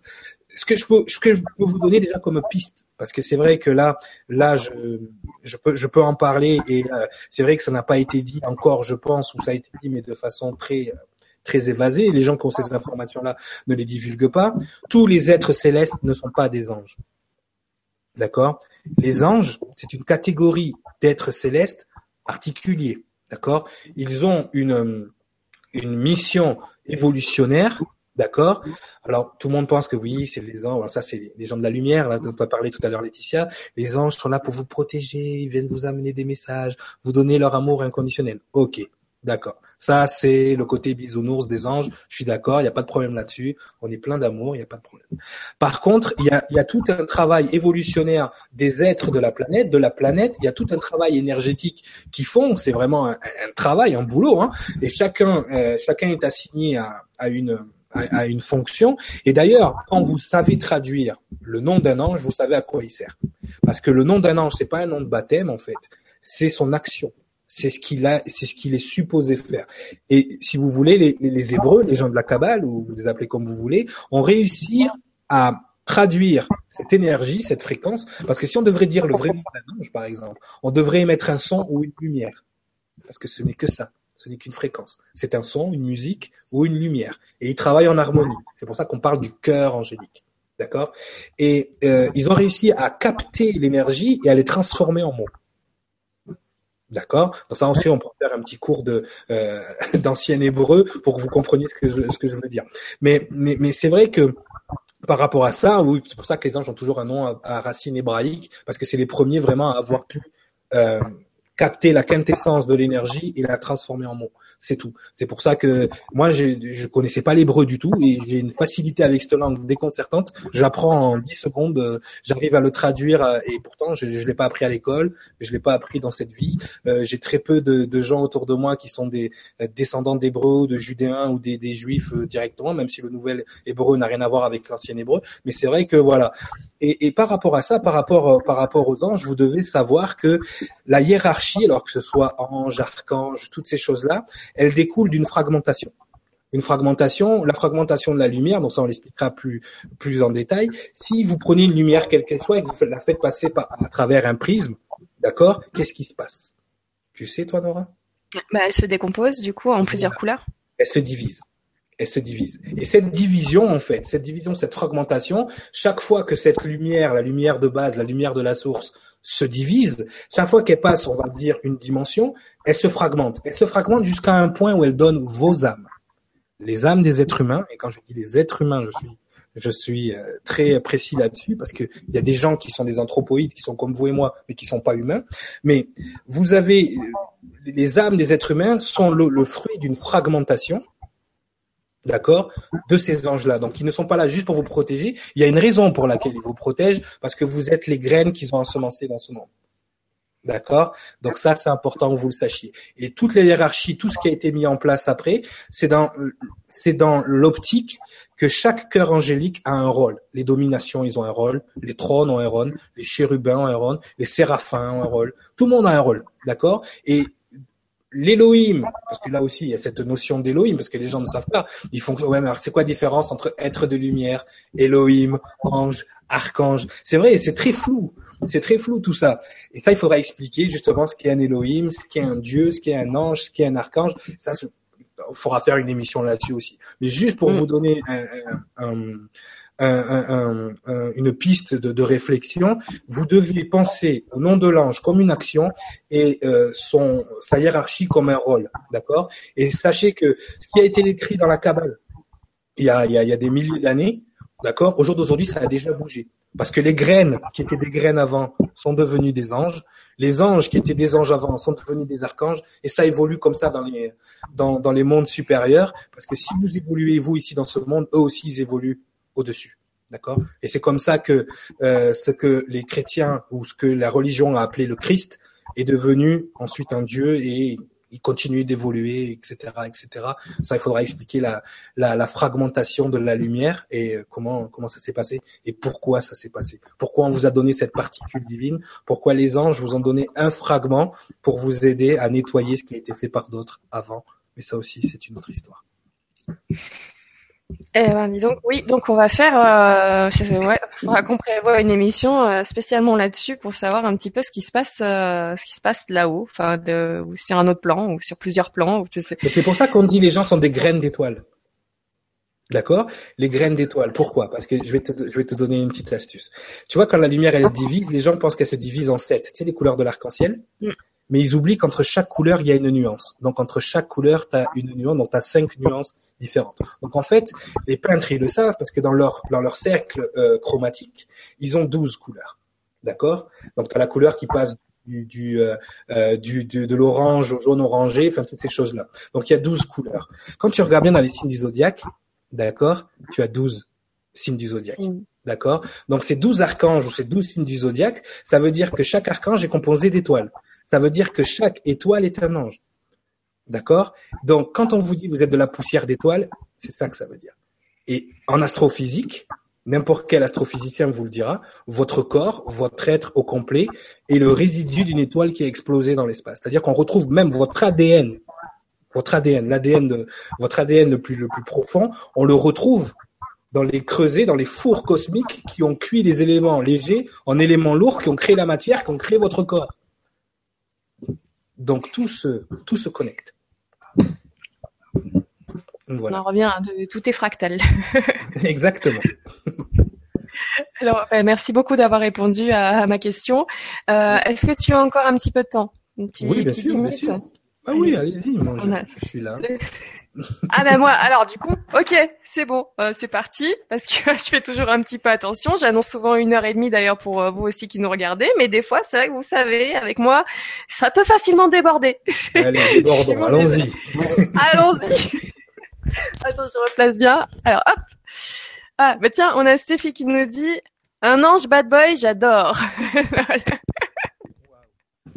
Ce que je peux, ce que je peux vous donner déjà comme piste, parce que c'est vrai que là, là, je, je peux, je peux en parler et euh, c'est vrai que ça n'a pas été dit encore, je pense, ou ça a été dit, mais de façon très, très évasée. Les gens qui ont ces informations-là ne les divulguent pas. Tous les êtres célestes ne sont pas des anges. D'accord? Les anges, c'est une catégorie d'êtres célestes particuliers. D'accord? Ils ont une, une mission évolutionnaire D'accord Alors, tout le monde pense que oui, c'est les anges. ça, c'est les gens de la lumière, là, dont tu as parlé tout à l'heure, Laetitia. Les anges sont là pour vous protéger, ils viennent vous amener des messages, vous donner leur amour inconditionnel. Ok, d'accord. Ça, c'est le côté bisounours des anges. Je suis d'accord, il n'y a pas de problème là-dessus. On est plein d'amour, il n'y a pas de problème. Par contre, il y a, y a, tout un travail évolutionnaire des êtres de la planète, de la planète. Il y a tout un travail énergétique qui font. C'est vraiment un, travail, un boulot. Hein. Et chacun, euh, chacun est assigné à, à une à, une fonction. Et d'ailleurs, quand vous savez traduire le nom d'un ange, vous savez à quoi il sert. Parce que le nom d'un ange, c'est pas un nom de baptême en fait, c'est son action. C'est ce qu'il a, c'est ce qu'il est supposé faire. Et si vous voulez, les, les Hébreux, les gens de la Kabbale, ou vous les appelez comme vous voulez, ont réussi à traduire cette énergie, cette fréquence, parce que si on devrait dire le vrai nom d'un ange, par exemple, on devrait émettre un son ou une lumière, parce que ce n'est que ça. Ce n'est qu'une fréquence. C'est un son, une musique ou une lumière. Et ils travaillent en harmonie. C'est pour ça qu'on parle du cœur angélique. D'accord? Et euh, ils ont réussi à capter l'énergie et à les transformer en mots. D'accord? Donc ça aussi, on peut faire un petit cours de euh, d'ancien hébreu pour que vous compreniez ce que je, veux dire. Mais mais, mais c'est vrai que par rapport à ça, oui, c'est pour ça que les anges ont toujours un nom à, racine hébraïque parce que c'est les premiers vraiment à avoir pu euh, capter la quintessence de l'énergie et la transformer en mots. C'est tout. C'est pour ça que moi, je je connaissais pas l'hébreu du tout et j'ai une facilité avec cette langue déconcertante. J'apprends en 10 secondes, euh, j'arrive à le traduire euh, et pourtant je, je l'ai pas appris à l'école, je l'ai pas appris dans cette vie. Euh, j'ai très peu de, de, gens autour de moi qui sont des descendants d'hébreux, de judéens ou des, des juifs directement, même si le nouvel hébreu n'a rien à voir avec l'ancien hébreu. Mais c'est vrai que voilà. Et, et, par rapport à ça, par rapport par rapport aux anges, vous devez savoir que la hiérarchie, alors que ce soit ange, archange, toutes ces choses-là, elle découle d'une fragmentation. Une fragmentation, la fragmentation de la lumière, donc ça on l'expliquera plus plus en détail. Si vous prenez une lumière quelle qu'elle soit et que vous la faites passer par, à travers un prisme, d'accord, qu'est-ce qui se passe? Tu sais, toi, Nora? Bah, Elle se décompose du coup en plusieurs couleurs. Elle se divise elle se divise. Et cette division, en fait, cette division, cette fragmentation, chaque fois que cette lumière, la lumière de base, la lumière de la source, se divise, chaque fois qu'elle passe, on va dire, une dimension, elle se fragmente. Elle se fragmente jusqu'à un point où elle donne vos âmes. Les âmes des êtres humains, et quand je dis les êtres humains, je suis je suis euh, très précis là-dessus parce que il y a des gens qui sont des anthropoïdes qui sont comme vous et moi mais qui sont pas humains mais vous avez euh, les âmes des êtres humains sont le fruit d'une fragmentation d'accord, de ces anges-là. Donc, ils ne sont pas là juste pour vous protéger. Il y a une raison pour laquelle ils vous protègent, parce que vous êtes les graines qu'ils ont ensemencées dans ce monde. D'accord? Donc ça, c'est important que vous le sachiez. Et toutes les hiérarchies, tout ce qui a été mis en place après, c'est dans dans l'optique que chaque cœur angélique a un rôle. Les dominations, ils ont un rôle. Les trônes ont un rôle. Les chérubins ont un rôle. Les séraphins ont un rôle. Tout le monde a un rôle. D'accord? Et l'Elohim, parce que là aussi il y a cette notion d'Elohim, parce que les gens ne savent pas. Ils font, ouais, mais alors c'est quoi la différence entre être de lumière, Elohim, ange, archange? C'est vrai, c'est très flou. C'est très flou tout ça. Et ça, il faudra expliquer justement ce qu'est un Elohim, ce qu'est un Dieu, ce qu'est un ange, ce qu'est un archange. Ça, il faudra faire une émission là-dessus aussi. Mais juste pour mm. vous donner un, un, un, une piste de, de, réflexion, vous devez penser au nom de l'ange comme une action et euh, son sa hiérarchie comme un rôle, d'accord? Et sachez que ce qui a été écrit dans la Kabbale il y a, il il y a des milliers d'années, d'accord? Au jour d'aujourd'hui, ça a déjà bougé. Parce que les graines qui étaient des graines avant sont devenues des anges, les anges qui étaient des anges avant sont devenus des archanges, et ça évolue comme ça dans les dans, dans les mondes supérieurs. Parce que si vous évoluez vous ici dans ce monde, eux aussi ils évoluent au-dessus. D'accord? Et c'est comme ça que euh, ce que les chrétiens ou ce que la religion a appelé le Christ est devenu ensuite un Dieu et il continue d'évoluer, etc., etc. Ça, il faudra expliquer la, la, la, fragmentation de la lumière et euh, comment comment ça s'est passé et pourquoi ça s'est passé. Pourquoi on vous a donné cette particule divine? Pourquoi les anges vous ont donné un fragment pour vous aider à nettoyer ce qui a été fait par d'autres avant? Mais ça aussi, c'est une autre histoire. Eh ben, dis donc, oui, donc on va faire, euh, ouais, on va qu'on prévoit une émission euh, spécialement là-dessus pour savoir un petit peu ce qui se passe, euh, ce qui se passe là-haut, enfin, de, ou sur un autre plan, ou sur plusieurs plans. C'est pour ça qu'on dit les gens sont des graines d'étoiles. D'accord? Les graines d'étoiles. Pourquoi? Parce que je vais, te, je vais te donner une petite astuce. Tu vois, quand la lumière elle se divise, les gens pensent qu'elle se divise en sept. Tu sais, les couleurs de l'arc-en-ciel? Mm mais ils oublient qu'entre chaque couleur, il y a une nuance. Donc entre chaque couleur, tu as une nuance, donc tu as cinq nuances différentes. Donc en fait, les peintres, ils le savent parce que dans leur, dans leur cercle euh, chromatique, ils ont 12 couleurs. D'accord? Donc tu as la couleur qui passe du, du, euh, euh du, de l'orange au jaune orangé, enfin toutes ces choses-là. Donc il y a 12 couleurs. Quand tu regardes bien dans les signes du zodiaque, d'accord, tu as 12 signes du zodiaque. D'accord? Donc ces 12 archanges ou ces 12 signes du zodiaque, ça veut dire que chaque archange est composé d'étoiles ça veut dire que chaque étoile est un ange. D'accord? Donc, quand on vous dit vous êtes de la poussière d'étoiles, c'est ça que ça veut dire. Et en astrophysique, n'importe quel astrophysicien vous le dira, votre corps, votre être au complet est le résidu d'une étoile qui a explosé dans l'espace. C'est-à-dire qu'on retrouve même votre ADN, votre ADN, l'ADN de votre ADN le plus le plus profond, on le retrouve dans les creusets, dans les fours cosmiques qui ont cuit les éléments légers en éléments lourds qui ont créé la matière, qui ont créé votre corps. Donc tout se, tout se connecte. Voilà. On en revient, tout est fractal. Exactement. Alors, euh, merci beaucoup d'avoir répondu à, ma question. Euh, est-ce que tu as encore un petit peu de temps? Une petite, oui, minute. Ah oui, allez-y, je suis là. Ah ben moi, alors du coup, ok, c'est bon, euh, c'est parti, parce que je fais toujours un petit peu attention. J'annonce souvent une heure et demie d'ailleurs pour euh, vous aussi qui nous regardez, mais des fois, c'est vrai que vous savez, avec moi, ça peut facilement déborder. Allez, débordons, allons-y. allons-y. Attends, je replace bien. Alors, hop. Ah, bah tiens, on a Stéphie qui nous dit un ange bad boy, j'adore.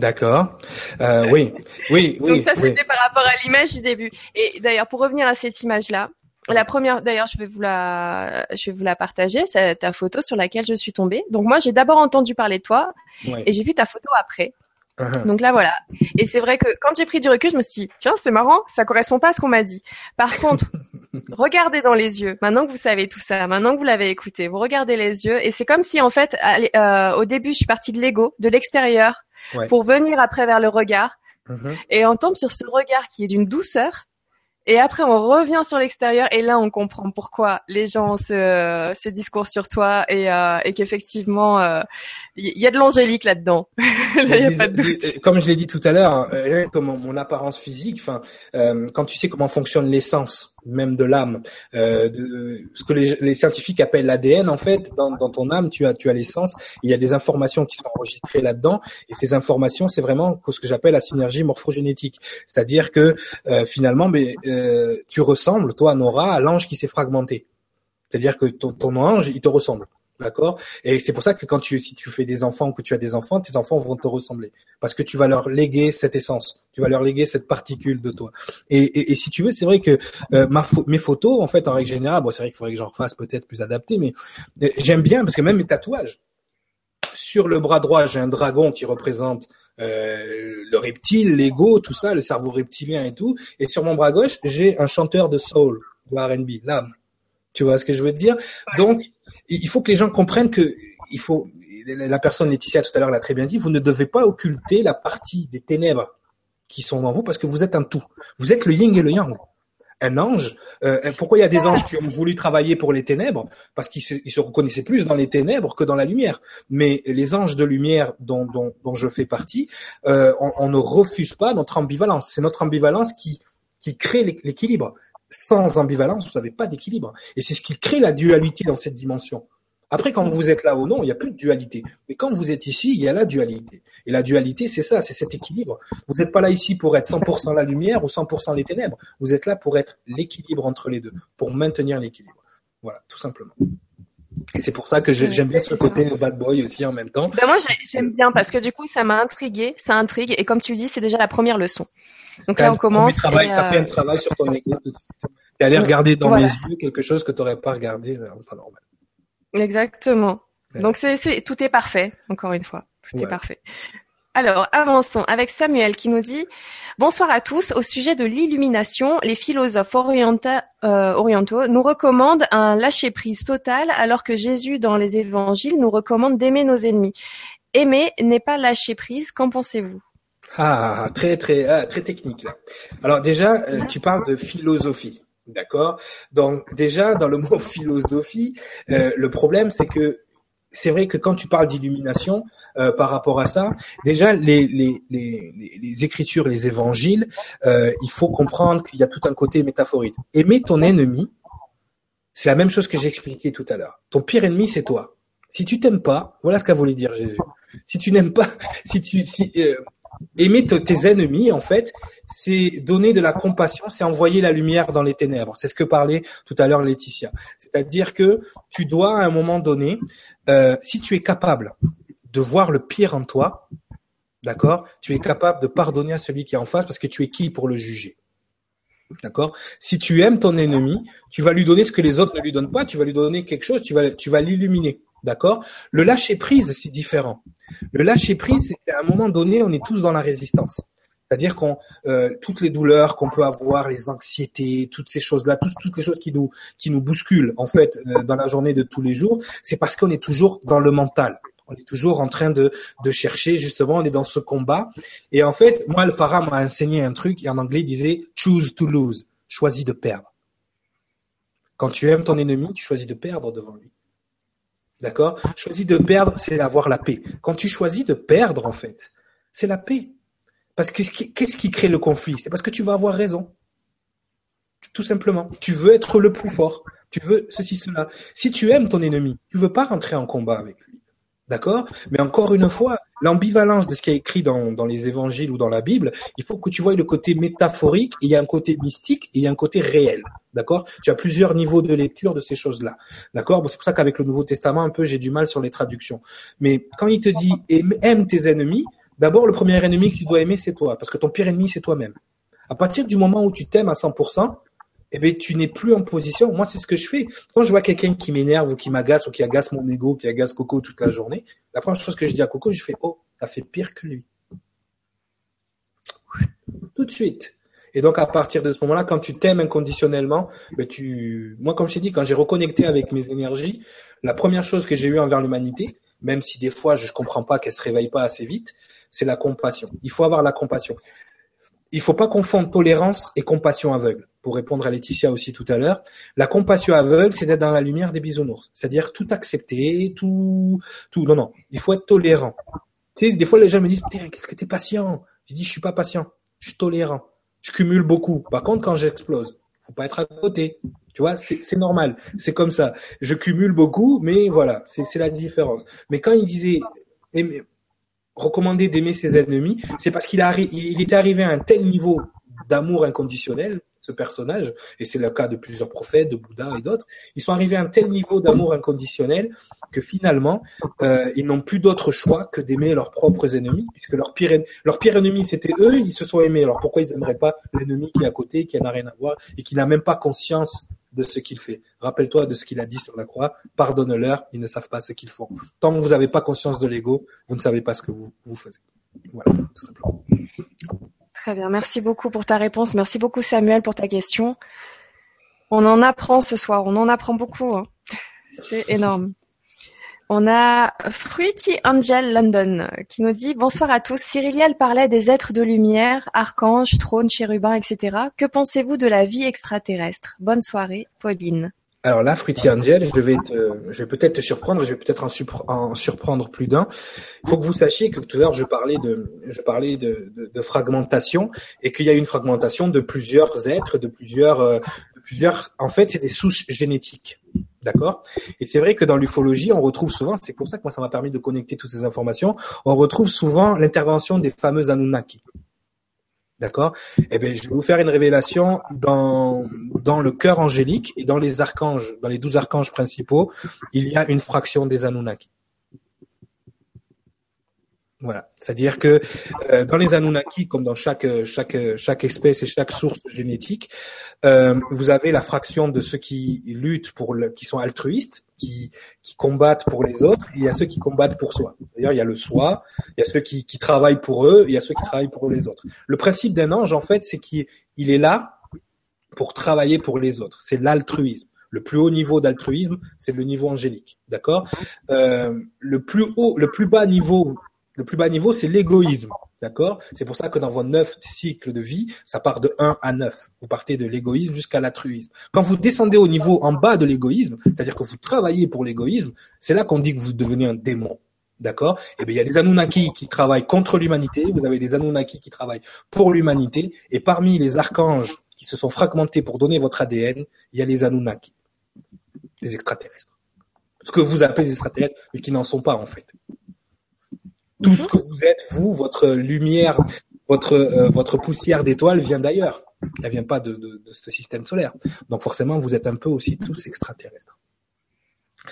D'accord. Euh, oui, oui, oui. Donc ça, c'était par rapport à l'image du début. Et d'ailleurs, pour revenir à cette image-là, la première, d'ailleurs, je vais vous la, je vais vous la partager. C'est ta photo sur laquelle je suis tombée. Donc moi, j'ai d'abord entendu parler de toi et j'ai vu ta photo après. Uh-huh. Donc là, voilà. Et c'est vrai que quand j'ai pris du recul, je me suis dit, tiens, c'est marrant, ça correspond pas à ce qu'on m'a dit. Par contre, regardez dans les yeux. Maintenant que vous savez tout ça, maintenant que vous l'avez écouté, vous regardez les yeux et c'est comme si en fait, euh, au début, je suis partie de l'ego, de l'extérieur, pour venir après vers le regard. Mm-hmm. Et on tombe sur ce regard qui est d'une douceur et après, on revient sur l'extérieur et là, on comprend pourquoi les gens se, se discours sur toi et, euh, et qu'effectivement, il euh, y a de l'angélique là-dedans. Doute. Comme je l'ai dit tout à l'heure, hein, comme mon, apparence physique, enfin, euh, quand tu sais comment fonctionne l'essence, même de l'âme, euh, ce que les, scientifiques appellent l'ADN, en fait, dans, dans, ton âme, tu as, tu as l'essence. Il y a des informations qui sont enregistrées là-dedans, et ces informations, c'est vraiment ce que j'appelle la synergie morphogénétique, c'est-à-dire que euh, finalement, mais euh, tu ressembles, toi, Nora, à l'ange qui s'est fragmenté. C'est-à-dire que ton, ton ange, il te ressemble. D'accord? Et c'est pour ça que quand tu si tu fais des enfants ou que tu as des enfants, tes enfants vont te ressembler parce que tu vas leur léguer cette essence, tu vas leur léguer cette particule de toi. Et, et, et si tu veux, c'est vrai que euh, ma mes photos, en fait, en règle générale, bon, c'est vrai qu'il faudrait que j'en refasse peut-être plus adapté, mais euh, j'aime bien parce que même mes tatouages. Sur le bras droit, j'ai un dragon qui représente euh, le reptile, l'ego, tout ça, le cerveau reptilien et tout. Et sur mon bras gauche, j'ai un chanteur de soul, de R&B, l'âme. Tu vois ce que je veux te dire Donc, il faut que les gens comprennent que il faut. La personne Laetitia tout à l'heure l'a très bien dit. Vous ne devez pas occulter la partie des ténèbres qui sont en vous parce que vous êtes un tout. Vous êtes le yin et le yang. Un ange. Euh, pourquoi il y a des anges qui ont voulu travailler pour les ténèbres? Parce qu'ils se, reconnaissaient plus dans les ténèbres que dans la lumière. Mais les anges de lumière dont, dont, dont je fais partie, euh, on, on, ne refuse pas notre ambivalence. C'est notre ambivalence qui qui crée l'équilibre sans ambivalence, vous n'avez pas d'équilibre. Et c'est ce qui crée la dualité dans cette dimension. Après, quand vous êtes là ou non, il n'y a plus de dualité. Mais quand vous êtes ici, il y a la dualité. Et la dualité, c'est ça, c'est cet équilibre. Vous n'êtes pas là ici pour être 100% la lumière ou 100% les ténèbres. Vous êtes là pour être l'équilibre entre les deux, pour maintenir l'équilibre. Voilà, tout simplement. Et c'est pour ça que j'aime bien ce côté bad boy aussi en même temps. Ben moi, j'aime bien parce que du coup, ça m'a intrigué, ça intrigue. Et comme tu dis, c'est déjà la première leçon. Donc là, on commence. Tu as fait un travail sur ton ego. Tu allé regarder dans mes yeux quelque chose que tu n'aurais pas regardé en temps normal. Exactement. Donc c'est, tout est parfait, encore une fois. Tout est parfait. Alors, avançons avec Samuel qui nous dit Bonsoir à tous. Au sujet de l'illumination, les philosophes euh, orientaux nous recommandent un lâcher-prise total alors que Jésus dans les évangiles nous recommande d'aimer nos ennemis. Aimer n'est pas lâcher prise, qu'en pensez-vous? Ah, très très ah, très technique. Alors déjà, euh, tu parles de philosophie. D'accord? Donc déjà, dans le mot philosophie, euh, le problème c'est que c'est vrai que quand tu parles d'illumination euh, par rapport à ça, déjà les, les, les, les écritures, les évangiles, euh, il faut comprendre qu'il y a tout un côté métaphorique. Aimer ton ennemi, c'est la même chose que j'ai expliqué tout à l'heure. Ton pire ennemi, c'est toi. Si tu t'aimes pas, voilà ce qu'a voulu dire Jésus. Si tu n'aimes pas, si tu, si, euh, aimer tes ennemis, en fait, c'est donner de la compassion, c'est envoyer la lumière dans les ténèbres. C'est ce que parlait tout à l'heure Laetitia. C'est-à-dire que tu dois, à un moment donné, euh, si tu es capable de voir le pire en toi, d'accord, tu es capable de pardonner à celui qui est en face parce que tu es qui pour le juger. D'accord? Si tu aimes ton ennemi, tu vas lui donner ce que les autres ne lui donnent pas, tu vas lui donner quelque chose, tu vas, tu vas l'illuminer. D'accord? Le lâcher prise, c'est différent. Le lâcher prise, c'est qu'à un moment donné, on est tous dans la résistance. C'est-à-dire qu'on euh, toutes les douleurs qu'on peut avoir, les anxiétés, toutes ces choses-là, toutes, toutes les choses qui nous qui nous bousculent en fait euh, dans la journée de tous les jours, c'est parce qu'on est toujours dans le mental. On est toujours en train de de chercher justement, on est dans ce combat. Et en fait, moi, le Farah m'a enseigné un truc et en anglais il disait choose to lose, choisis de perdre. Quand tu aimes ton ennemi, tu choisis de perdre devant lui. D'accord? Choisis de perdre, c'est avoir la paix. Quand tu choisis de perdre, en fait, c'est la paix. Parce que qu'est-ce qui crée le conflit? C'est parce que tu vas avoir raison. Tout simplement. Tu veux être le plus fort. Tu veux ceci, cela. Si tu aimes ton ennemi, tu veux pas rentrer en combat avec lui. D'accord? Mais encore une fois, l'ambivalence de ce qui est écrit dans, dans, les évangiles ou dans la Bible, il faut que tu vois le côté métaphorique, il y a un côté mystique et il y a un côté réel. D'accord? Tu as plusieurs niveaux de lecture de ces choses-là. D'accord? C'est pour ça qu'avec le Nouveau Testament, un peu, j'ai du mal sur les traductions. Mais quand il te dit aime tes ennemis, d'abord, le premier ennemi que tu dois aimer, c'est toi. Parce que ton pire ennemi, c'est toi-même. À partir du moment où tu t'aimes à 100%, eh bien, tu n'es plus en position. Moi, c'est ce que je fais. Quand je vois quelqu'un qui m'énerve ou qui m'agace ou qui agace mon ego, qui agace Coco toute la journée, la première chose que je dis à Coco, je fais, oh, t'as fait pire que lui. Tout de suite. Et donc, à partir de ce moment-là, quand tu t'aimes inconditionnellement, ben tu, moi, comme je t'ai dit, quand j'ai reconnecté avec mes énergies, la première chose que j'ai eue envers l'humanité, même si des fois je ne comprends pas qu'elle se réveille pas assez vite, c'est la compassion. Il faut avoir la compassion. Il faut pas confondre tolérance et compassion aveugle. Pour répondre à Laetitia aussi tout à l'heure, la compassion aveugle, c'est d'être dans la lumière des bisounours. C'est-à-dire tout accepter, tout, tout. Non, non. Il faut être tolérant. Tu sais, des fois, les gens me disent, putain, qu'est-ce que t'es patient? Je dis, je suis pas patient. Je suis tolérant. Je cumule beaucoup. Par contre, quand j'explose, faut pas être à côté. Tu vois, c'est normal. C'est comme ça. Je cumule beaucoup, mais voilà, c'est la différence. Mais quand il disait, recommandé d'aimer ses ennemis, c'est parce qu'il il était arrivé à un tel niveau d'amour inconditionnel, ce personnage, et c'est le cas de plusieurs prophètes, de Bouddha et d'autres, ils sont arrivés à un tel niveau d'amour inconditionnel que finalement, euh, ils n'ont plus d'autre choix que d'aimer leurs propres ennemis, puisque leur pire, leur pire ennemi, c'était eux, ils se sont aimés. Alors pourquoi ils n'aimeraient pas l'ennemi qui est à côté, qui n'a rien à voir, et qui n'a même pas conscience de ce qu'il fait. Rappelle-toi de ce qu'il a dit sur la croix. Pardonne-leur, ils ne savent pas ce qu'ils font. Tant que vous n'avez pas conscience de l'ego, vous ne savez pas ce que vous, vous faites. Voilà, tout simplement. Très bien. Merci beaucoup pour ta réponse. Merci beaucoup, Samuel, pour ta question. On en apprend ce soir. On en apprend beaucoup. Hein. C'est énorme. On a Fruity Angel London qui nous dit Bonsoir à tous. Cyriliel parlait des êtres de lumière, archanges, trônes, chérubins, etc. Que pensez-vous de la vie extraterrestre? Bonne soirée, Pauline. Alors là, Fruity Angel, je vais, je vais peut-être te surprendre, je vais peut-être en, surprendre plus d'un. Il faut que vous sachiez que tout à l'heure, je parlais de, je parlais de, fragmentation et qu'il y a une fragmentation de plusieurs êtres, de plusieurs, euh, de plusieurs. En fait, c'est des souches génétiques. D'accord? Et c'est vrai que dans l'ufologie, on retrouve souvent, c'est pour ça que moi ça m'a permis de connecter toutes ces informations, on retrouve souvent l'intervention des fameux Anunnaki. D'accord? Eh bien, je vais vous faire une révélation dans, dans le cœur angélique et dans les archanges, dans les douze archanges principaux, il y a une fraction des Anunnaki. Voilà, c'est-à-dire que euh, dans les Anunnaki, comme dans chaque chaque chaque espèce et chaque source génétique, euh, vous avez la fraction de ceux qui luttent pour le, qui sont altruistes, qui qui combattent pour les autres, et il y a ceux qui combattent pour soi. D'ailleurs, il y a le soi, il y a ceux qui qui travaillent pour eux, et il y a ceux qui travaillent pour les autres. Le principe d'un ange, en fait, c'est qu'il il est là pour travailler pour les autres. C'est l'altruisme. Le plus haut niveau d'altruisme, c'est le niveau angélique, d'accord? Euh, Le plus haut, le plus bas niveau le plus bas niveau, c'est l'égoïsme. D'accord? C'est pour ça que dans vos neuf cycles de vie, ça part de 1 à 9. Vous partez de l'égoïsme jusqu'à l'altruisme. Quand vous descendez au niveau en bas de l'égoïsme, c'est-à-dire que vous travaillez pour l'égoïsme, c'est là qu'on dit que vous devenez un démon. D'accord? Eh bien, il y a des Anunnaki qui travaillent contre l'humanité, vous avez des Anunnaki qui travaillent pour l'humanité, et parmi les archanges qui se sont fragmentés pour donner votre ADN, il y a les Anunnaki, les extraterrestres. Ce que vous appelez les extraterrestres, mais qui n'en sont pas en fait tout ce que vous êtes, vous, votre lumière, votre euh, votre poussière d'étoiles vient d'ailleurs. Elle vient pas de, de, de, ce système solaire. Donc forcément, vous êtes un peu aussi tous extraterrestres.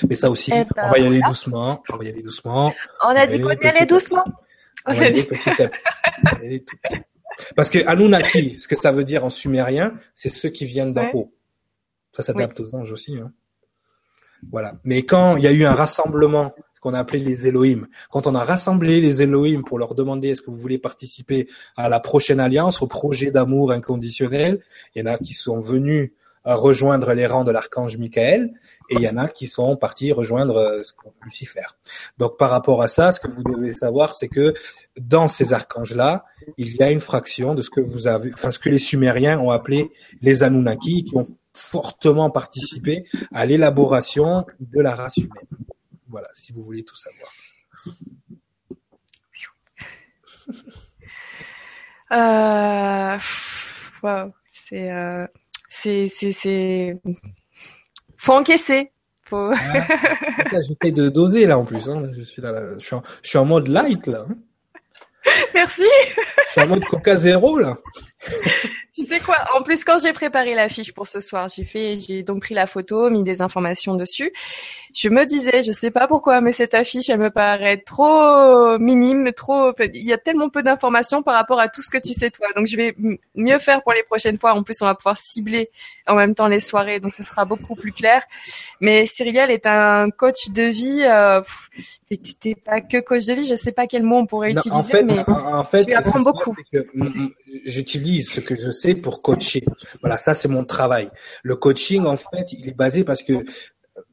Mais ça aussi, eh ben, on va y aller doucement. On va y aller doucement. On a dit qu'on y allait doucement. On va y aller petit à petit. Parce que Anunnaki, ce que ça veut dire en sumérien, c'est ceux qui viennent d'en haut. Ça s'adapte aux anges aussi. Hein. Voilà. Mais quand il y a eu un rassemblement, qu'on a appelé les Elohim. Quand on a rassemblé les Elohim pour leur demander est-ce que vous voulez participer à la prochaine alliance, au projet d'amour inconditionnel, il y en a qui sont venus rejoindre les rangs de l'archange Michael et il y en a qui sont partis rejoindre euh, Lucifer. Donc par rapport à ça, ce que vous devez savoir, c'est que dans ces archanges-là, il y a une fraction de ce que vous avez, enfin ce que les Sumériens ont appelé les Anunnaki, qui ont fortement participé à l'élaboration de la race humaine. Voilà, si vous voulez tout savoir. Euh... Wow, c'est euh c'est c'est c'est faut encaisser. Faut... Ah, J'essaie de doser là en plus. Hein. Je suis là, je suis en, je suis en mode light là. Hein. Merci. Je suis en mode Coca zéro là. tu sais quoi En plus, quand j'ai préparé l'affiche pour ce soir, j'ai fait, j'ai donc pris la photo, mis des informations dessus. Je me disais, je sais pas pourquoi, mais cette affiche, elle me paraît trop minime, trop. Il y a tellement peu d'informations par rapport à tout ce que tu sais toi. Donc, je vais mieux faire pour les prochaines fois. En plus, on va pouvoir cibler en même temps les soirées, donc ça sera beaucoup plus clair. Mais Cyrielle est un coach de vie. Euh, T'es pas que coach de vie. Je sais pas quel mot on pourrait utiliser, mais en fait, tu apprends beaucoup. J'utilise ce que je sais pour coacher. Voilà, ça c'est mon travail. Le coaching, en fait, il est basé parce que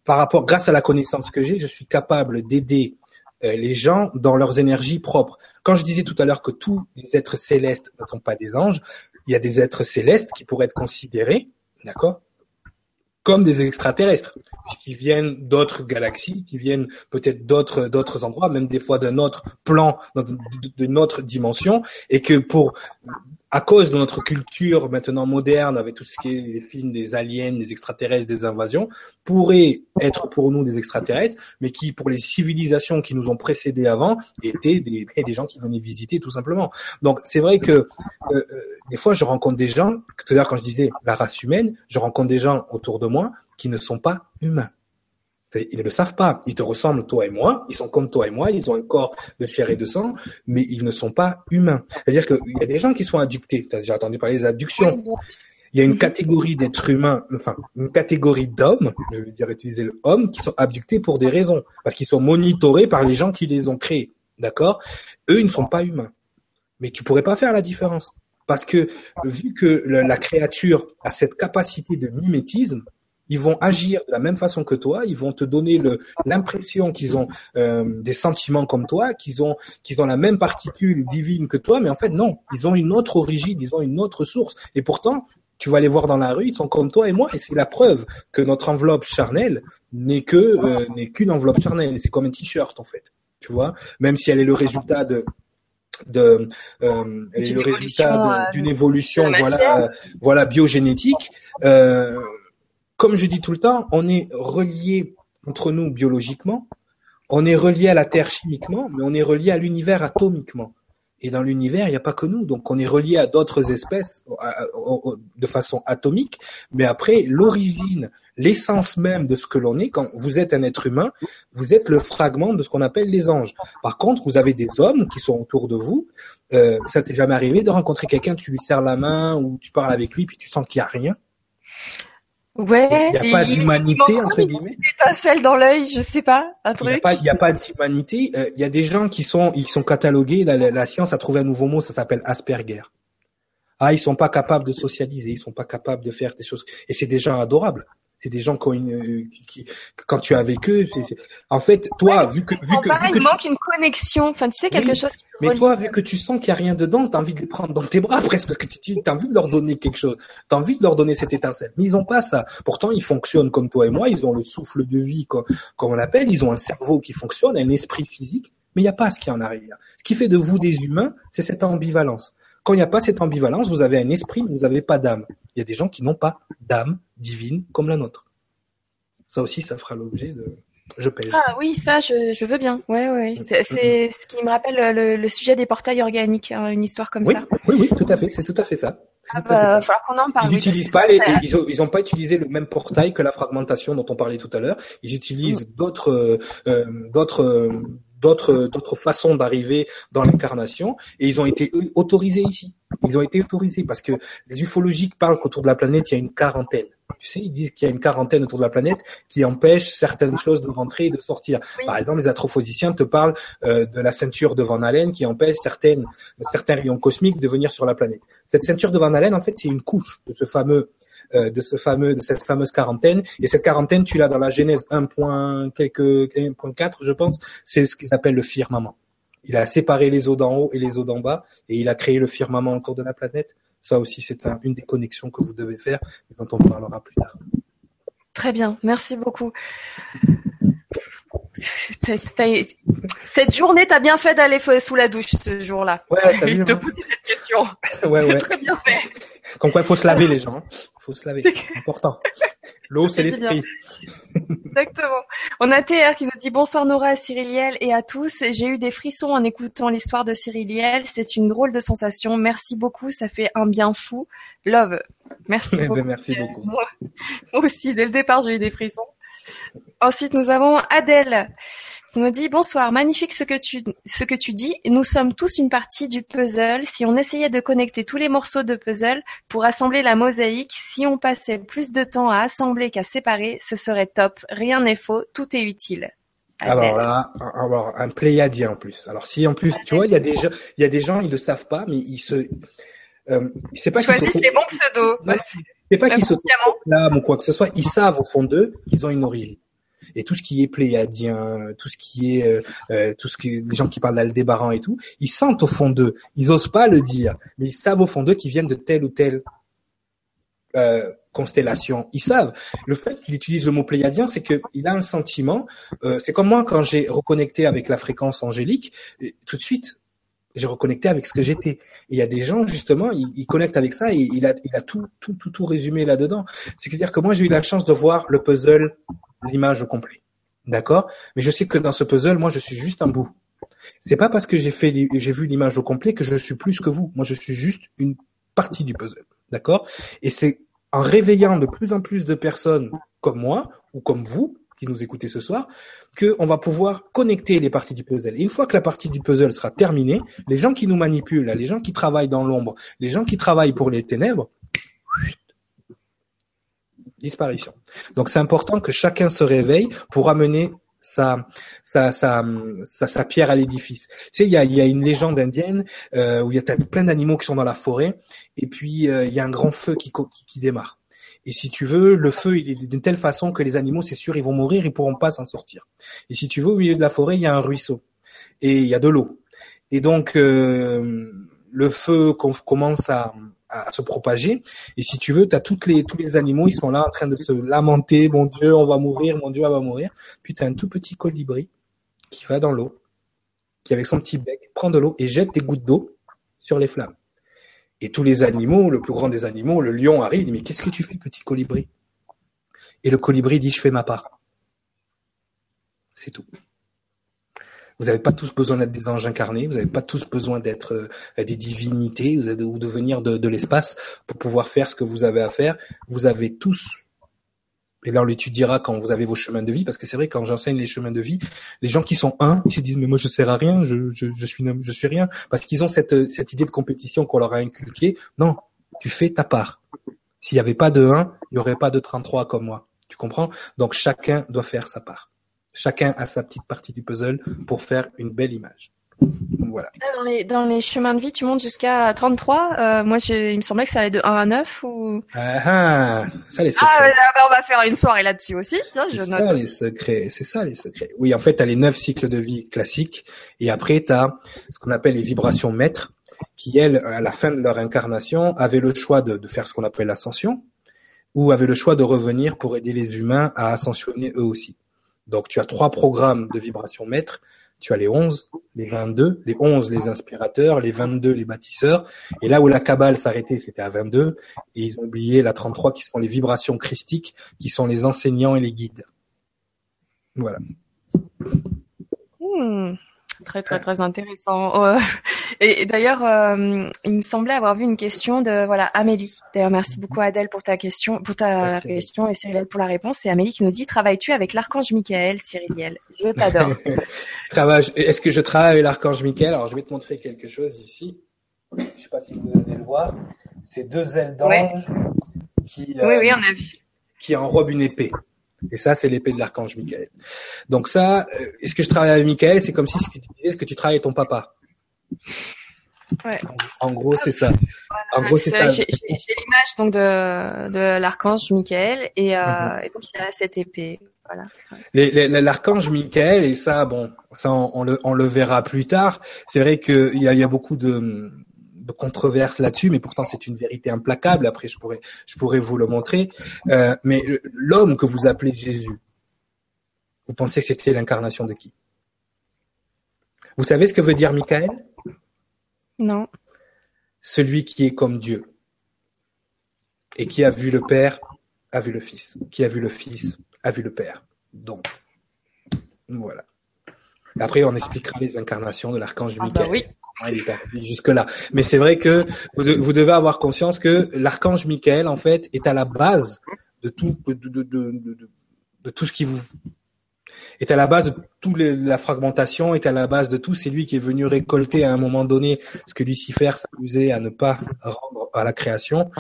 par rapport, grâce à la connaissance que j'ai, je suis capable d'aider euh, les gens dans leurs énergies propres. Quand je disais tout à l'heure que tous les êtres célestes ne sont pas des anges, il y a des êtres célestes qui pourraient être considérés, d'accord, comme des extraterrestres, puisqu'ils viennent d'autres galaxies, qui viennent peut-être d'autres d'autres endroits, même des fois d'un autre plan, d'une autre dimension, et que pour à cause de notre culture maintenant moderne, avec tout ce qui est les films des aliens, des extraterrestres, des invasions, pourraient être pour nous des extraterrestres, mais qui, pour les civilisations qui nous ont précédés avant, étaient des, des gens qui venaient visiter tout simplement. Donc c'est vrai que euh, euh, des fois, je rencontre des gens, tout à l'heure quand je disais la race humaine, je rencontre des gens autour de moi qui ne sont pas humains. Ils ne le savent pas. Ils te ressemblent, toi et moi. Ils sont comme toi et moi. Ils ont un corps de chair et de sang, mais ils ne sont pas humains. C'est-à-dire qu'il y a des gens qui sont abductés. Tu as déjà entendu parler des abductions. Il y a une catégorie d'êtres humains, enfin, une catégorie d'hommes, je veux dire utiliser le homme, qui sont abductés pour des raisons. Parce qu'ils sont monitorés par les gens qui les ont créés. D'accord? Eux, ils ne sont pas humains. Mais tu pourrais pas faire la différence. Parce que, vu que la créature a cette capacité de mimétisme, ils vont agir de la même façon que toi, ils vont te donner l'impression qu'ils ont euh, des sentiments comme toi, qu'ils ont qu'ils ont la même particule divine que toi, mais en fait non, ils ont une autre origine, ils ont une autre source, et pourtant tu vas les voir dans la rue, ils sont comme toi et moi, et c'est la preuve que notre enveloppe charnelle n'est que euh, n'est qu'une enveloppe charnelle, c'est comme un t-shirt en fait, tu vois, même si elle est le résultat de de euh, le résultat d'une évolution, voilà voilà biogénétique. Euh, comme je dis tout le temps, on est relié entre nous biologiquement, on est relié à la Terre chimiquement, mais on est relié à l'univers atomiquement. Et dans l'univers, il n'y a pas que nous. Donc, on est relié à d'autres espèces de façon atomique. Mais après, l'origine, l'essence même de ce que l'on est, quand vous êtes un être humain, vous êtes le fragment de ce qu'on appelle les anges. Par contre, vous avez des hommes qui sont autour de vous. Euh, ça t'est jamais arrivé de rencontrer quelqu'un, tu lui serres la main ou tu parles avec lui, puis tu sens qu'il n'y a rien? Ouais. Il n'y a pas d'humanité entre guillemets. Une étincelle dans l'œil, je sais pas, un truc. Il n'y a pas, d'humanité. Euh, y a des gens qui sont, ils sont catalogués. La, la, science a trouvé un nouveau mot, ça s'appelle Asperger. Ah, ils sont pas capables de socialiser, ils sont pas capables de faire des choses. Et c'est des gens adorables. C'est des gens qui, ont une, qui, quand tu es avec eux, en fait, toi, vu que, vu que, vu que il manque une connexion. Enfin, tu sais quelque chose. Qui mais toi, vu que tu sens qu'il y a rien dedans, t'as envie de les prendre dans tes bras presque parce que tu as envie de leur donner quelque chose. T'as envie de leur donner cette étincelle. Mais ils ont pas ça. Pourtant, ils fonctionnent comme toi et moi. Ils ont le souffle de vie, comme, comme on l'appelle. Ils ont un cerveau qui fonctionne, un esprit physique. Mais il n'y a pas ce qui en arrière. Ce qui fait de vous des humains, c'est cette ambivalence. Quand il n'y a pas cette ambivalence, vous avez un esprit, mais vous n'avez pas d'âme. Il y a des gens qui n'ont pas d'âme divine comme la nôtre. Ça aussi, ça fera l'objet de. Je pèse. Ah oui, ça, je, je veux bien. Ouais, ouais. C'est ce qui me rappelle le, sujet des portails organiques, hein, une histoire comme oui, ça. Oui, oui, tout à fait. C'est tout à fait ça. Ah bah, falloir qu'on en parle. Ils n'utilisent pas les, ils ont, ils ont pas utilisé le même portail que la fragmentation dont on parlait tout à l'heure. Ils utilisent mm. d'autres, euh, d'autres, d'autres d'autres façons d'arriver dans l'incarnation et ils ont été autorisés ici. Ils ont été autorisés parce que les ufologiques parlent qu'autour de la planète il y a une quarantaine. Tu sais, ils disent qu'il y a une quarantaine autour de la planète qui empêche certaines choses de rentrer et de sortir. Par exemple, les astrophysiciens te parlent euh, de la ceinture de Van Allen qui empêche certaines certains rayons cosmiques de venir sur la planète. Cette ceinture de Van Allen, en fait, c'est une couche de ce fameux euh, de ce fameux de cette fameuse quarantaine et cette quarantaine tu l'as dans la Genèse 1. quelques 1.4 je pense c'est ce qu'ils appellent le firmament il a séparé les eaux d'en haut et les eaux d'en bas et il a créé le firmament autour de la planète ça aussi c'est un, une des connexions que vous devez faire et dont on parlera plus tard très bien merci beaucoup cette journée, t'as bien fait d'aller sous la douche ce jour-là. Ouais, t'as vu, te poser cette question. ouais, ouais. Très bien fait. Comme quoi, il faut se laver les gens. Il faut se laver. C'est important. L'eau, c'est l'esprit. Exactement. On a TR qui nous dit bonsoir Nora à Cyriliel et à tous. J'ai eu des frissons en écoutant l'histoire de Cyriliel. C'est une drôle de sensation. Merci beaucoup. Ça fait un bien fou. Love. Merci Eh ben, beaucoup. merci beaucoup. Moi aussi, dès le départ, j'ai eu des frissons. Ensuite, nous avons Adèle qui nous dit bonsoir, magnifique ce que tu ce que tu dis. Nous sommes tous une partie du puzzle. Si on essayait de connecter tous les morceaux de puzzle pour assembler la mosaïque, si on passait plus de temps à assembler qu'à séparer, ce serait top. Rien n'est faux, tout est utile. Adèle. Alors là, alors un pléiadien en plus. Alors si en plus, tu vois, il y a des gens, il y a des gens, ils le savent pas, mais ils se, euh, c'est pas Choisissent se- les bons pseudos. Non, c'est pas qu'ils se proclament ou quoi que ce soit. Ils savent au fond d'eux qu'ils ont une origine. Et tout ce qui est pléiadien, tout ce qui est, euh, euh, tout ce qui, les gens qui parlent d'Aldébaran et tout, ils sentent au fond d'eux. Ils osent pas le dire, mais ils savent au fond d'eux qu'ils viennent de telle ou telle euh, constellation. Ils savent. Le fait qu'il utilise le mot pléiadien, c'est qu'il a un sentiment. euh, c'est comme moi quand j'ai reconnecté avec la fréquence angélique, et tout de suite, j'ai reconnecté avec ce que j'étais. Il y a des gens justement, ils, connectent avec ça et il a, tout, tout, tout, tout résumé là-dedans. C'est-à-dire que moi, j'ai eu la chance de voir le puzzle, l'image au complet. D'accord? Mais je sais que dans ce puzzle, moi, je suis juste un bout. C'est pas parce que j'ai fait, j'ai vu l'image au complet que je suis plus que vous. Moi, je suis juste une partie du puzzle. D'accord? Et c'est en réveillant de plus en plus de personnes comme moi ou comme vous qui nous écoutez ce soir que on va pouvoir connecter les parties du puzzle. Et une fois que la partie du puzzle sera terminée, les gens qui nous manipulent, les gens qui travaillent dans l'ombre, les gens qui travaillent pour les ténèbres, disparition. Donc c'est important que chacun se réveille pour amener sa sa sa sa, pierre à l'édifice. Tu sais, il y a, il y a une légende indienne euh, où il y a plein d'animaux qui sont dans la forêt et puis euh, il y a un grand feu qui qui démarre. Et si tu veux, le feu il est d'une telle façon que les animaux, c'est sûr, ils vont mourir, ils pourront pas s'en sortir. Et si tu veux, au milieu de la forêt, il y a un ruisseau et il y a de l'eau. Et donc euh, le feu com- commence à, à se propager. Et si tu veux, tu as toutes les, tous les animaux, ils sont là en train de se lamenter. Mon Dieu, on va mourir, mon Dieu, on va mourir. Puis tu as un tout petit colibri qui va dans l'eau, qui avec son petit bec prend de l'eau et jette des gouttes d'eau sur les flammes. Et tous les animaux, le plus grand des animaux, le lion arrive, il dit, mais qu'est-ce que tu fais, petit colibri? Et le colibri dit, je fais ma part. C'est tout. Vous n'avez pas tous besoin d'être des anges incarnés, vous n'avez pas tous besoin d'être euh, des divinités ou de venir de l'espace pour pouvoir faire ce que vous avez à faire. Vous avez tous, et là on l'étudiera quand vous avez vos chemins de vie, parce que c'est vrai quand j'enseigne les chemins de vie, les gens qui sont un, ils se disent mais moi je sers à rien, je, je, suis je suis rien, parce qu'ils ont cette cette idée de compétition qu'on leur a inculquée. Non, tu fais ta part. S'il n'y avait pas de 1, il n'y aurait pas de 33 comme moi. Tu comprends? Donc chacun doit faire sa part. Chacun a sa petite partie du puzzle pour faire une belle image. Voilà. Dans les, dans les chemins de vie, tu montes jusqu'à 33. Euh, moi, je, il me semblait que ça allait de 1 à 9 ou... Ah, ah, ça les secrets. Ah, là, bah, on va faire une soirée là-dessus aussi. Tiens, je C'est ça les secrets, c'est ça les secrets. Oui, en fait, tu as les neuf cycles de vie classiques et après tu as ce qu'on appelle les vibrations maîtres qui elles à la fin de leur incarnation avaient le choix de, de faire ce qu'on appelle l'ascension ou avaient le choix de revenir pour aider les humains à ascensionner eux aussi. Donc tu as trois programmes de vibrations maîtres, tu as les 11, les 22, les 11 les inspirateurs, les 22 les bâtisseurs et là où la cabale s'arrêtait, c'était à 22 et ils ont oublié la 33 qui sont les vibrations christiques qui sont les enseignants et les guides. Voilà. Hmm. Très très très intéressant. Et, d'ailleurs, euh, il me semblait avoir vu une question de voilà Amélie. D'ailleurs, merci beaucoup Adèle pour ta question, pour ta question et Cyriliel pour la réponse. Et Amélie qui nous dit travailles-tu avec l'archange Michael, Cyriliel Je t'adore. Est-ce que je travaille avec l'archange Michael? Alors, je vais te montrer quelque chose ici. Je ne sais pas si vous allez le voir. C'est deux ailes d'ange qui, oui, oui, on a vu. qui enrobent une épée. Et ça, c'est l'épée de l'archange Michael. Donc ça, euh, est-ce que je travaille avec Michael? C'est comme si ce que tu disais, est-ce que tu travailles avec ton papa Ouais. En, gros, c'est ça. En gros, c'est ça. J'ai l'image donc de, de l'archange Michael et, euh, mhm. et, donc il a cette épée. Voilà. L'archange Michael et ça, bon, ça on, le, on le verra plus tard. C'est vrai qu'il y a, y a beaucoup de, de controverses là-dessus, mais pourtant c'est une vérité implacable. Après, je pourrais, je pourrais vous le montrer. Euh, mais l'homme que vous appelez Jésus, vous pensez que c'était l'incarnation de qui? Vous savez ce que veut dire Michael? Non. Celui qui est comme Dieu et qui a vu le Père a vu le Fils, qui a vu le Fils a vu le Père. Donc, voilà. Après, on expliquera les incarnations de l'archange ah bah Michael il est jusque là. Mais c'est vrai que vous, devez avoir conscience que l'archange Michael, en fait, est à la base de tout, de, de, de, de tout ce qui vous est à la base de toute la fragmentation, est à la base de tout. C'est lui qui est venu récolter à un moment donné ce que Lucifer s'amusait à ne pas rendre à la création.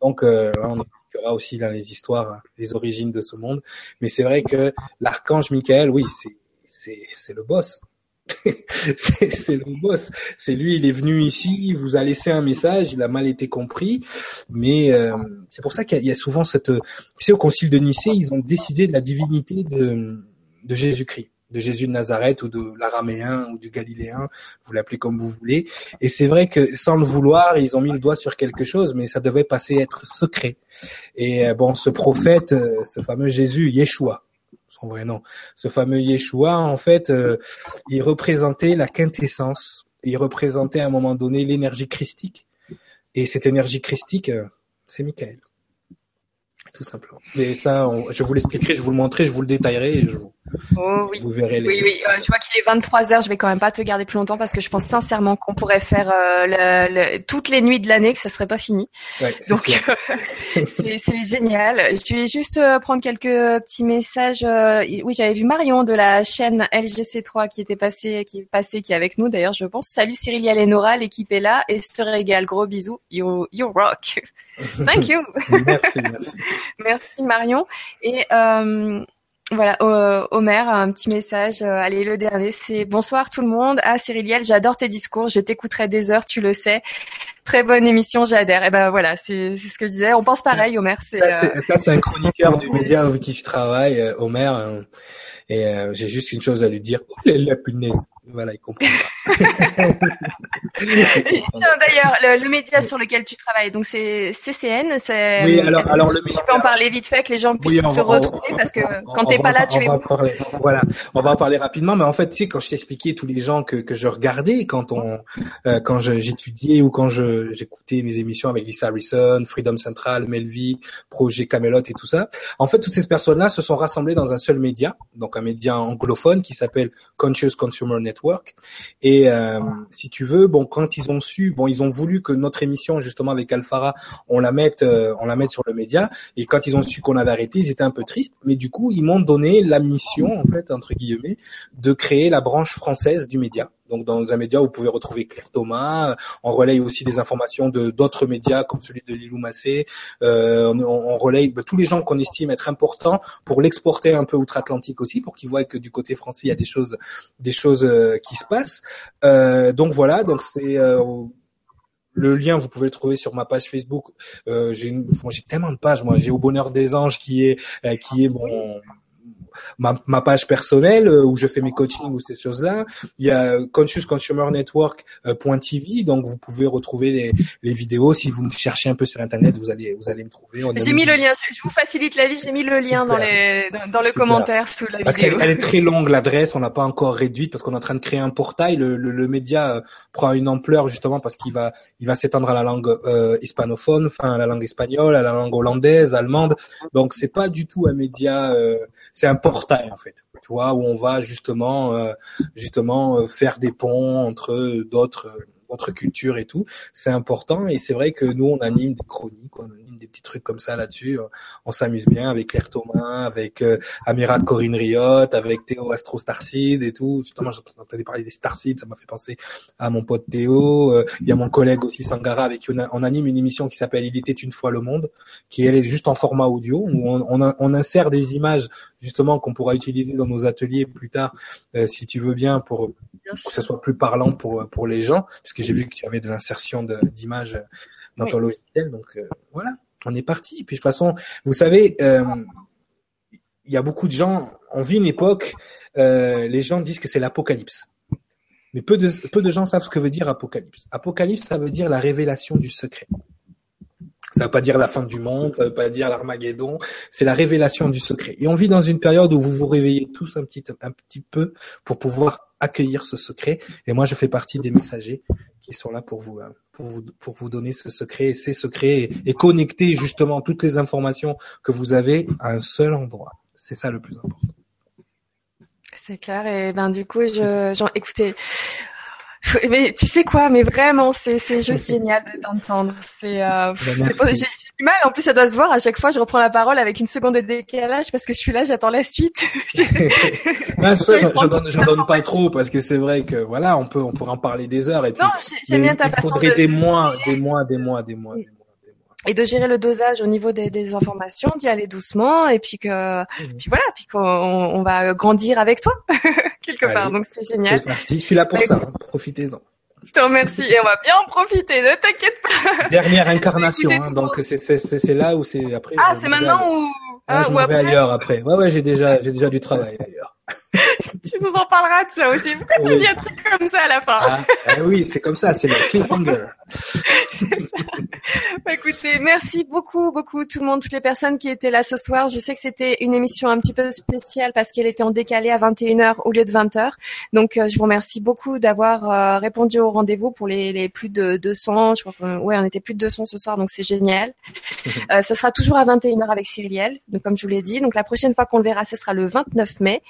Donc, euh, on expliquera aussi dans les histoires les origines de ce monde. Mais c'est vrai que l'archange Michael, oui, c'est c'est le boss. c'est le boss. C'est lui, il est venu ici, il vous a laissé un message, il a mal été compris. Mais euh, c'est pour ça qu'il y, a souvent cette... Tu sais, au concile de Nicée, ils ont décidé de la divinité de, de Jésus-Christ de Jésus de Nazareth ou de l'araméen ou du galiléen, vous l'appelez comme vous voulez. Et c'est vrai que sans le vouloir, ils ont mis le doigt sur quelque chose, mais ça devait passer être secret. Et euh, bon, ce prophète, euh, ce fameux Jésus, Yeshua, son vrai nom. Ce fameux Yeshua, en fait, euh, il représentait la quintessence. Il représentait à un moment donné l'énergie christique. Et cette énergie christique, euh, c'est Michael. Tout simplement. Mais ça, je vous l'expliquerai, je vous le montrerai, je vous le détaillerai. Oh oui. Vous verrez les... Oui, oui. Euh, je vois qu'il est 23 heures. Je vais quand même pas te garder plus longtemps parce que je pense sincèrement qu'on pourrait faire euh, le, toutes les nuits de l'année que ça serait pas fini. Ouais, Donc euh, c'est génial. Je vais juste prendre quelques petits messages. oui, j'avais vu Marion de la chaîne LGC3 qui était passé, qui est passé, qui est avec nous d'ailleurs, je pense. Salut Cyril et Nora, l'équipe est là et se régale. Gros bisous. You, you rock. Thank you. merci, merci. merci Marion. Et voilà, euh, Omer, un petit message. Euh, allez, le dernier, c'est bonsoir tout le monde. Ah, Cyriliel, j'adore tes discours. Je t'écouterai des heures, tu le sais. Très bonne émission, j'adhère. Et ben voilà, c'est ce que je disais. On pense pareil, Omer. C'est ça, c'est un chroniqueur du média avec qui je travaille, Omer. Et j'ai juste une chose à lui dire. Oh, la punaise. Voilà, il comprend pas. Tiens, d'ailleurs, le, média sur lequel tu travailles, donc c'est CCN. C'est, oui, alors, alors le média. Tu peux en parler vite fait que les gens puissent te retrouver parce que quand t'es pas là, tu es. Parler, voilà, on va en parler rapidement, mais en fait, tu sais, quand je t'expliquais tous les gens que, que je regardais quand on, euh, quand j'étudiais ou quand je j'écoutais mes émissions avec Lisa Harrison, Freedom Central, Melvi, Projet Camelot et tout ça. En fait, toutes ces personnes-là se sont rassemblées dans un seul média, donc un média anglophone qui s'appelle Conscious Consumer Network et euh, si tu veux, bon, quand ils ont su, bon, ils ont voulu que notre émission justement avec Alfara, on la mette, euh, on la mette sur le média. Et quand ils ont su qu'on avait arrêté, ils étaient un peu tristes. Mais du coup, ils m'ont donné la mission, en fait, entre guillemets, de créer la branche française du média. Donc dans un média, vous pouvez retrouver Claire Thomas. On relaye aussi des informations de d'autres médias comme celui de Lilou Massé. Euh, on, on, relaye bah, tous les gens qu'on estime être importants pour l'exporter un peu outre-Atlantique aussi, pour qu'ils voient que du côté français il y a des choses, des choses euh, qui se passent. Euh, donc voilà, donc c'est euh, le lien, vous pouvez le trouver sur ma page Facebook. Euh, j'ai tellement de pages, moi. J'ai au bonheur des anges qui est qui est mon ma, ma page personnelle euh, où je fais mes coachings ou ces choses-là. Il y a Conscious Consumer euh, donc vous pouvez retrouver les, les, vidéos. Si vous me cherchez un peu sur Internet, vous allez, vous allez me trouver. J'ai mis le lien, je vous facilite la vie, j'ai mis le lien dans les, dans, le commentaire sous la parce vidéo. Parce qu'elle est très longue, l'adresse, on n'a pas encore réduite parce qu'on est en train de créer un portail. Le, le, le média euh, prend une ampleur justement parce qu'il va, il va s'étendre à la langue euh, hispanophone, enfin à la langue espagnole, à la langue hollandaise, allemande. Donc c'est pas du tout un média, euh, c'est un portail en fait, tu vois, où on va justement, euh, justement faire des ponts entre d'autres votre culture et tout, c'est important. Et c'est vrai que nous, on anime des chroniques, on anime des petits trucs comme ça là-dessus. On s'amuse bien avec Claire Thomas, avec euh, Amira Corinne Riot, avec Théo Astro Starseed et tout. Justement, j'entendais parler des Starseed, ça m'a fait penser à mon pote Théo. Euh, il y a mon collègue aussi Sangara avec qui on, anime une émission qui s'appelle Il était une fois le monde, qui est juste en format audio où on, on, on insère des images justement qu'on pourra utiliser dans nos ateliers plus tard, euh, si tu veux bien, pour, que ce soit plus parlant pour pour les gens, puisque j'ai vu que tu avais de l'insertion d'images dans ton logiciel. Donc euh, voilà, on est parti. puis de toute façon, vous savez, euh, il y a beaucoup de gens. On vit une époque. les gens disent que c'est l'apocalypse. Mais peu de, peu de gens savent ce que veut dire apocalypse. Apocalypse, ça veut dire la révélation du secret. Ça veut pas dire la fin du monde, ça veut pas dire l'Armageddon, c'est la révélation du secret. Et on vit dans une période où vous vous réveillez tous un petit, un petit peu pour pouvoir accueillir ce secret. Et moi, je fais partie des messagers qui sont là pour vous, pour vous, pour vous donner ce secret, ces secrets et, connecter justement toutes les informations que vous avez à un seul endroit. C'est ça le plus important. C'est clair. Et ben du coup, je, genre, écoutez, mais tu sais quoi, mais vraiment, c'est c'est juste génial de t'entendre. C'est euh, ben, j'ai du mal. En plus, ça doit se voir. À chaque fois, je reprends la parole avec une seconde de décalage parce que je suis là, j'attends la suite. ah, j'en donne, donne pas trop parce que c'est vrai que voilà, on peut on pourrait en parler des heures et puis. Non, j'aime bien ta il faudrait des mois, des mois, des mois, des mois, des mois et de gérer le dosage au niveau des, des informations, d'y aller doucement, et puis que, mmh. puis voilà, puis qu'on on va grandir avec toi quelque part. Donc c'est génial. C'est Je suis là pour ça. Hein. Profitez-en. Je te remercie et on va bien en profiter. Ne t'inquiète pas. Dernière incarnation, hein, donc c'est c'est là où c'est après. Ah, c'est maintenant où. Ah, je m'en vais ailleurs après. Ouais ouais, j'ai déjà j'ai déjà du travail ailleurs. tu nous en parleras de ça aussi. Pourquoi tu me dis un truc comme ça à la fin? Ah, ah oui, c'est comme ça, c'est le cliffhanger. Bah, écoutez, merci beaucoup, beaucoup tout le monde, toutes les personnes qui étaient là ce soir. Je sais que c'était une émission un petit peu spéciale parce qu'elle était en décalé à 21h au lieu de 20h. Donc, euh, je vous remercie beaucoup d'avoir euh, répondu au rendez-vous pour les, les, plus de 200. Je crois ouais, on était plus de 200 ce soir, donc c'est génial. euh, ça sera toujours à 21h avec Cyrielle, donc comme je vous l'ai dit. Donc, la prochaine fois qu'on le verra, ce sera le 29 mai.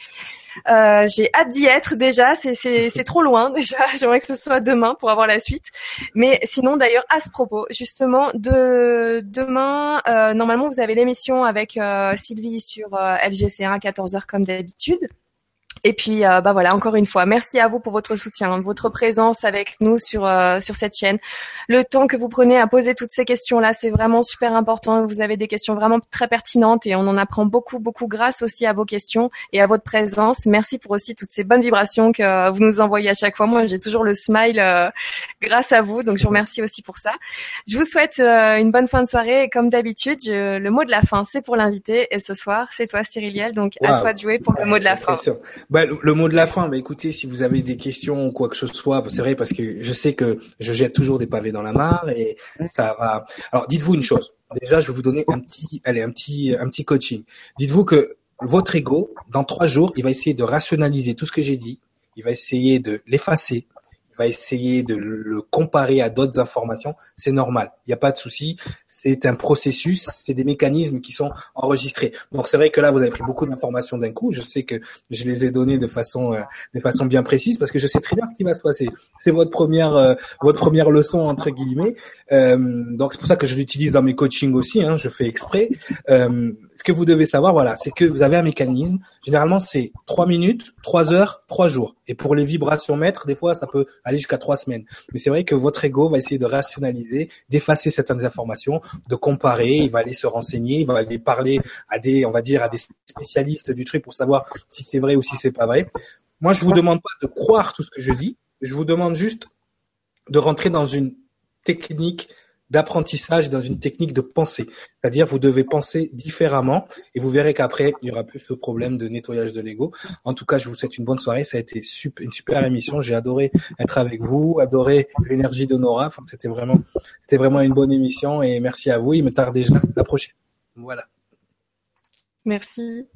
Euh, j'ai hâte d'y être déjà. C'est trop loin déjà. J'aimerais que ce soit demain pour avoir la suite. Mais sinon, d'ailleurs, à ce propos, justement, de demain, euh, normalement, vous avez l'émission avec euh, Sylvie sur LGC1 à 14h comme d'habitude. Et puis, euh, bah voilà, encore une fois, merci à vous pour votre soutien, votre présence avec nous sur euh, sur cette chaîne. Le temps que vous prenez à poser toutes ces questions-là, c'est vraiment super important. Vous avez des questions vraiment très pertinentes et on en apprend beaucoup, beaucoup grâce aussi à vos questions et à votre présence. Merci pour aussi toutes ces bonnes vibrations que vous nous envoyez à chaque fois. Moi, j'ai toujours le smile euh, grâce à vous, donc je vous remercie aussi pour ça. Je vous souhaite une bonne fin de soirée et comme d'habitude, le mot de la fin, c'est pour l'invité et ce soir, c'est toi, Cyriliel. Donc à toi de jouer pour le mot de la fin. Bah, le, mot de la fin, bah, écoutez, si vous avez des questions ou quoi que ce soit, c'est vrai parce que je sais que je jette toujours des pavés dans la mare et ça va. Alors, dites-vous une chose. Déjà, je vais vous donner un petit, allez, un petit, un petit coaching. Dites-vous que votre ego, dans trois jours, il va essayer de rationaliser tout ce que j'ai dit. Il va essayer de l'effacer, va essayer de le comparer à d'autres informations, c'est normal. Il n'y a pas de souci. C'est un processus, c'est des mécanismes qui sont enregistrés. Donc c'est vrai que là vous avez pris beaucoup d'informations d'un coup. Je sais que je les ai données de façon euh, de façon bien précise parce que je sais très bien ce qui va se passer. C'est votre première euh, votre première leçon entre guillemets. Euh, donc c'est pour ça que je l'utilise dans mes coachings aussi. Hein, je fais exprès. Euh, ce que vous devez savoir, voilà, c'est que vous avez un mécanisme. Généralement, c'est trois minutes, trois heures, trois jours. Et pour les vibrations maîtres, des fois, ça peut aller jusqu'à trois semaines. Mais c'est vrai que votre ego va essayer de rationaliser, d'effacer certaines informations, de comparer. Il va aller se renseigner, il va aller parler à des, on va dire, à des spécialistes du truc pour savoir si c'est vrai ou si c'est pas vrai. Moi, je vous demande pas de croire tout ce que je dis. Je vous demande juste de rentrer dans une technique d'apprentissage dans une technique de pensée. C'est-à-dire, vous devez penser différemment et vous verrez qu'après, il n'y aura plus ce problème de nettoyage de l'ego. En tout cas, je vous souhaite une bonne soirée. Ça a été une super émission. J'ai adoré être avec vous, adoré l'énergie de Nora. c'était vraiment, c'était vraiment une bonne émission et merci à vous. Il me tarde déjà la prochaine. Voilà. Merci.